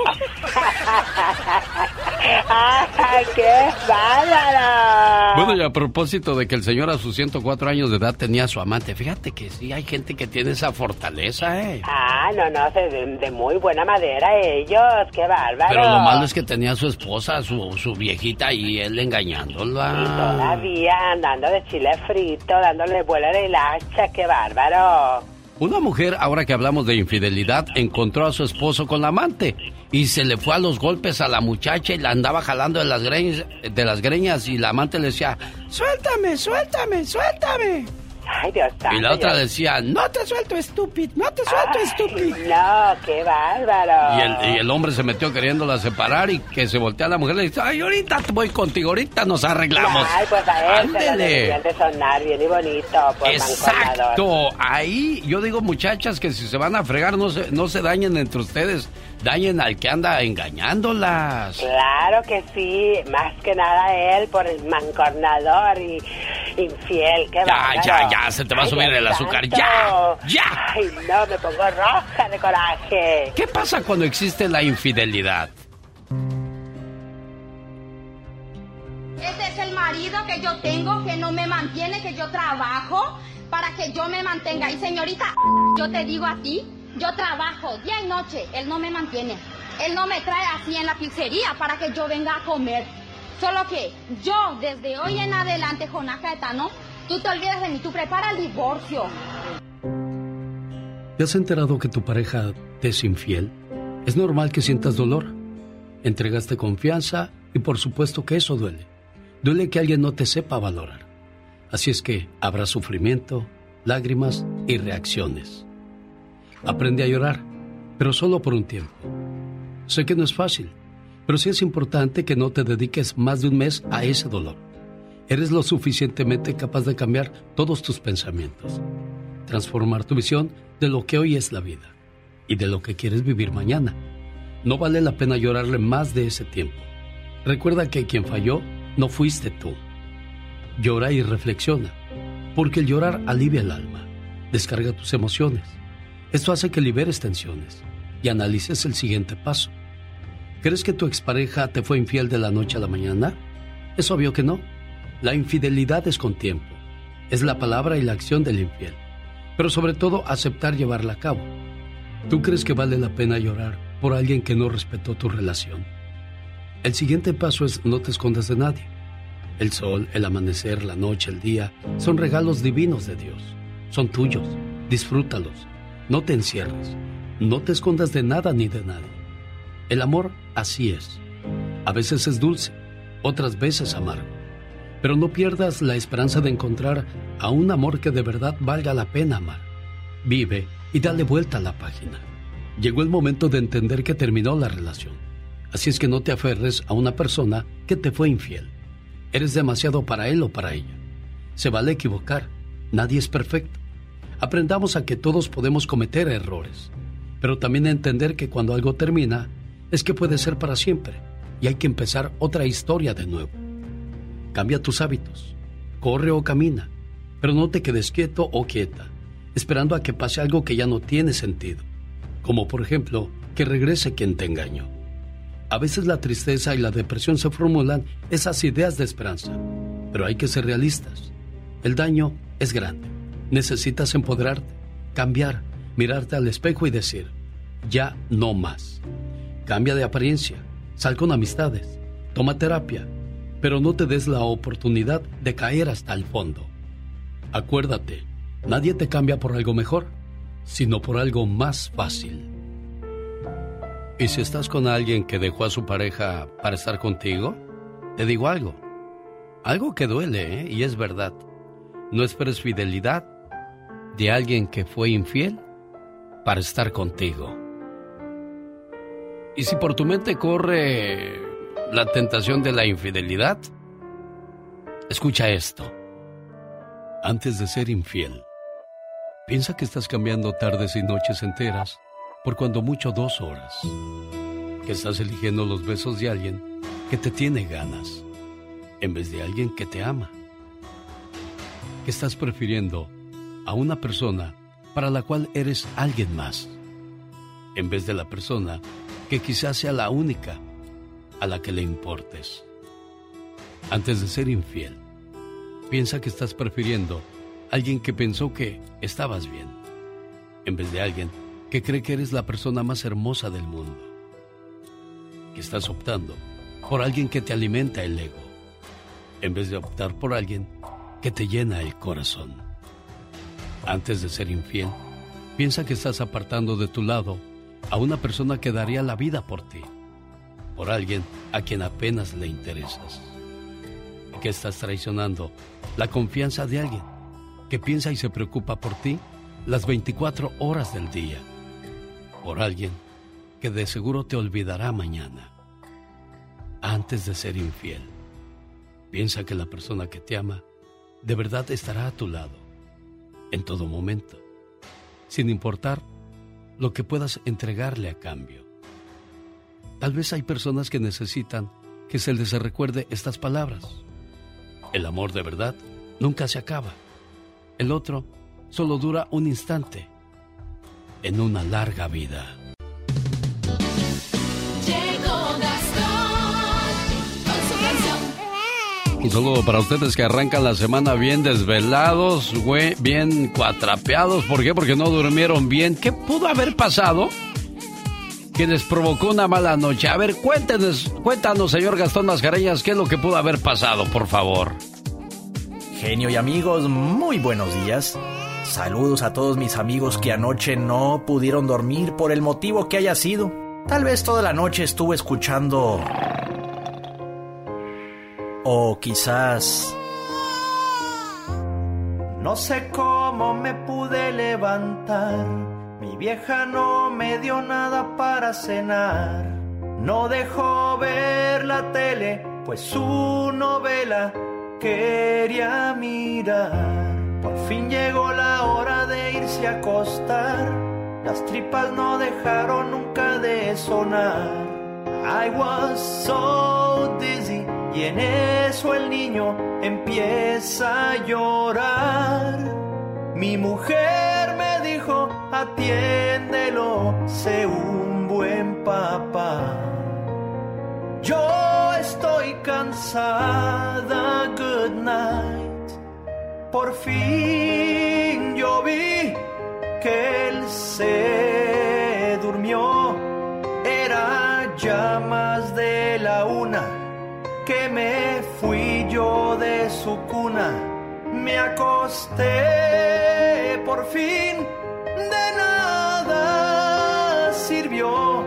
¡Ay, qué bárbaro! Bueno, y a propósito de que el señor a sus 104 años de edad tenía a su amante, fíjate que sí hay gente que tiene esa fortaleza, ¿eh? Ah, no, no, de, de muy buena madera ellos, qué bárbaro. Pero lo malo es que tenía a su esposa, su, su viejita, y él engañándola. Todavía andando de chile frito, dándole vuelo de hacha, qué bárbaro. Una mujer, ahora que hablamos de infidelidad, encontró a su esposo con la amante y se le fue a los golpes a la muchacha y la andaba jalando de las greñas, de las greñas y la amante le decía, suéltame, suéltame, suéltame. Ay, Dios santo. Y la otra decía, no te suelto, estúpido, no te suelto, estúpido. No, qué bárbaro. Y el, y el hombre se metió queriéndola separar y que se voltea a la mujer y le dice, ay, ahorita voy contigo, ahorita nos arreglamos. Ay, pues a él se de sonar bien y bonito, mancolador. Exacto, ahí yo digo muchachas que si se van a fregar no se, no se dañen entre ustedes, dañen al que anda engañándolas. Claro que sí, más que nada él por el mancornador y infiel, qué Ya, bárbaro. ya, ya, se te va a subir el azúcar, ya, ya. Ay, no, me pongo roja de coraje. ¿Qué pasa cuando existe la infidelidad? Ese es el marido que yo tengo, que no me mantiene, que yo trabajo para que yo me mantenga. Y señorita, yo te digo a ti, yo trabajo día y noche, él no me mantiene. Él no me trae así en la pizzería para que yo venga a comer. Solo que yo, desde hoy en adelante, Jonás Caetano, tú te olvidas de mí, tú prepara el divorcio. ¿Te has enterado que tu pareja te es infiel? Es normal que sientas dolor. Entregaste confianza y por supuesto que eso duele. Duele que alguien no te sepa valorar. Así es que habrá sufrimiento, lágrimas y reacciones. Aprende a llorar, pero solo por un tiempo. Sé que no es fácil, pero sí es importante que no te dediques más de un mes a ese dolor. Eres lo suficientemente capaz de cambiar todos tus pensamientos, transformar tu visión de lo que hoy es la vida y de lo que quieres vivir mañana. No vale la pena llorarle más de ese tiempo. Recuerda que quien falló no fuiste tú. Llora y reflexiona, porque el llorar alivia el alma, descarga tus emociones. Esto hace que liberes tensiones y analices el siguiente paso. ¿Crees que tu expareja te fue infiel de la noche a la mañana? Es obvio que no. La infidelidad es con tiempo. Es la palabra y la acción del infiel. Pero sobre todo aceptar llevarla a cabo. ¿Tú crees que vale la pena llorar por alguien que no respetó tu relación? El siguiente paso es no te escondas de nadie. El sol, el amanecer, la noche, el día son regalos divinos de Dios. Son tuyos. Disfrútalos. No te encierres. No te escondas de nada ni de nadie. El amor así es. A veces es dulce, otras veces amargo. Pero no pierdas la esperanza de encontrar a un amor que de verdad valga la pena amar. Vive y dale vuelta a la página. Llegó el momento de entender que terminó la relación. Así es que no te aferres a una persona que te fue infiel. Eres demasiado para él o para ella. Se vale equivocar. Nadie es perfecto. Aprendamos a que todos podemos cometer errores, pero también entender que cuando algo termina es que puede ser para siempre y hay que empezar otra historia de nuevo. Cambia tus hábitos, corre o camina, pero no te quedes quieto o quieta, esperando a que pase algo que ya no tiene sentido, como por ejemplo que regrese quien te engañó. A veces la tristeza y la depresión se formulan esas ideas de esperanza, pero hay que ser realistas. El daño es grande Necesitas empoderarte, cambiar, mirarte al espejo y decir, ya no más. Cambia de apariencia, sal con amistades, toma terapia, pero no te des la oportunidad de caer hasta el fondo. Acuérdate, nadie te cambia por algo mejor, sino por algo más fácil. ¿Y si estás con alguien que dejó a su pareja para estar contigo? Te digo algo. Algo que duele, ¿eh? y es verdad. No esperes fidelidad de alguien que fue infiel para estar contigo. Y si por tu mente corre la tentación de la infidelidad, escucha esto. Antes de ser infiel, piensa que estás cambiando tardes y noches enteras por cuando mucho dos horas. Que estás eligiendo los besos de alguien que te tiene ganas en vez de alguien que te ama. Que estás prefiriendo a una persona para la cual eres alguien más, en vez de la persona que quizás sea la única a la que le importes. Antes de ser infiel, piensa que estás prefiriendo a alguien que pensó que estabas bien, en vez de alguien que cree que eres la persona más hermosa del mundo. Que estás optando por alguien que te alimenta el ego, en vez de optar por alguien que te llena el corazón. Antes de ser infiel, piensa que estás apartando de tu lado a una persona que daría la vida por ti, por alguien a quien apenas le interesas. Que estás traicionando la confianza de alguien que piensa y se preocupa por ti las 24 horas del día, por alguien que de seguro te olvidará mañana. Antes de ser infiel, piensa que la persona que te ama de verdad estará a tu lado en todo momento, sin importar lo que puedas entregarle a cambio. Tal vez hay personas que necesitan que se les recuerde estas palabras. El amor de verdad nunca se acaba. El otro solo dura un instante en una larga vida. Un saludo para ustedes que arrancan la semana bien desvelados, güey, bien cuatrapeados. ¿Por qué? Porque no durmieron bien. ¿Qué pudo haber pasado? Que les provocó una mala noche. A ver, cuéntenos, cuéntanos, señor Gastón Mascareñas, qué es lo que pudo haber pasado, por favor. Genio y amigos, muy buenos días. Saludos a todos mis amigos que anoche no pudieron dormir por el motivo que haya sido. Tal vez toda la noche estuve escuchando o quizás... No sé cómo me pude levantar. Mi vieja no me dio nada para cenar. No dejó ver la tele, pues su novela quería mirar. Por fin llegó la hora de irse a acostar. Las tripas no dejaron nunca de sonar. I was so dizzy y en eso el niño empieza a llorar. Mi mujer me dijo, atiéndelo, sé un buen papá. Yo estoy cansada, good night. Por fin yo vi que él se durmió. Era ya más de la una que me fui yo de su cuna, me acosté por fin, de nada sirvió.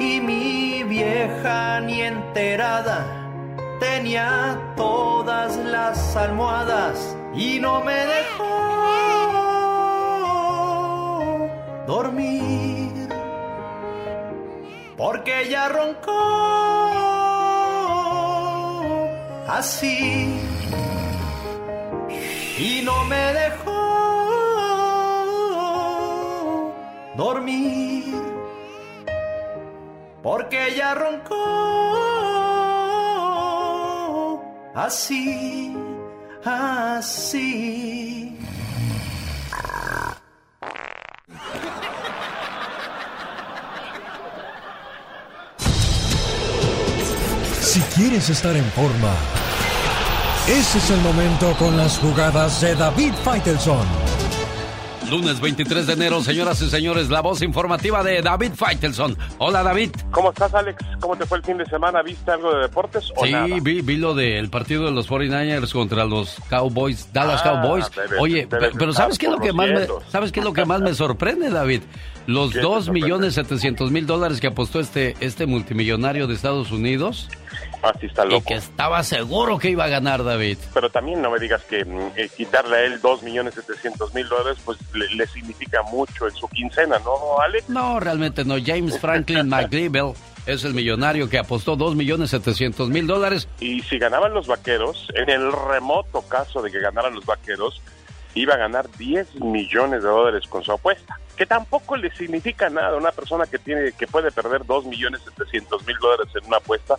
Y mi vieja ni enterada tenía todas las almohadas y no me dejó dormir. Porque ella roncó así y no me dejó dormir porque ella roncó así, así. Si quieres estar en forma, ese es el momento con las jugadas de David Faitelson. Lunes 23 de enero, señoras y señores, la voz informativa de David Faitelson. Hola, David. ¿Cómo estás, Alex? ¿Cómo te fue el fin de semana? ¿Viste algo de deportes o sí, nada? vi, vi lo del partido de los 49ers contra los Cowboys, Dallas Ah, Cowboys. debes- Oye, debes pero ¿sabes qué es lo que más me. ¿sabes qué es lo que más me sorprende, David? Los ¿Qué te 2 sorprende? millones 700 mil dólares que apostó este, este multimillonario de Estados Unidos. Así está Y loco. que estaba seguro que iba a ganar, David. Pero también no me digas que mm, eh, quitarle a él 2.700.000 dólares, pues le, le significa mucho en su quincena, ¿no, Alex? No, realmente no. James Franklin McLeavell es el millonario que apostó 2 millones 700 mil dólares. Y si ganaban los vaqueros, en el remoto caso de que ganaran los vaqueros, iba a ganar 10 millones de dólares con su apuesta. Que tampoco le significa nada a una persona que tiene que puede perder 2 millones 700 mil dólares en una apuesta,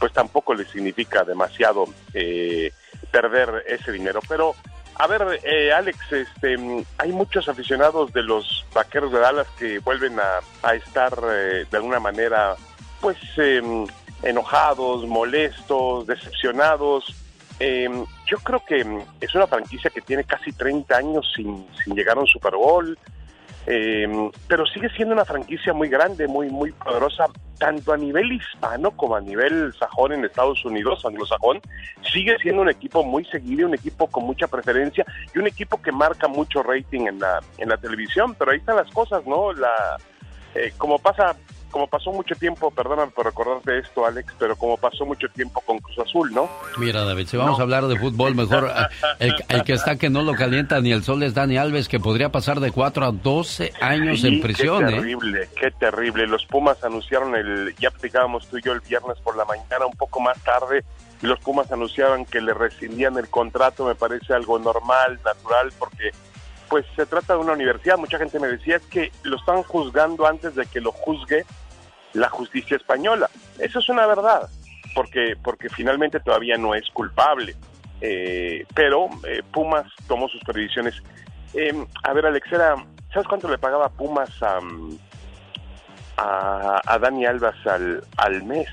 pues tampoco le significa demasiado eh, perder ese dinero. Pero, a ver, eh, Alex, este, hay muchos aficionados de los vaqueros de Dallas que vuelven a, estar eh, de alguna manera, pues, eh, enojados, molestos, decepcionados. Eh, yo creo que es una franquicia que tiene casi 30 años sin, sin llegar a un Super Bowl, eh, pero sigue siendo una franquicia muy grande, muy muy poderosa, tanto a nivel hispano como a nivel sajón en Estados Unidos, anglosajón. Sigue siendo un equipo muy seguido, un equipo con mucha preferencia y un equipo que marca mucho rating en la en la televisión. Pero ahí están las cosas, ¿no? La eh, como pasa como pasó mucho tiempo, perdóname por recordarte esto, Alex, pero como pasó mucho tiempo con Cruz Azul, ¿no? Mira, David, si vamos a hablar de fútbol, mejor ah, el, el que está que no lo calienta ni el sol es Dani Alves, que podría pasar de 4 a 12 años Sí, en prisión, Qué ¿eh? terrible, qué terrible. Los Pumas anunciaron el, ya platicábamos tú y yo el viernes por la mañana, un poco más tarde, y los Pumas anunciaban que le rescindían el contrato, me parece algo normal, natural, porque pues se trata de una universidad. Mucha gente me decía es que lo están juzgando antes de que lo juzgue la justicia española. Eso es una verdad, porque, porque finalmente todavía no es culpable. Eh, pero eh, Pumas tomó sus previsiones. Eh, a ver, Alexera, ¿sabes cuánto le pagaba Pumas a, a, a Dani Alves al, al mes?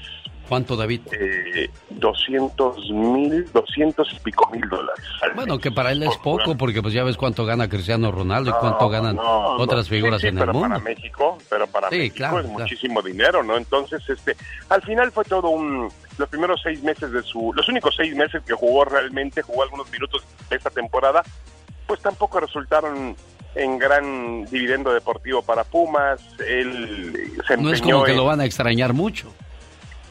¿Cuánto, David? Eh, 200 mil, 200 y pico mil dólares. Bueno, que para él es poco, porque pues ya ves cuánto gana Cristiano Ronaldo y cuánto ganan no, otras no. figuras Sí, sí, en el pero mundo. para México, pero para Sí, México claro, es claro. muchísimo dinero, ¿no? Entonces, este, al final fue todo un, los primeros seis meses de su, los únicos seis meses que jugó realmente, jugó algunos minutos esta temporada, pues tampoco resultaron en gran dividendo deportivo para Pumas. Él se No es como que lo van a extrañar mucho.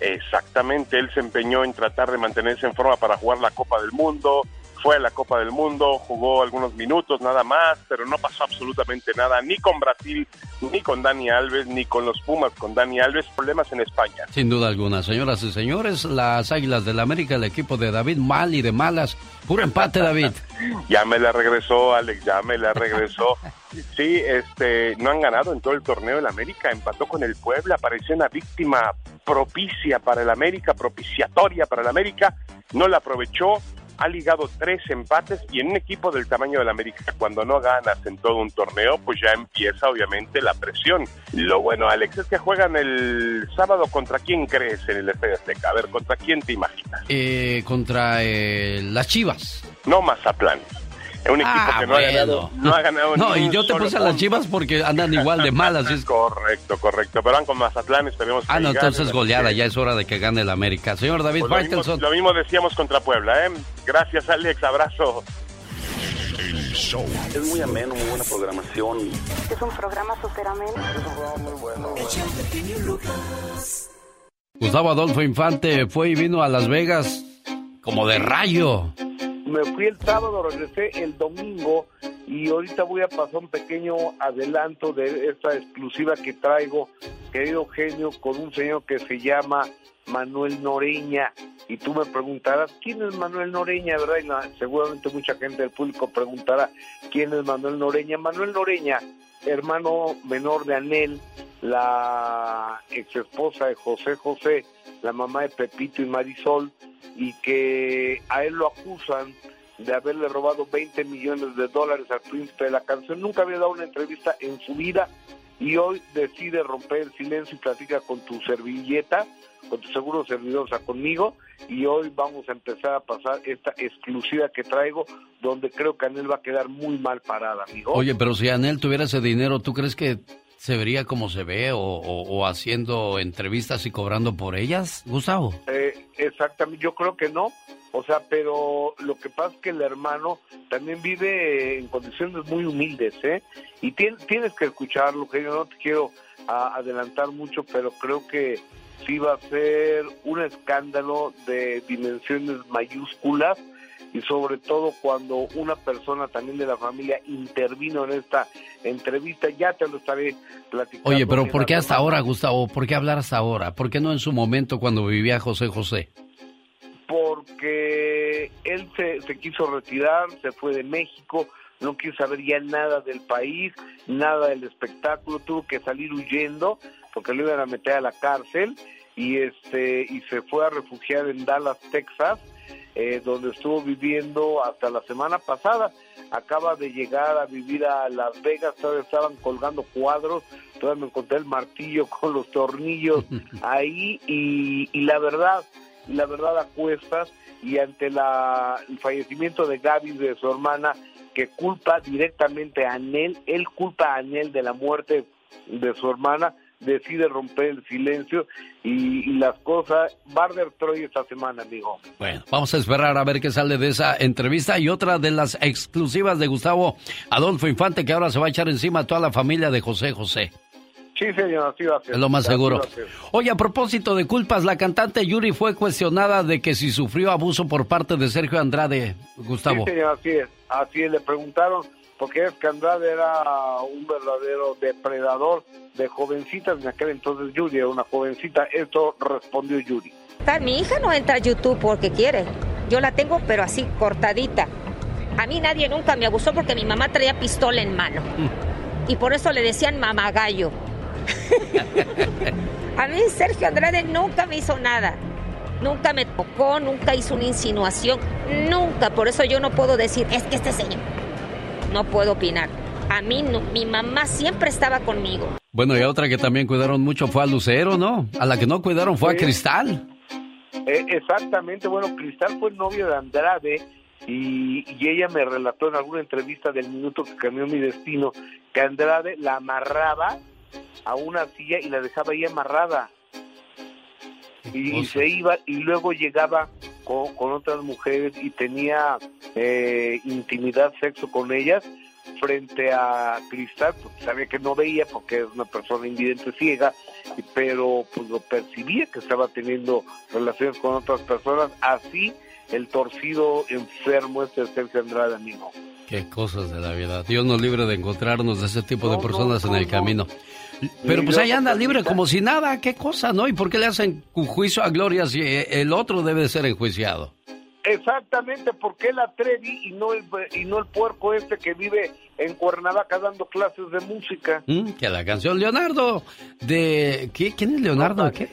Exactamente, él se empeñó en tratar de mantenerse en forma para jugar la Copa del Mundo, fue a la Copa del Mundo, jugó algunos minutos nada más, pero no pasó absolutamente nada, ni con Brasil, ni con Dani Alves, ni con los Pumas con Dani Alves, problemas en España. Sin duda alguna, señoras y señores, las Águilas del América, el equipo de David, mal y de malas. Puro empate, David. Ya me la regresó, Alex, ya me la regresó. Sí, este, no han ganado en todo el torneo el América, empató con el Puebla, parecía una víctima propicia para el América, propiciatoria para el América, no la aprovechó, ha ligado tres empates y en un equipo del tamaño del América, cuando no ganas en todo un torneo, pues ya empieza obviamente la presión. Lo bueno, Alex, es que juegan el sábado contra quién crees en el Estadio Azteca. A ver, ¿contra quién te imaginas? Eh, contra eh, las Chivas. No Mazatlán. Es un equipo Ah, que no, bueno. ha ganado, no ha ganado No, ni y yo te puse a las punto. Chivas porque andan igual de malas. es- Correcto, correcto. Pero van con Mazatlán, esperemos que Ah, no, entonces goleada, ya es hora de que gane el América. Señor David Pues lo, mismo, Faitelson. lo mismo decíamos contra Puebla, ¿eh? Gracias, Alex, abrazo. Es muy ameno, muy buena programación. Es un programa súper ameno. Es un programa muy bueno. Gustavo Adolfo Infante fue y vino a Las Vegas como de rayo. Me fui el sábado, regresé el domingo y ahorita voy a pasar un pequeño adelanto de esta exclusiva que traigo, querido genio, con un señor que se llama Manuel Noreña. Y tú me preguntarás, ¿quién es Manuel Noreña? ¿Verdad? Y la- seguramente mucha gente del público preguntará, ¿quién es Manuel Noreña? Manuel Noreña, hermano menor de Anel, la ex esposa de José José, la mamá de Pepito y Marisol, y que a él lo acusan de haberle robado 20 millones de dólares al príncipe de la canción. Nunca había dado una entrevista en su vida y hoy decide romper el silencio y platica con tu servilleta, con tu seguro servidor, o sea, conmigo, y hoy vamos a empezar a pasar esta exclusiva que traigo, donde creo que Anel va a quedar muy mal parada, amigo. Oye, pero si Anel tuviera ese dinero, ¿tú crees que se vería como se ve o, o- o haciendo entrevistas y cobrando por ellas, Gustavo? Eh, exactamente, yo creo que no. O sea, pero lo que pasa es que el hermano también vive en condiciones muy humildes, ¿eh? Y tien- tienes que escucharlo, que yo no te quiero ah, adelantar mucho, pero creo que sí va a ser un escándalo de dimensiones mayúsculas y sobre todo cuando una persona también de la familia intervino en esta entrevista, ya te lo estaré platicando. Oye, pero ¿por qué hasta ahora, Gustavo? ¿Por qué hablar hasta ahora? ¿Por qué no en su momento cuando vivía José José? porque él se, se quiso retirar, se fue de México, no quiso saber ya nada del país, nada del espectáculo, tuvo que salir huyendo porque lo iban a meter a la cárcel y este y se fue a refugiar en Dallas, Texas, eh, donde estuvo viviendo hasta la semana pasada. Acaba de llegar a vivir a Las Vegas, todavía estaban colgando cuadros, todavía me encontré el martillo con los tornillos ahí y, y la verdad, la verdad a cuestas y ante la, el fallecimiento de Gaby, de su hermana, que culpa directamente a Anel, él culpa a Anel de la muerte de su hermana, decide romper el silencio y, y las cosas, Barder Troy esta semana, amigo. Bueno, vamos a esperar a ver qué sale de esa entrevista y otra de las exclusivas de Gustavo Adolfo Infante que ahora se va a echar encima a toda la familia de José José. Sí, señor, así va a ser. Es lo más seguro. Oye, a propósito de culpas, la cantante Yuri fue cuestionada de que si sufrió abuso por parte de Sergio Andrade, Gustavo. Sí, señor, así es. Así es, le preguntaron, porque es que Andrade era un verdadero depredador de jovencitas, en aquel entonces Yuri era una jovencita. Esto respondió Yuri. Mi hija no entra a YouTube porque quiere. Yo la tengo, pero así, cortadita. A mí nadie nunca me abusó porque mi mamá traía pistola en mano. Y por eso le decían mamagallo. a mí Sergio Andrade nunca me hizo nada. Nunca me tocó, nunca hizo una insinuación. Nunca. Por eso yo no puedo decir, es que este señor. No puedo opinar. A mí, no- mi mamá siempre estaba conmigo. Bueno, y a otra que también cuidaron mucho fue a Lucero, ¿no? A la que no cuidaron fue a. Cristal. Eh, exactamente, bueno, Cristal fue novio de Andrade y, y ella me relató en alguna entrevista del minuto que cambió mi destino que Andrade la amarraba a una silla y la dejaba ahí amarrada. Y, y se iba y luego llegaba con, con otras mujeres y tenía eh, intimidad, sexo con ellas frente a Cristal, porque sabía que no veía porque es una persona invidente ciega, pero pues lo percibía que estaba teniendo relaciones con otras personas, así el torcido enfermo este de Sergio Andrade, amigo. Qué cosas de la vida. Dios nos libre de encontrarnos de ese tipo de personas no, en el no, camino. Pero pues ahí anda libre como si nada. ¿Qué cosa, no? ¿Y por qué le hacen un juicio a Gloria si eh, el otro debe ser enjuiciado? Exactamente, porque el Atrevi y no el y no el puerco este que vive en Cuernavaca dando clases de música ¿Mm? Que la canción Leonardo de... ¿qué? ¿Quién es Leonardo? ¿Qué?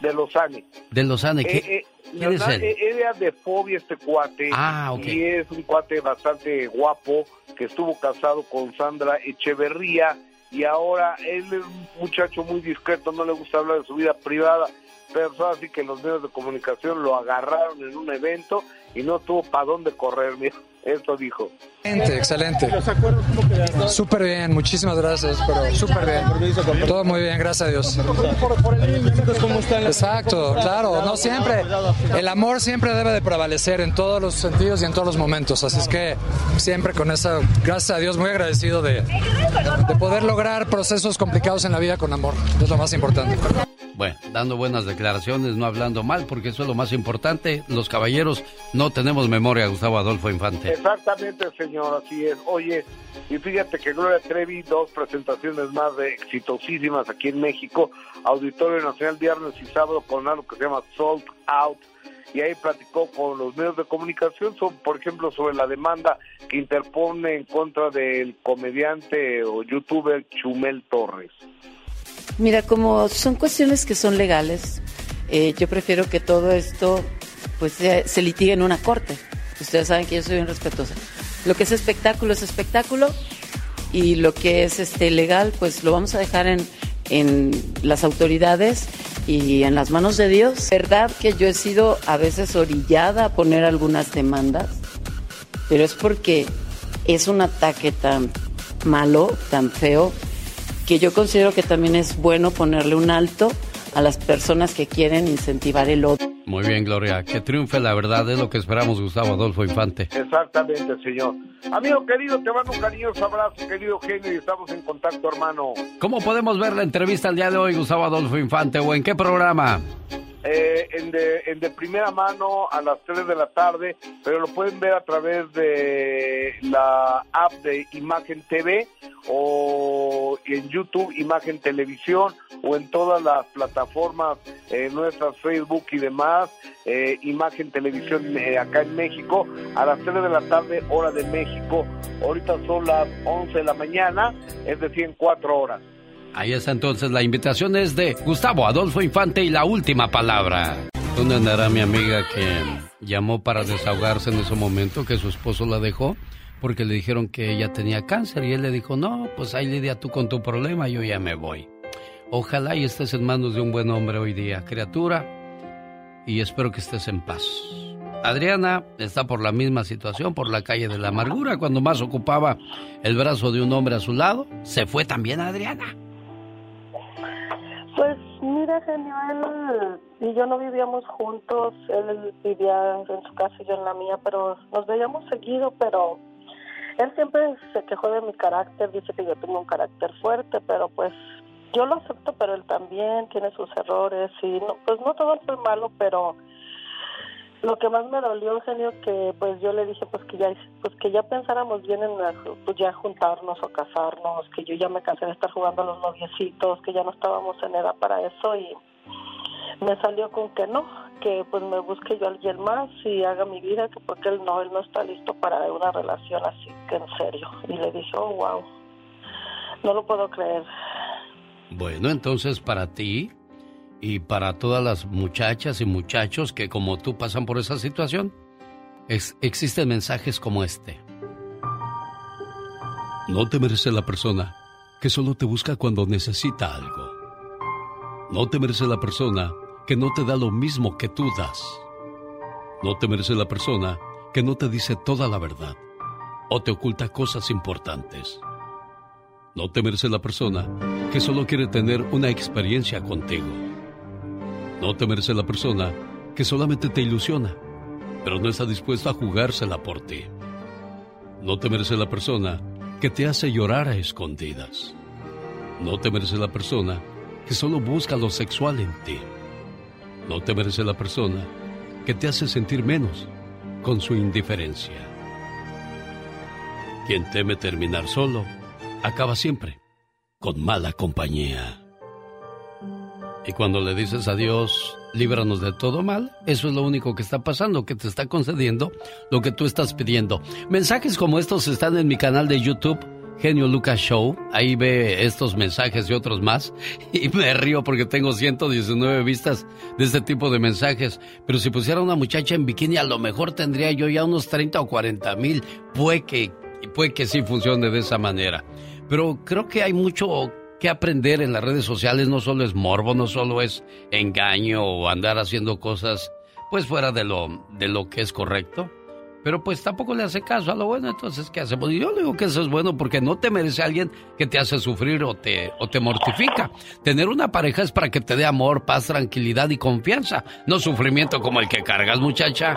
de Lozane. De Lozane. ¿Qué? Eh, eh, ¿Quién es Leonardo- él? eh, Era de fobia este cuate. Ah, ok. Y es un cuate bastante guapo que estuvo casado con Sandra Echeverría y ahora él es un muchacho muy discreto, no le gusta hablar de su vida privada, pero así que los medios de comunicación lo agarraron en un evento y no tuvo para dónde correr, mira. Esto dijo. Excelente, excelente. Súper bien, muchísimas gracias, pero súper bien. Todo muy bien, gracias a Dios. Exacto, claro, no siempre. El amor siempre debe de prevalecer en todos los sentidos y en todos los momentos, así es que siempre con esa, gracias a Dios, muy agradecido de, de poder lograr procesos complicados en la vida con amor, es lo más importante. Bueno, dando buenas declaraciones, no hablando mal, porque eso es lo más importante. Los caballeros no tenemos memoria, Gustavo Adolfo Infante. Exactamente, señor, así es. Oye, y fíjate que Gloria Trevi, dos presentaciones más de exitosísimas aquí en México, Auditorio Nacional viernes y sábado con algo que se llama Sold Out y ahí platicó con los medios de comunicación, por ejemplo, sobre la demanda que interpone en contra del comediante o youtuber Chumel Torres. Mira, como son cuestiones que son legales, eh, yo prefiero que todo esto pues se, litigue en una corte. Ustedes saben que yo soy bien respetuosa. Lo que es espectáculo es espectáculo y lo que es este legal, pues lo vamos a dejar en, en las autoridades y en las manos de Dios. Verdad que yo he sido a veces orillada a poner algunas demandas, pero es porque es un ataque tan malo, tan feo, que yo considero que también es bueno ponerle un alto a las personas que quieren incentivar el odio. Muy bien, Gloria. Que triunfe la verdad es lo que esperamos, Gustavo Adolfo Infante. Exactamente, señor. Amigo querido, te mando un cariñoso abrazo, querido genio, y estamos en contacto, hermano. ¿Cómo podemos ver la entrevista el día de hoy, Gustavo Adolfo Infante, o en qué programa? Eh, en, de, en de primera mano a las 3 de la tarde, pero lo pueden ver a través de la app de Imagen TV o en YouTube Imagen Televisión o en todas las plataformas eh, nuestras Facebook y demás eh, Imagen Televisión eh, acá en México a las 3 de la tarde hora de México. Ahorita son las 11 de la mañana es decir en 4 horas Ahí está entonces la invitación es de Gustavo Adolfo Infante y la última palabra. ¿Dónde andará mi amiga que llamó para desahogarse en ese momento que su esposo la dejó? Porque le dijeron que ella tenía cáncer y él le dijo, no, pues ahí lidia tú con tu problema, yo ya me voy. Ojalá y estés en manos de un buen hombre hoy día, criatura, y espero que estés en paz. Adriana está por la misma situación, por la calle de la amargura, cuando más ocupaba el brazo de un hombre a su lado, se fue también Adriana. Pues mira, genio, él y yo no vivíamos juntos, él vivía en su casa y yo en la mía, pero nos veíamos seguido, pero él siempre se quejó de mi carácter, dice que yo tengo un carácter fuerte, pero pues yo lo acepto, pero él también tiene sus errores y no, pues no todo fue malo, pero lo que más me dolió, genio, que pues yo le dije pues que ya pues que ya pensáramos bien en pues ya juntarnos o casarnos, que yo ya me cansé de estar jugando a los noviecitos, que ya no estábamos en edad para eso y me salió con que no, que pues me busque yo alguien más y haga mi vida, que porque él no, él no está listo para una relación así que en serio. Y le dije, oh, wow, no lo puedo creer. Bueno, entonces para ti, y para todas las muchachas y muchachos que como tú pasan por esa situación, existen mensajes como este. No te merece la persona que solo te busca cuando necesita algo. No te merece la persona que no te da lo mismo que tú das. No te merece la persona que no te dice toda la verdad o te oculta cosas importantes. No te merece la persona que solo quiere tener una experiencia contigo. No te merece la persona que solamente te ilusiona, pero no está dispuesta a jugársela por ti. No te merece la persona que te hace llorar a escondidas. No te merece la persona que solo busca lo sexual en ti. No te merece la persona que te hace sentir menos con su indiferencia. Quien teme terminar solo, acaba siempre con mala compañía. Y cuando le dices a Dios, líbranos de todo mal, eso es lo único que está pasando, que te está concediendo lo que tú estás pidiendo. Mensajes como estos están en mi canal de YouTube, Genio Lucas Show. Ahí ve estos mensajes y otros más. Y me río porque tengo 119 vistas de este tipo de mensajes. Pero si pusiera una muchacha en bikini, a lo mejor tendría yo ya unos 30 o 40 mil. Puede que, puede que sí funcione de esa manera. Pero creo que hay mucho que aprender en las redes sociales no solo es morbo, no solo es engaño o andar haciendo cosas pues fuera de lo, de lo que es correcto. Pero pues tampoco le hace caso a lo bueno, entonces ¿qué hacemos? yo digo que eso es bueno porque no te merece alguien que te hace sufrir o te, o te mortifica. Tener una pareja es para que te dé amor, paz, tranquilidad y confianza, no sufrimiento como el que cargas, muchacha.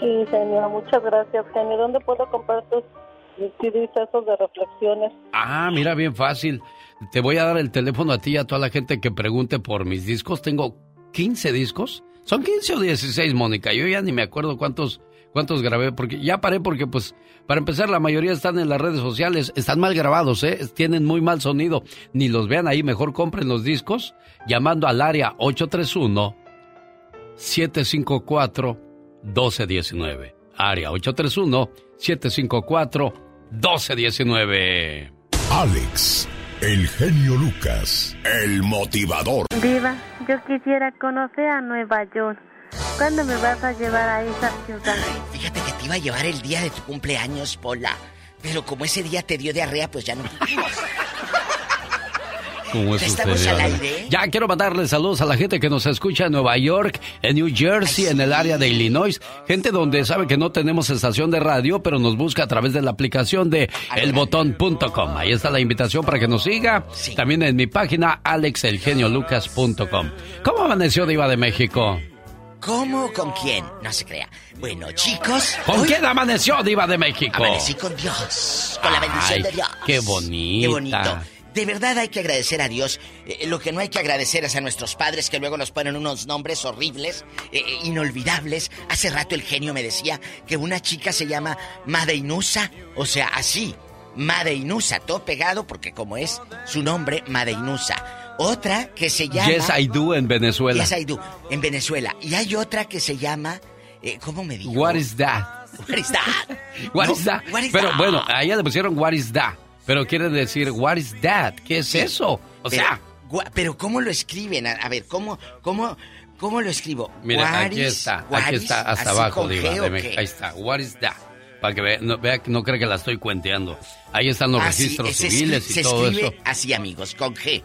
Sí, señor, muchas gracias. ¿Dónde puedo comprar tus de reflexiones? Ah, mira, bien fácil. te voy a dar el teléfono a ti y a toda la gente que pregunte por mis discos. Tengo 15 discos. Son 15 o 16, Mónica. Yo ya ni me acuerdo cuántos, cuántos grabé, porque ya paré porque, pues, para empezar, la mayoría están en las redes sociales. Están mal grabados, ¿eh? Tienen muy mal sonido. Ni los vean ahí. Mejor compren los discos llamando al área 831 754 1219. Área 831-754-1219. Alex, el genio Lucas, el motivador. Viva, yo quisiera conocer a Nueva York. ¿Cuándo me vas a llevar a esa ciudad? Fíjate que te iba a llevar el día de tu cumpleaños, Pola. Pero como ese día te dio diarrea, pues ya no pudimos. ¿Cómo es ¿Ya usted, estamos al aire? Ya quiero mandarle saludos a la gente que nos escucha en Nueva York, en New Jersey, en el área de Illinois. Gente donde sabe que no tenemos estación de radio, pero nos busca a través de la aplicación de elbotón.com. Ahí está la invitación para que nos siga. También en mi página alexelgeniolucas.com. ¿Cómo amaneció Diva de México? ¿Cómo? ¿Con quién? No se crea. Bueno, chicos. ¿Con hoy quién amaneció Diva de México? Amanecí con Dios. Con la bendición Ay, de Dios. Qué bonita. Qué bonito. De verdad hay que agradecer a Dios. Eh, lo que no hay que agradecer es a nuestros padres que luego nos ponen unos nombres horribles, eh, eh, inolvidables. Hace rato el genio me decía que una chica se llama Madeinusa. O sea, así. Madeinusa, todo pegado porque como es su nombre, Madeinusa. Otra que se llama... Yes, I do en Venezuela. Yes, I do, en Venezuela. Y hay otra que se llama... eh, ¿Cómo me dijo? What is that? What is that? What No, is that? what is Pero that? bueno, a ella le pusieron what is that. Pero quiere decir what is that. ¿Qué es Sí. eso? O pero, sea, pero ¿cómo lo escriben? A, ver, ¿cómo, cómo, cómo lo escribo? mira, aquí Guaris, está, aquí está hasta abajo, Diva. G, de. Ahí está, what is that. Para que vea, no, vea no cree que la estoy cuenteando. Ahí están los Así, registros se civiles y se todo escribe eso. así, amigos, con G.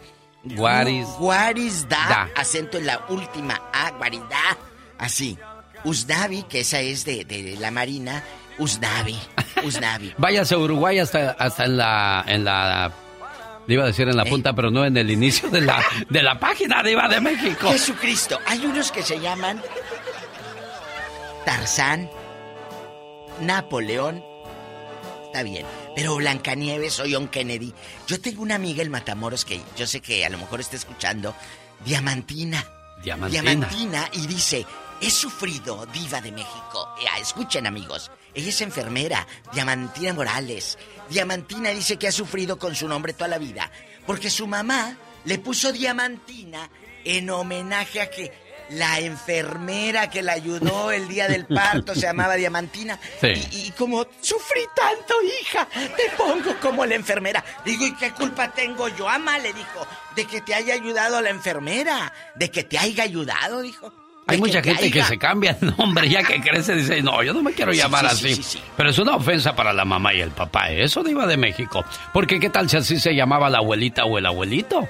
What is What is that? da. Acento en la última A, guarida. Así. Usnavi, que esa es de, de la Marina. Usnavi. Usnavi. Váyase a Uruguay hasta, hasta en la, en la, le iba a decir en la punta, pero no en el inicio de la, de la página Diva de México. Jesucristo. Hay unos que se llaman Tarzán, Napoleón. Está bien. Pero Blancanieves o John Kennedy. Yo tengo una amiga en Matamoros que yo sé que a lo mejor está escuchando. Diamantina. Diamantina. Diamantina y dice, he sufrido diva de México. Eh, escuchen amigos, ella es enfermera, Diamantina Morales. Diamantina dice que ha sufrido con su nombre toda la vida, porque su mamá le puso Diamantina en homenaje a que la enfermera que la ayudó el día del parto se llamaba Diamantina. Sí. Y, y como sufrí tanto, hija, te pongo como la enfermera. Digo, ¿y qué culpa tengo yo, ama? Le dijo, de que te haya ayudado la enfermera, de que te haya ayudado, dijo. Hay mucha te gente que se cambia el nombre ya que crece dice, no, yo no me quiero Sí, llamar sí, sí, así. sí, sí. Pero es una ofensa para la mamá y el papá, ¿eh? eso Diva de México. Porque qué tal si así se llamaba la abuelita o el abuelito.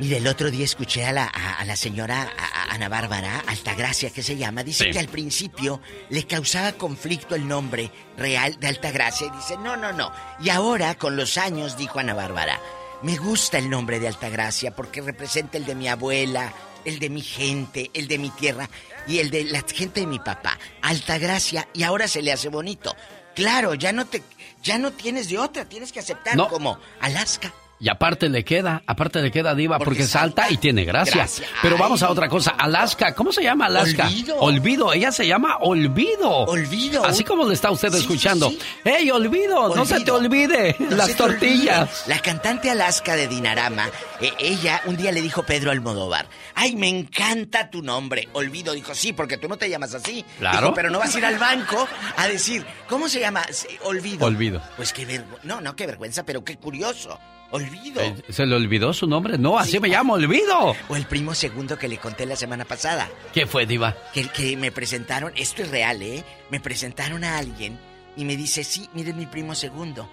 Mire, el otro día escuché a la, a, a la señora a Ana Bárbara, Altagracia, que se llama, dice Sí. que al principio le causaba conflicto el nombre real de Altagracia y dice, no, no, no. Y ahora, con los años, dijo Ana Bárbara, me gusta el nombre de Altagracia porque representa el de mi abuela, el de mi gente, el de mi tierra y el de la gente de mi papá. Altagracia, y ahora se le hace bonito. Claro, ya no te, ya no tienes de otra, tienes que aceptar No. como Alaska. Y aparte le queda, aparte le queda Diva porque, Porque es alta y tiene gracia. Gracia. Pero vamos a otra cosa. Alaska, ¿cómo se llama Alaska? Olvido. Olvido, ella se llama Olvido. Olvido. Así como le está usted Sí, escuchando. sí. ¡Ey, olvido! No se te olvide No las tortillas. olvide. La cantante Alaska de Dinarama, eh, ella un día le dijo a Pedro Almodóvar, ay, me encanta tu nombre. Olvido, dijo, sí, porque tú no te llamas así. Claro. Dijo, pero no vas a ir al banco a decir, ¿cómo se llama? Olvido. Olvido. Pues qué vergüenza, no, no, qué vergüenza, pero qué curioso. Olvido. Eh, ¿Se le olvidó su nombre? No, así me llamo, Olvido. O el primo segundo que le conté la semana pasada. ¿Qué fue, Diva? que, que me presentaron, esto es real, ¿eh? Me presentaron a alguien y me dice, sí, mire mi primo segundo.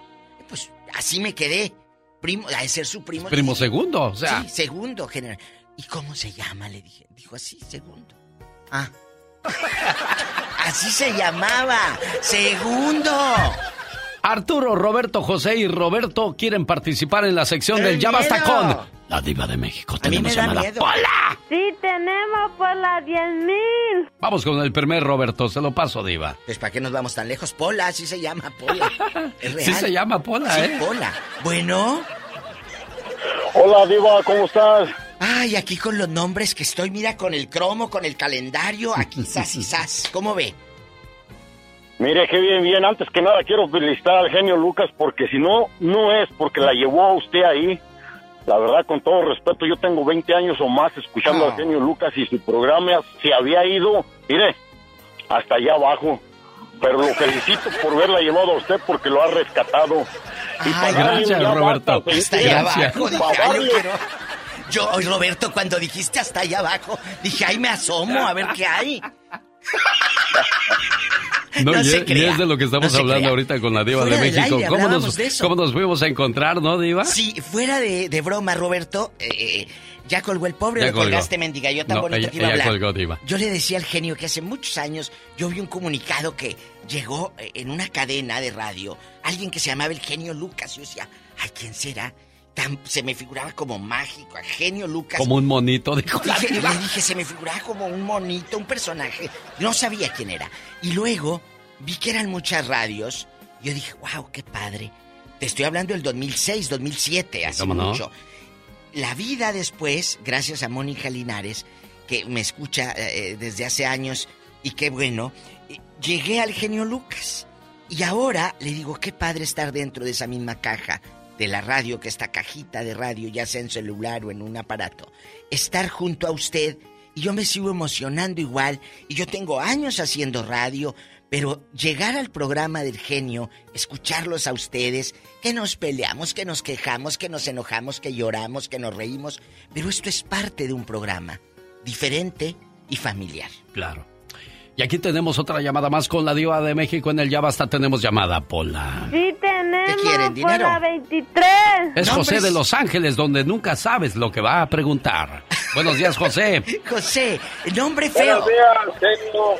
Pues así me quedé. Primo, a ser su primo. Primo dije, segundo, o sea. Sí, segundo, general. ¿Y cómo se llama? Le dije. Dijo así, segundo. Ah. así se llamaba. Segundo. Arturo, Roberto, José y Roberto quieren participar en la sección ¡Qué del Ya Basta con la Diva de México. A mí me Tenemos da llamada. miedo. ¡Hola! Sí, tenemos por las 10 mil. Vamos con el primer Roberto, se lo paso, Diva. Pues ¿para qué nos vamos tan lejos? Pola, así se llama, Pola. Es real. Sí se llama Pola, Sí, ¿eh? Pola. Bueno, Hola, Diva, ¿cómo estás? Ay, aquí con los nombres que estoy, mira, con el cromo, con el calendario, aquí sas y sas. ¿Cómo ve? Mire, qué bien, bien. Antes que nada quiero felicitar al genio Lucas porque si no, no es porque la llevó a usted ahí. La verdad, con todo respeto, yo tengo 20 años o más escuchando al Ah. genio Lucas y su programa se había ido, mire, hasta allá abajo. Pero lo felicito por verla llevado a usted porque lo ha rescatado. Y para gracias, ya Roberto. basta, Hasta allá Gracias. abajo, dije, ay, yo quiero... Yo, oye, Roberto, cuando dijiste hasta allá abajo, dije, ay, me asomo a ver qué hay. No, No y, se es, y crea, es de lo que estamos no hablando crea. ahorita con la Diva Fuera de México. aire ¿Cómo, nos, de. ¿Cómo nos fuimos a encontrar, no, Diva? Sí, fuera de, de broma, Roberto, eh, eh, ya colgó el pobre, Ya colgó. colgaste, mendiga, yo tan No, bonito ella- que iba a hablar. colgó, diva. Yo le decía al genio que hace muchos años yo vi un comunicado que llegó eh, en una cadena de radio, alguien que se llamaba el genio Lucas. Yo decía, ay, ¿quién será? Tan- se me figuraba como mágico, a genio Lucas. Como un monito, la Dije- le dije, se me figuraba como un monito, un personaje. No sabía quién era. Y luego vi que eran muchas radios. Yo dije, wow, qué padre. Te estoy hablando del 2006, 2007, hace mucho. La vida después, gracias a Mónica Linares, que me escucha eh, desde hace años, y qué bueno, eh, llegué al genio Lucas. Y ahora le digo, qué padre estar dentro de esa misma caja de la radio, que esta cajita de radio, ya sea en celular o en un aparato. Estar junto a usted y yo me sigo emocionando igual. Y yo tengo años haciendo radio, pero llegar al programa del genio, escucharlos a ustedes, que nos peleamos, que nos quejamos, que nos enojamos, que lloramos, que nos reímos, pero esto es parte de un programa diferente y familiar. Claro. Y aquí tenemos otra llamada más con la Diva de México. En el Ya Basta tenemos llamada, Pola. Sí tenemos quieren, por dinero? la 23. Es José de Los Ángeles, donde nunca sabes lo que va a preguntar. Buenos días, José. José, nombre feo. Buenos días, genio.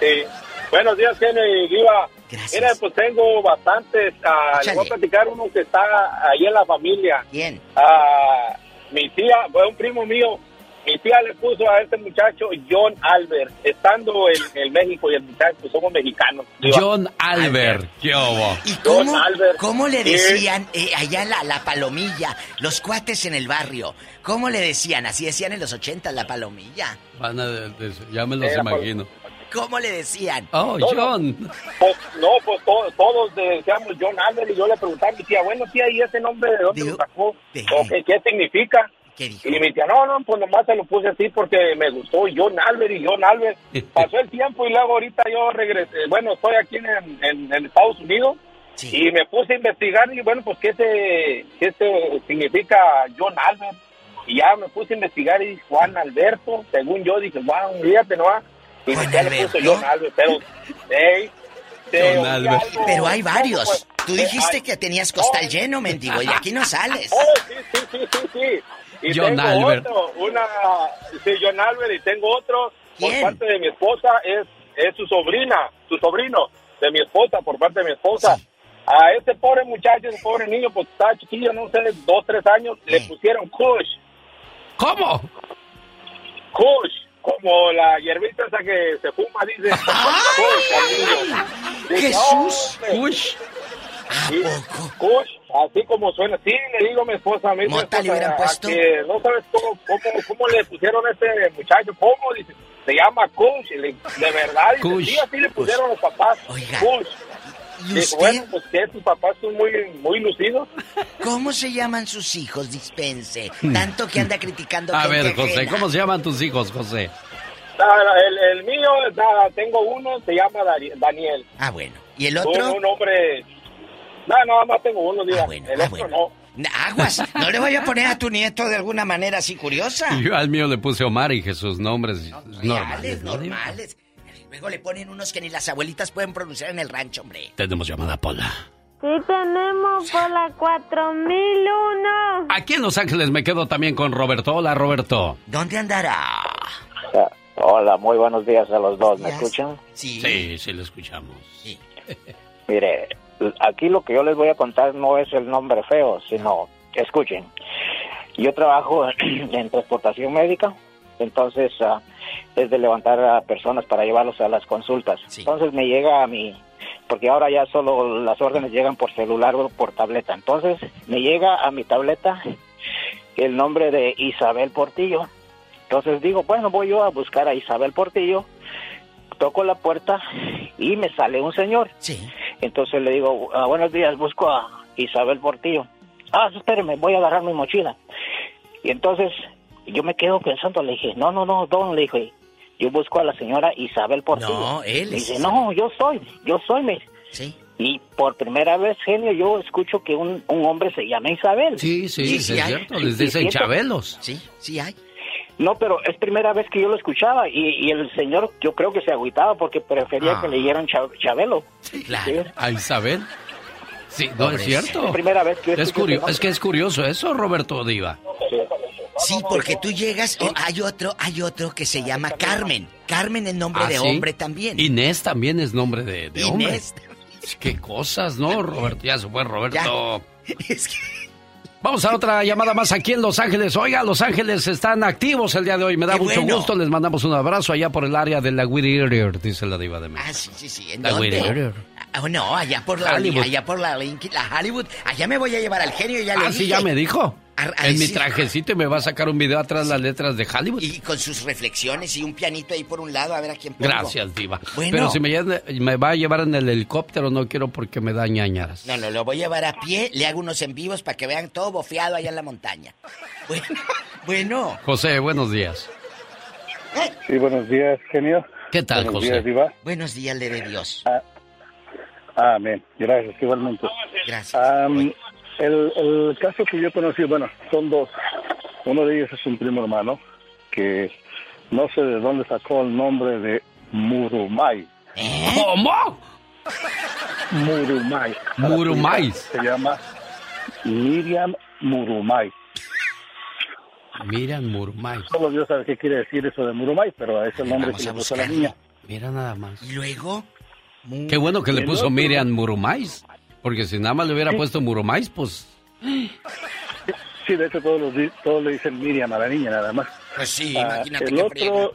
Sí. Buenos días, genio y Diva. Mira, pues tengo bastantes. ah, le voy a platicar uno que está ahí en la familia. ¿Quién? Ah, mi tía, un primo mío. Mi tía le puso a este muchacho John Albert, estando en, en México y el muchacho, pues somos mexicanos. Diva. John Albert. ¿Qué hubo? ¿Y cómo, John Albert. cómo le decían eh, allá la, la palomilla, los cuates en el barrio? ¿Cómo le decían? Así decían en los 80 la palomilla. Van a de- de- ya me los Era por- imagino. ¿Cómo le decían? Oh, no. John. Pues, no, pues to- todos decíamos John Albert y yo le preguntaba a mi tía, bueno tía, ¿y ese nombre de dónde lo sacó? ¿O qué, qué significa? Y mi tía, no, no, pues nomás se lo puse así porque me gustó John Albert y John Albert. Pasó el tiempo y luego ahorita yo regresé, bueno, estoy aquí en, en- en Estados Unidos y me puse a investigar y bueno, pues qué se, qué se significa John Albert. Y ya me puse a investigar y Juan Alberto, según yo dije, wow, fíjate, ¿no? Y tía le puso John Albert, pero, hey, hay ¿cómo, varios. pues? Tú dijiste que tenías costal lleno, mendigo, y aquí no sales. Oh, sí, sí, sí, sí, sí. Y John tengo Albert. otro, una, sí, John Albert, y tengo otro por ¿Quién? parte de mi esposa, es, es su sobrina, su sobrino de mi esposa, por parte de mi esposa. A ese pobre muchacho, ese pobre niño, pues estaba chiquillo, no sé, dos, tres años, le pusieron Kush. ¿Cómo? Kush, como la hierbita esa que se fuma, dice. Kush, al niño. Dije, Jesús. Kush. Kush, así como suena. Sí, le digo a mi esposa, dijo mi ¿Mota le hubieran a puesto? que no sabes cómo, cómo, cómo le pusieron a este muchacho, cómo, dice, se llama Kush, y le- de verdad, dice, Kush. sí, así le pusieron los papás, Kush. ¿Y Dijo, usted? bueno, pues que tus papás son muy, muy lucidos. ¿Cómo se llaman sus hijos, dispense? Tanto que anda criticando A gente ver, José, ajena. ¿cómo se llaman tus hijos, José? Ah, El, el mío, ah, tengo uno, se llama Daniel. Ah, bueno. ¿Y el Un, otro? un hombre... No, nada más tengo uno, diga. el otro no. Aguas, no le voy a poner a tu nieto de alguna manera así curiosa. Yo al mío le puse Omar y Jesús, nombres normales, Normales, ¿no? Diva? normales. Luego le ponen unos que ni las abuelitas pueden pronunciar en el rancho, hombre. Tenemos llamada, Pola. Sí tenemos por la 4001. Aquí en Los Ángeles me quedo también con Roberto. Hola, Roberto. ¿Dónde andará? Hola, muy buenos días a los dos. ¿Me escuchan? Sí. Sí, sí, lo escuchamos. Mire, aquí lo que yo les voy a contar no es el nombre feo, sino, escuchen, yo trabajo en transportación médica, entonces ah, es de levantar a personas para llevarlos a las consultas. Entonces me llega a mi, porque ahora ya solo las órdenes llegan por celular o por tableta, entonces me llega a mi tableta el nombre de Isabel Portillo. Entonces digo, bueno, voy yo a buscar a Isabel Portillo. Toco la puerta y me sale un señor. Sí. Entonces le digo, "Ah, buenos días, busco a Isabel Portillo. Ah, espéreme, voy a agarrar mi mochila. Y entonces yo me quedo pensando, le dije, no, no, no, don, le dije, yo busco a la señora Isabel Portillo. No, él es dice, no, yo soy, yo soy, me. Sí. Y por primera vez, genio, yo escucho que un, un hombre se llama Isabel. Sí, sí, Sí, es sí cierto. Les dicen chabelos. Sí, sí hay. No, pero es primera vez que yo lo escuchaba y, y el señor yo creo que se agüitaba porque prefería Ah. que le dieran Cha- Chabelo. Claro. ¿A Isabel? Sí, no es cierto. Es primera vez que yo Es, escucho curio- ese nombre. es que es curioso eso, Roberto Diva. Sí, porque tú llegas, oh, hay otro, hay otro que se llama Carmen. Carmen es nombre ¿Ah, de sí? hombre también. Inés también es nombre de, de hombre. Inés. Qué cosas, ¿no, Roberto? Ya se fue Roberto. Es que Vamos a otra llamada más aquí en Los Ángeles. Oiga, Los Ángeles están activos el día de hoy. Me da Qué mucho bueno. gusto. Les mandamos un abrazo allá por el área de la Whittier, dice la diva de México. Ah, sí, sí, sí. ¿En La dónde? Ah, no, allá por la Hollywood. allá por la la Hollywood. Allá me voy a llevar al genio, ya le Ah, sí, dije. ya me dijo. A- a en mi trajecito y me va a sacar un video atrás las letras de Hollywood. Y con sus reflexiones y un pianito ahí por un lado, a ver a quién pongo. Gracias, diva. Bueno. Pero si me, lleva- me va a llevar en el helicóptero, no quiero porque me da ñañaras. No, no, lo voy a llevar a pie, le hago unos en vivos para que vean todo bofeado allá en la montaña. Bueno, bueno. José, buenos días. Sí, buenos días, genio. ¿Qué tal, buenos José? Días, Diva. Buenos días, le de Dios. Amén. Gracias, igualmente. Gracias. El, el caso que yo conocí, bueno, son dos. Uno de ellos es un primo hermano que no sé de dónde sacó el nombre de Murumay. ¿Cómo? Murumay. Murumay. Se llama Miriam Murumay. Miriam Murmay. Solo Dios sabe qué quiere decir eso de Murumay, pero es el nombre que le puso a la niña. Mira nada más. ¿Y luego? Qué bueno que le puso otro- Miriam Murumais. Porque si nada más le hubiera puesto Murumais, pues. Sí, de hecho todos, los todos le dicen Miriam a la niña nada más. Pues sí, Ah, imagínate el otro,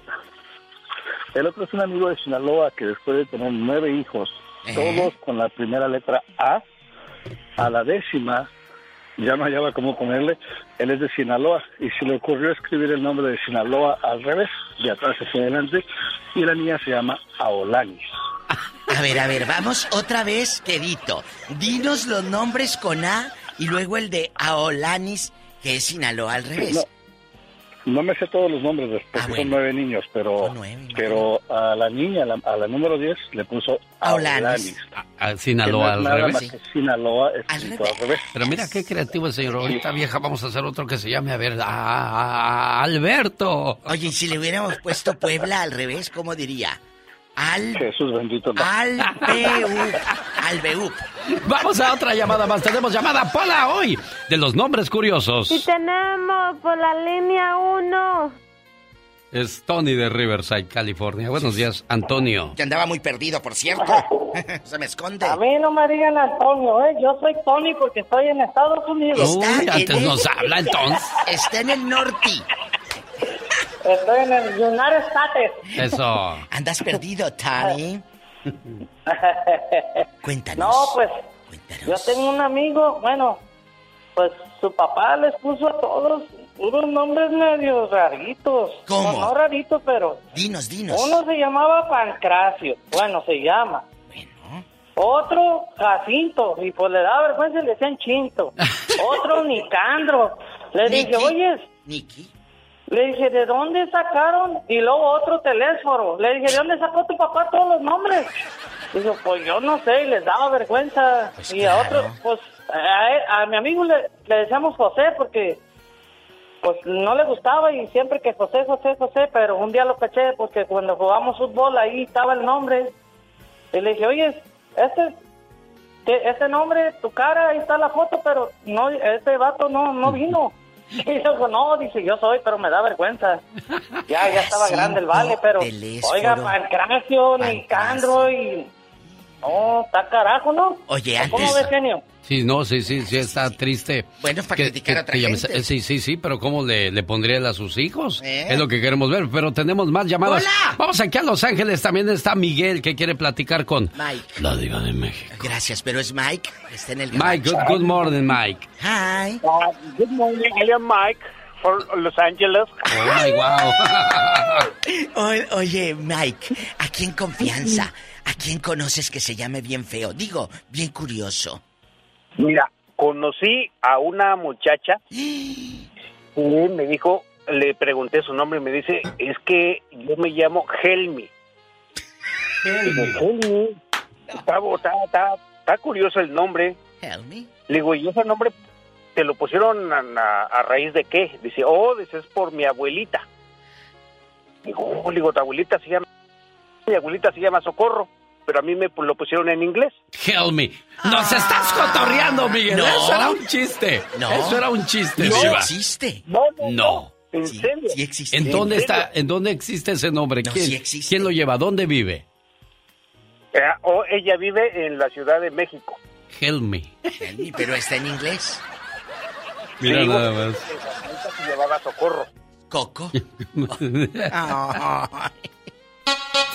el otro es un amigo de Sinaloa que después de tener nueve hijos, todos con la primera letra A, a la décima ya no hallaba cómo ponerle. Él es de Sinaloa y se le ocurrió escribir el nombre de Sinaloa al revés, de atrás hacia adelante, y la niña se llama Aolanis. A ver, a ver, vamos otra vez, quedito. Dinos los nombres con A y luego el de Aolanis, que es Sinaloa al revés. No, no me sé todos los nombres, Ah, porque son nueve niños, pero, pero a la niña, a la, a la número 10, le puso Aolanis. A Sinaloa no al es revés. que Sinaloa escrito al revés. Pero mira qué creativo el señor. Ahorita vieja, vamos a hacer otro que se llame, a ver, a, a- Alberto. Oye, y si le hubiéramos puesto Puebla al revés, ¿cómo diría? Al... Jesús bendito. no. Albeuc. Albeuc. Vamos a otra llamada más. Tenemos llamada Pola hoy de los nombres curiosos. Y tenemos por la línea 1. Es Tony de Riverside, California. Buenos días, Antonio. Que andaba muy perdido, por cierto. Se me esconde. A mí no me digan Antonio, ¿eh? Yo soy Tony porque estoy en Estados Unidos. Uy, antes nos habla entonces. Está en el norte. Estoy en el United States. Eso. Andas perdido, Tony. Cuéntanos. No, pues, yo tengo un amigo, bueno, pues su papá les puso a todos unos nombres medio raritos. ¿Cómo? No, no raritos, pero... Dinos, dinos. Uno se llamaba Pancracio, bueno, se llama. Otro Jacinto, y pues le daba vergüenza y le decían Chinto. Otro Nicandro. Le dije, oye, Niki. Le dije, ¿de dónde sacaron? Y luego otro Telésforo. Le dije, ¿de dónde sacó tu papá todos los nombres? Dijo, pues yo no sé, y les daba vergüenza. y a otro, pues a, él- a mi amigo le, le decíamos José porque pues no le gustaba y siempre que José, José, José, pero un día lo caché porque cuando jugamos fútbol ahí estaba el nombre. Y le dije, oye, este, este nombre, tu cara, ahí está la foto, pero no, este vato no, no vino. Y dijo, no, dice, yo soy, pero me da vergüenza. Ya, ya estaba grande el vale, pero, oiga, Pancracio, Nicandro y... Oh, está carajo, ¿no? Oye, ¿Cómo antes- ves, genio? Sí, no, sí, sí, sí, está triste. Bueno, para criticar a otra llames- gente. eh, Sí, sí, sí, pero ¿cómo le, le pondría él a sus hijos? ¿Eh? Es lo que queremos ver, pero tenemos más llamadas. ¡Hola! Vamos aquí a Los Ángeles, también está Miguel que quiere platicar con Mike. la diva de México. Gracias, pero es Mike. Está en el Mike, good, good morning, Mike. Hi. good morning, I am Mike for Los Angeles. Oh, wow. Oye, Mike, ¿a quién confianza? ¿A quién conoces que se llame bien feo? Digo, bien curioso. Mira, conocí a una muchacha y me dijo, le pregunté su nombre y me dice, es que yo me llamo Helmi. Digo, Helmi. Está, está, está, está curioso el nombre. Helmi. Le digo, ¿y ese nombre te lo pusieron a, a- a raíz de qué? Dice, oh, dice, es por mi abuelita. Digo, oh, le digo, tu abuelita se llama... Mi abuelita se llama Socorro, pero a mí me lo pusieron en inglés. Help me. Nos estás cotorreando, Miguel. No. Eso era un chiste. No. Eso era un chiste, No diva. existe. No, No. ¿En serio? Sí existe. ¿En dónde ¿En serio? está? ¿En dónde existe ese nombre? No, ¿Quién, sí existe. ¿Quién lo lleva? ¿Dónde vive? Eh, o ella vive en la Ciudad de México. Help me. Helmi, pero está en inglés. Mira Sí, nada más. se llamaba Socorro. Coco.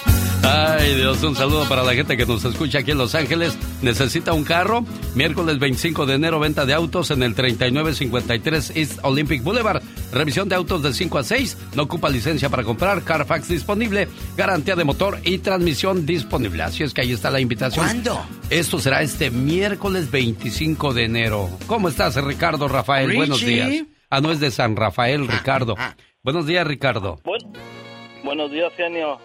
Ay, Dios, un saludo para la gente que nos escucha aquí en Los Ángeles. ¿Necesita un carro? Miércoles 25 de enero, venta de autos en el 3953 East Olympic Boulevard. Revisión de autos de 5 a 6. No ocupa licencia para comprar. Carfax disponible. Garantía de motor y transmisión disponible. Así es que ahí está la invitación. ¿Cuándo? Esto será este miércoles 25 de enero. ¿Cómo estás, Ricardo Rafael? Buenos días. Ah, no es de San Rafael, Ricardo. Buenos días, Ricardo. Buen- buenos días, genio.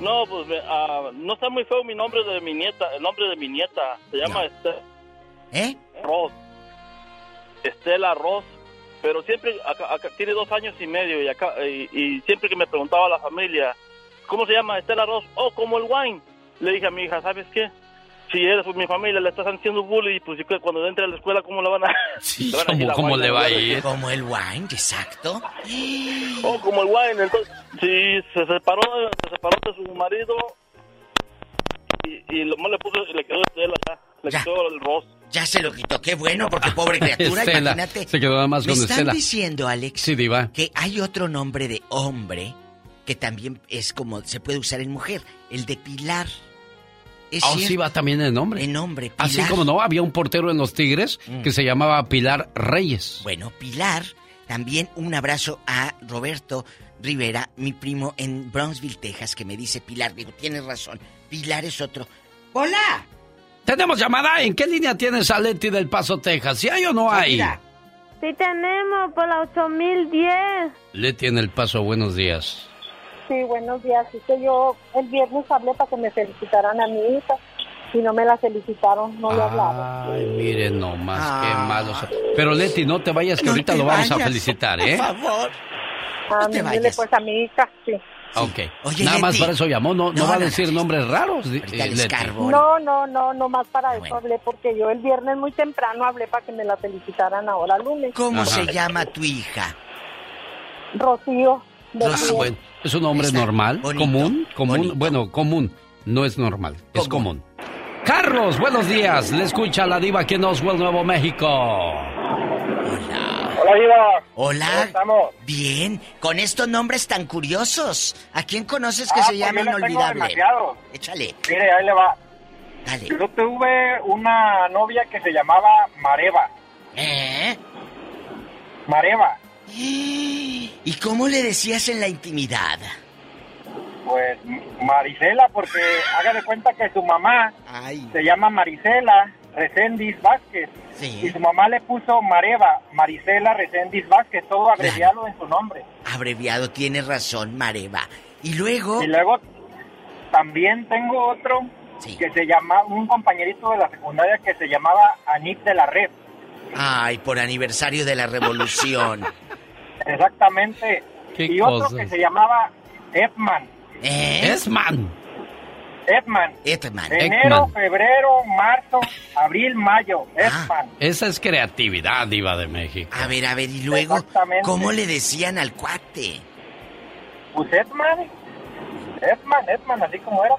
No, pues ah, no está muy feo mi nombre de mi nieta, el nombre de mi nieta. Se llama Estela ¿Eh? Ross. Estela Ross. Pero siempre, acá, acá- tiene dos años y medio y, acá, y, y siempre que me preguntaba la familia, ¿cómo se llama Estela Ross? Oh, como el wine. Le dije a mi hija, ¿sabes qué? Si eres mi familia, le estás haciendo bullying, pues y que cuando entre a la escuela, ¿cómo la van a...? Sí, van ¿cómo, a cómo wine, le va a ir? Como el wine, exacto. Oh, como el wine. Entonces, sí, se separó, se separó de su marido y, y lo más le puso, le quedó Estela ya. Le Ya. quedó el Ross. Ya se lo quitó, qué bueno, porque pobre criatura, Estela. imagínate. Se quedó nada más Me con están Estela. diciendo, Alex, Sí, Diva. que hay otro nombre de hombre que también es como se puede usar en mujer, el de Pilar. ¿Es Ah, cierto? sí va también el nombre. El nombre, Pilar. Así como no, había un portero en los Tigres Mm. que se llamaba Pilar Reyes. Bueno, Pilar, también un abrazo a Roberto Rivera, mi primo en Brownsville, Texas, que me dice Pilar. Digo, tienes razón, Pilar es otro. ¡Hola! Tenemos llamada. ¿En qué línea tienes a Leti del Paso, Texas? ¿Si hay o no hay? Mira, Sí tenemos por la 8010. Leti en el Paso, buenos días. Sí, buenos días. Es que yo el viernes hablé para que me felicitaran a mi hija y no me la felicitaron, no le hablaba. Ay, miren nomás, qué Ah. malos. Pero Leti, no te vayas, que No ahorita te lo vamos a felicitar, por ¿eh? favor. Ah, te dile, vayas. pues a mi hija, sí. Ok. Oye, Nada más para eso llamó, no, no, No, va a no, decir no, nombres raros. eh, Leti. No, no, no, no más para eso Bueno. hablé porque yo el viernes muy temprano hablé para que me la felicitaran ahora lunes. ¿Cómo Ajá. se llama tu hija? Rocío. Rocío. Ah, bueno, ¿es un nombre Está normal? bonito, ¿Común? ¿Común? bonito. Bueno, común. No es normal, es Común. Carlos, buenos días. Le escucha la diva aquí en Oswell, Nuevo México. Hola. Hola, Diva. Hola. ¿Cómo estamos? Bien, con estos nombres tan curiosos. ¿A quién conoces que Ah, se pues llama tengo inolvidable? demasiado. Échale, Mire, ahí le va. dale. Yo tuve una novia que se llamaba Mareva. ¿Eh? Mareva. ¿Y cómo le decías en la intimidad? Pues Marisela, porque haga de cuenta que su mamá Ay. se llama Marisela Recendis Vázquez. Sí. Y su mamá le puso Mareva, Marisela Recendis Vázquez, todo abreviado en su nombre. Abreviado, tienes razón, Mareva. Y luego. Y luego también tengo otro Sí. que se llama, un compañerito de la secundaria que se llamaba Anip de la Red. Ay, por aniversario de la revolución. Exactamente. Qué y otro cosas. que se llamaba Epman. ¿Eh? Esman. Epman. Etman. Enero, febrero, marzo, abril, mayo. Ah. Epman. Esa es creatividad, diva de México. A ver, a ver, y luego. ¿cómo le decían al cuate? Pues Epman. Epman, Epman, así como era.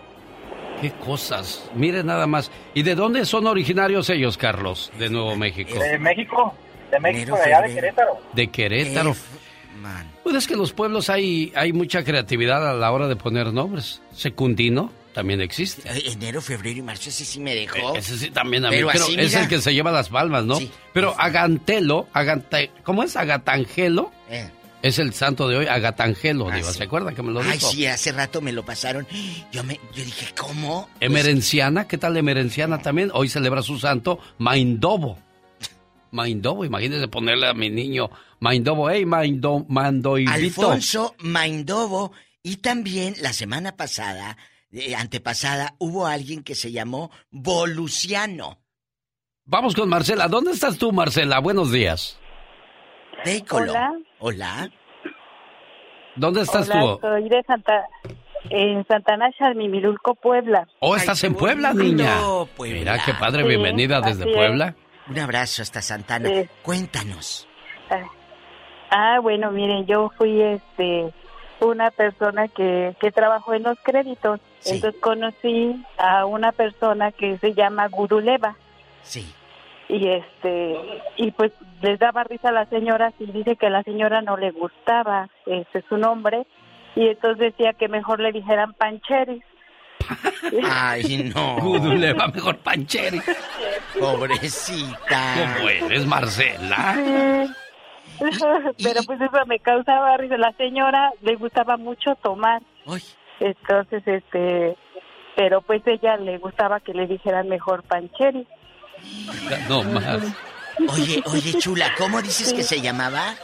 Qué cosas. Miren nada más. ¿Y de dónde son originarios ellos, Carlos? De Nuevo México. De México, de México, de allá de Querétaro. De Querétaro. Pues es que en los pueblos hay, hay mucha creatividad a la hora de poner nombres. Secundino también existe. Eh, Enero, febrero y marzo, ese sí me dejó. E-, Ese sí también a mí, Pero pero, así, es mira. el que se lleva las palmas, ¿no? pero Agantelo, Agante, ¿cómo es? Agatangelo. Eh. Es el santo de hoy, Agatangelo, Diva. ¿Se acuerdan que me lo dijo? Ay, sí, hace rato me lo pasaron. Yo me, yo dije, ¿cómo? Emerenciana, ¿qué tal Emerenciana también? Hoy celebra su santo Maindobo. Maindobo, imagínese ponerle a mi niño Maindobo, hey, Maindo, Mandoibito. Alfonso Maindobo. Y también la semana pasada, eh, antepasada, hubo alguien que se llamó Voluciano. Vamos con Marcela. ¿Dónde estás tú, Marcela? Buenos días. Hola. Hola. ¿Dónde estás Hola, tú? soy de Santa, en Santana, Xalmimilulco, Puebla. Oh, estás en Puebla, niña. Puebla. Mira qué padre, Sí, bienvenida desde es. Puebla. Un abrazo hasta Santana. Sí. Cuéntanos. Ah, Ah, bueno, miren, yo fui este una persona que, que trabajó en los créditos. Entonces conocí a una persona que se llama Guruleva. Sí. Y este y pues les daba risa a la señora y dice que a la señora no le gustaba este su nombre y entonces decía que mejor le dijeran Pancheris. Ay, no. Guduleva, mejor Pancheri. Pobrecita. ¿Cómo eres, Marcela? Sí. Pero pues eso me causaba risa. La señora le gustaba mucho tomar. Entonces, este, pero pues ella le gustaba que le dijeran mejor Pancheri. No más. Oye, oye, chula, ¿cómo dices que se llamaba?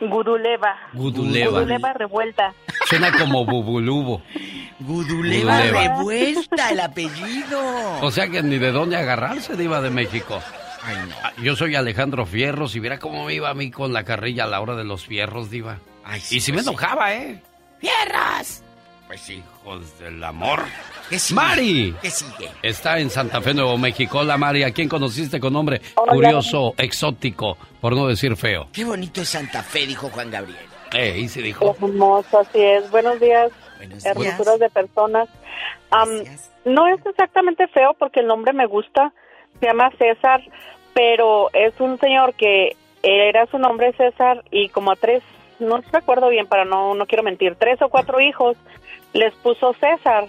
Guruleva. Guduleva. Guruleva revuelta. Suena como Bubulubo. Guduleva Guduleva. revuelta el apellido. O sea que ni de dónde agarrarse, Diva de México. Ay, no. Ah, Yo soy Alejandro Fierros y mira cómo me iba a mí con la carrilla a la hora de los fierros, Diva. Ay, y si me pues sí. enojaba, ¿eh? ¡Fierras! Pues sí, hijos del amor. ¿Qué sigue? ¡Mari! ¿Qué sigue? Está en Santa Fe, Nuevo México. Hola, Mari. ¿A quién conociste con nombre Hola. curioso, exótico, por no decir feo? Qué bonito es Santa Fe, dijo Juan Gabriel. Eh, y se dijo. Hermoso, así es. Buenos días, días. hermosuras de personas. Am, no es exactamente feo porque el nombre me gusta. Se llama César, pero es un señor que era su nombre César y como a tres, no recuerdo bien, para no, no quiero mentir, tres o cuatro hijos les puso César.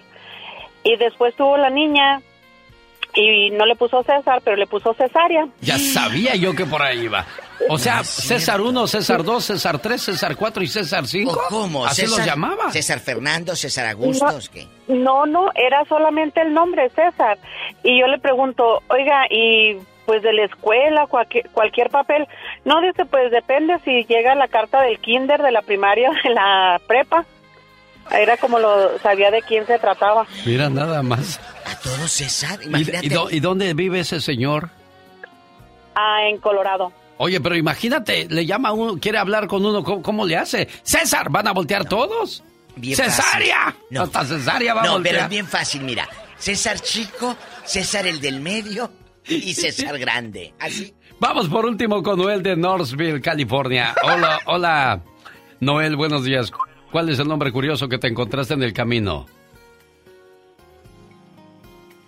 Y después tuvo la niña y no le puso César, pero le puso cesárea. Ya sabía yo que por ahí iba. O sea, César 1, César 2, César 3, César 4 y César 5. ¿Cómo? Así César- los llamaba. César Fernando, César Agustos, ¿qué? No, no, era solamente el nombre, César. Y yo le pregunto, oiga, y pues de la escuela, cualquier, cualquier papel. No, dice, pues depende si llega la carta del kinder, de la primaria, de la prepa. Era como lo sabía de quién se trataba. Mira, nada más. A todos César, ¿Y, imagínate. y dó- y dónde vive ese señor? Ah, en Colorado. Oye, pero imagínate, le llama a uno, quiere hablar con uno, ¿cómo, cómo le hace? César, ¿van a voltear todos? Bien. No. Hasta cesárea va a No, voltear. pero es bien fácil, mira. César Chico, César el del medio y César Grande. Así. Vamos por último con Noel de Northville, California. Hola, hola. Noel, buenos días. ¿Cuál es el nombre curioso que te encontraste en el camino?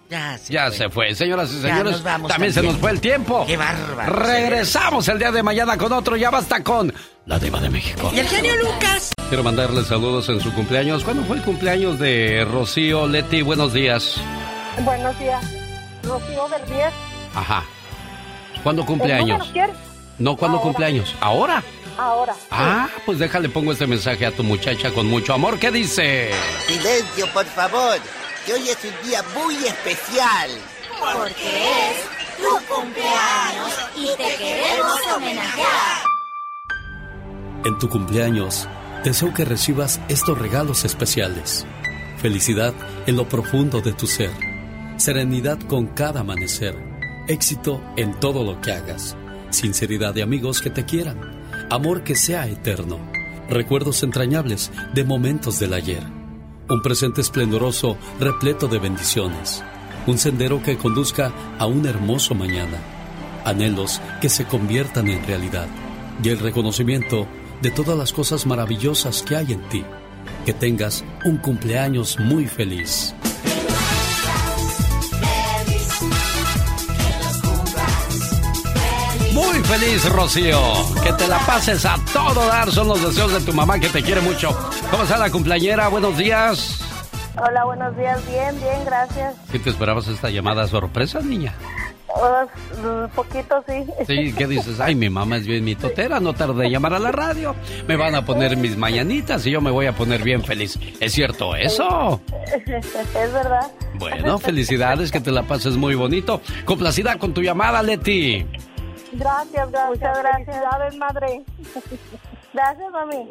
Ya se Ya fue. se fue. Señoras y señores, nos vamos también se nos fue el tiempo. Qué bárbaro. Regresamos el día de mañana con otro. Ya basta con la Diva de México. Y el genio Lucas. Quiero mandarle saludos en su cumpleaños. ¿Cuándo fue el cumpleaños de Rocío Leti? Buenos días. Buenos días. Rocío del 10. Ajá. ¿Cuándo ¿El cumpleaños? No, ¿cuándo Ahora. cumpleaños? ¿Ahora? Ahora. Ah, pues déjale, pongo este mensaje a tu muchacha con mucho amor. ¿Qué dice? Silencio, por favor, que hoy es un día muy especial. Porque es tu cumpleaños y te queremos homenajear. En tu cumpleaños, deseo que recibas estos regalos especiales. Felicidad en lo profundo de tu ser. Serenidad con cada amanecer. Éxito en todo lo que hagas. Sinceridad de amigos que te quieran. Amor que sea eterno. Recuerdos entrañables de momentos del ayer. Un presente esplendoroso repleto de bendiciones. Un sendero que conduzca a un hermoso mañana. Anhelos que se conviertan en realidad. Y el reconocimiento de todas las cosas maravillosas que hay en ti. Que tengas un cumpleaños muy feliz. Feliz, Rocío. Que te la pases a todo dar. Son los deseos de tu mamá que te quiere mucho. ¿Cómo está la cumpleañera? Buenos días. Hola, buenos días. Bien, bien, gracias. ¿Qué te esperabas esta llamada sorpresa, niña? Un poquito, sí. Sí, ¿qué dices? Ay, mi mamá es bien mi totera, no tardé en llamar a la radio. Me van a poner mis mañanitas y yo me voy a poner bien feliz. ¿Es cierto eso? Es verdad. Bueno, felicidades, que te la pases muy bonito. Complacida con tu llamada, Leti. Gracias, gracias. Muchas gracias. madre. Gracias, mami.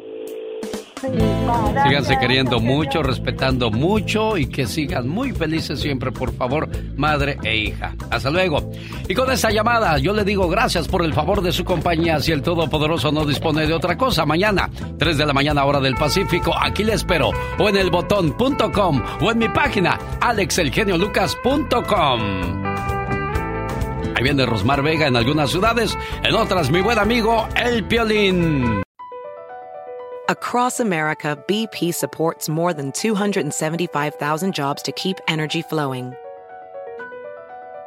Síganse queriendo mucho, respetando mucho y que sigan muy felices siempre, por favor, madre e hija. Hasta luego. Y con esta llamada, yo le digo gracias por el favor de su compañía. Si el Todopoderoso no dispone de otra cosa, mañana, 3 de la mañana, hora del Pacífico, aquí le espero. O en el botón.com o en mi página, alexelgeniolucas.com. Ahí viene Rosmar Vega en algunas ciudades, en otras mi buen amigo El Piolín. Across America, BP supports more than 275,000 jobs to keep energy flowing.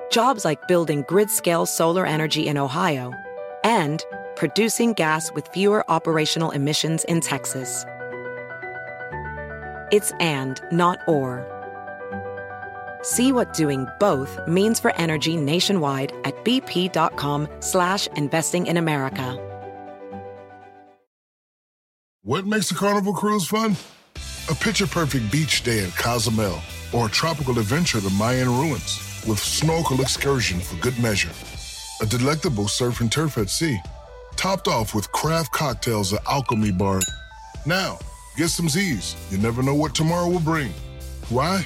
Jobs like building grid-scale solar energy in Ohio and producing gas with fewer operational emissions in Texas. It's and, not or. See what doing both means for energy nationwide at bp.com slash investing in America. What makes a carnival cruise fun? A picture-perfect beach day in Cozumel or a tropical adventure to the Mayan ruins with snorkel excursion for good measure. A delectable surf and turf at sea, topped off with craft cocktails at Alchemy Bar. Now, get some Z's. You never know what tomorrow will bring. Why?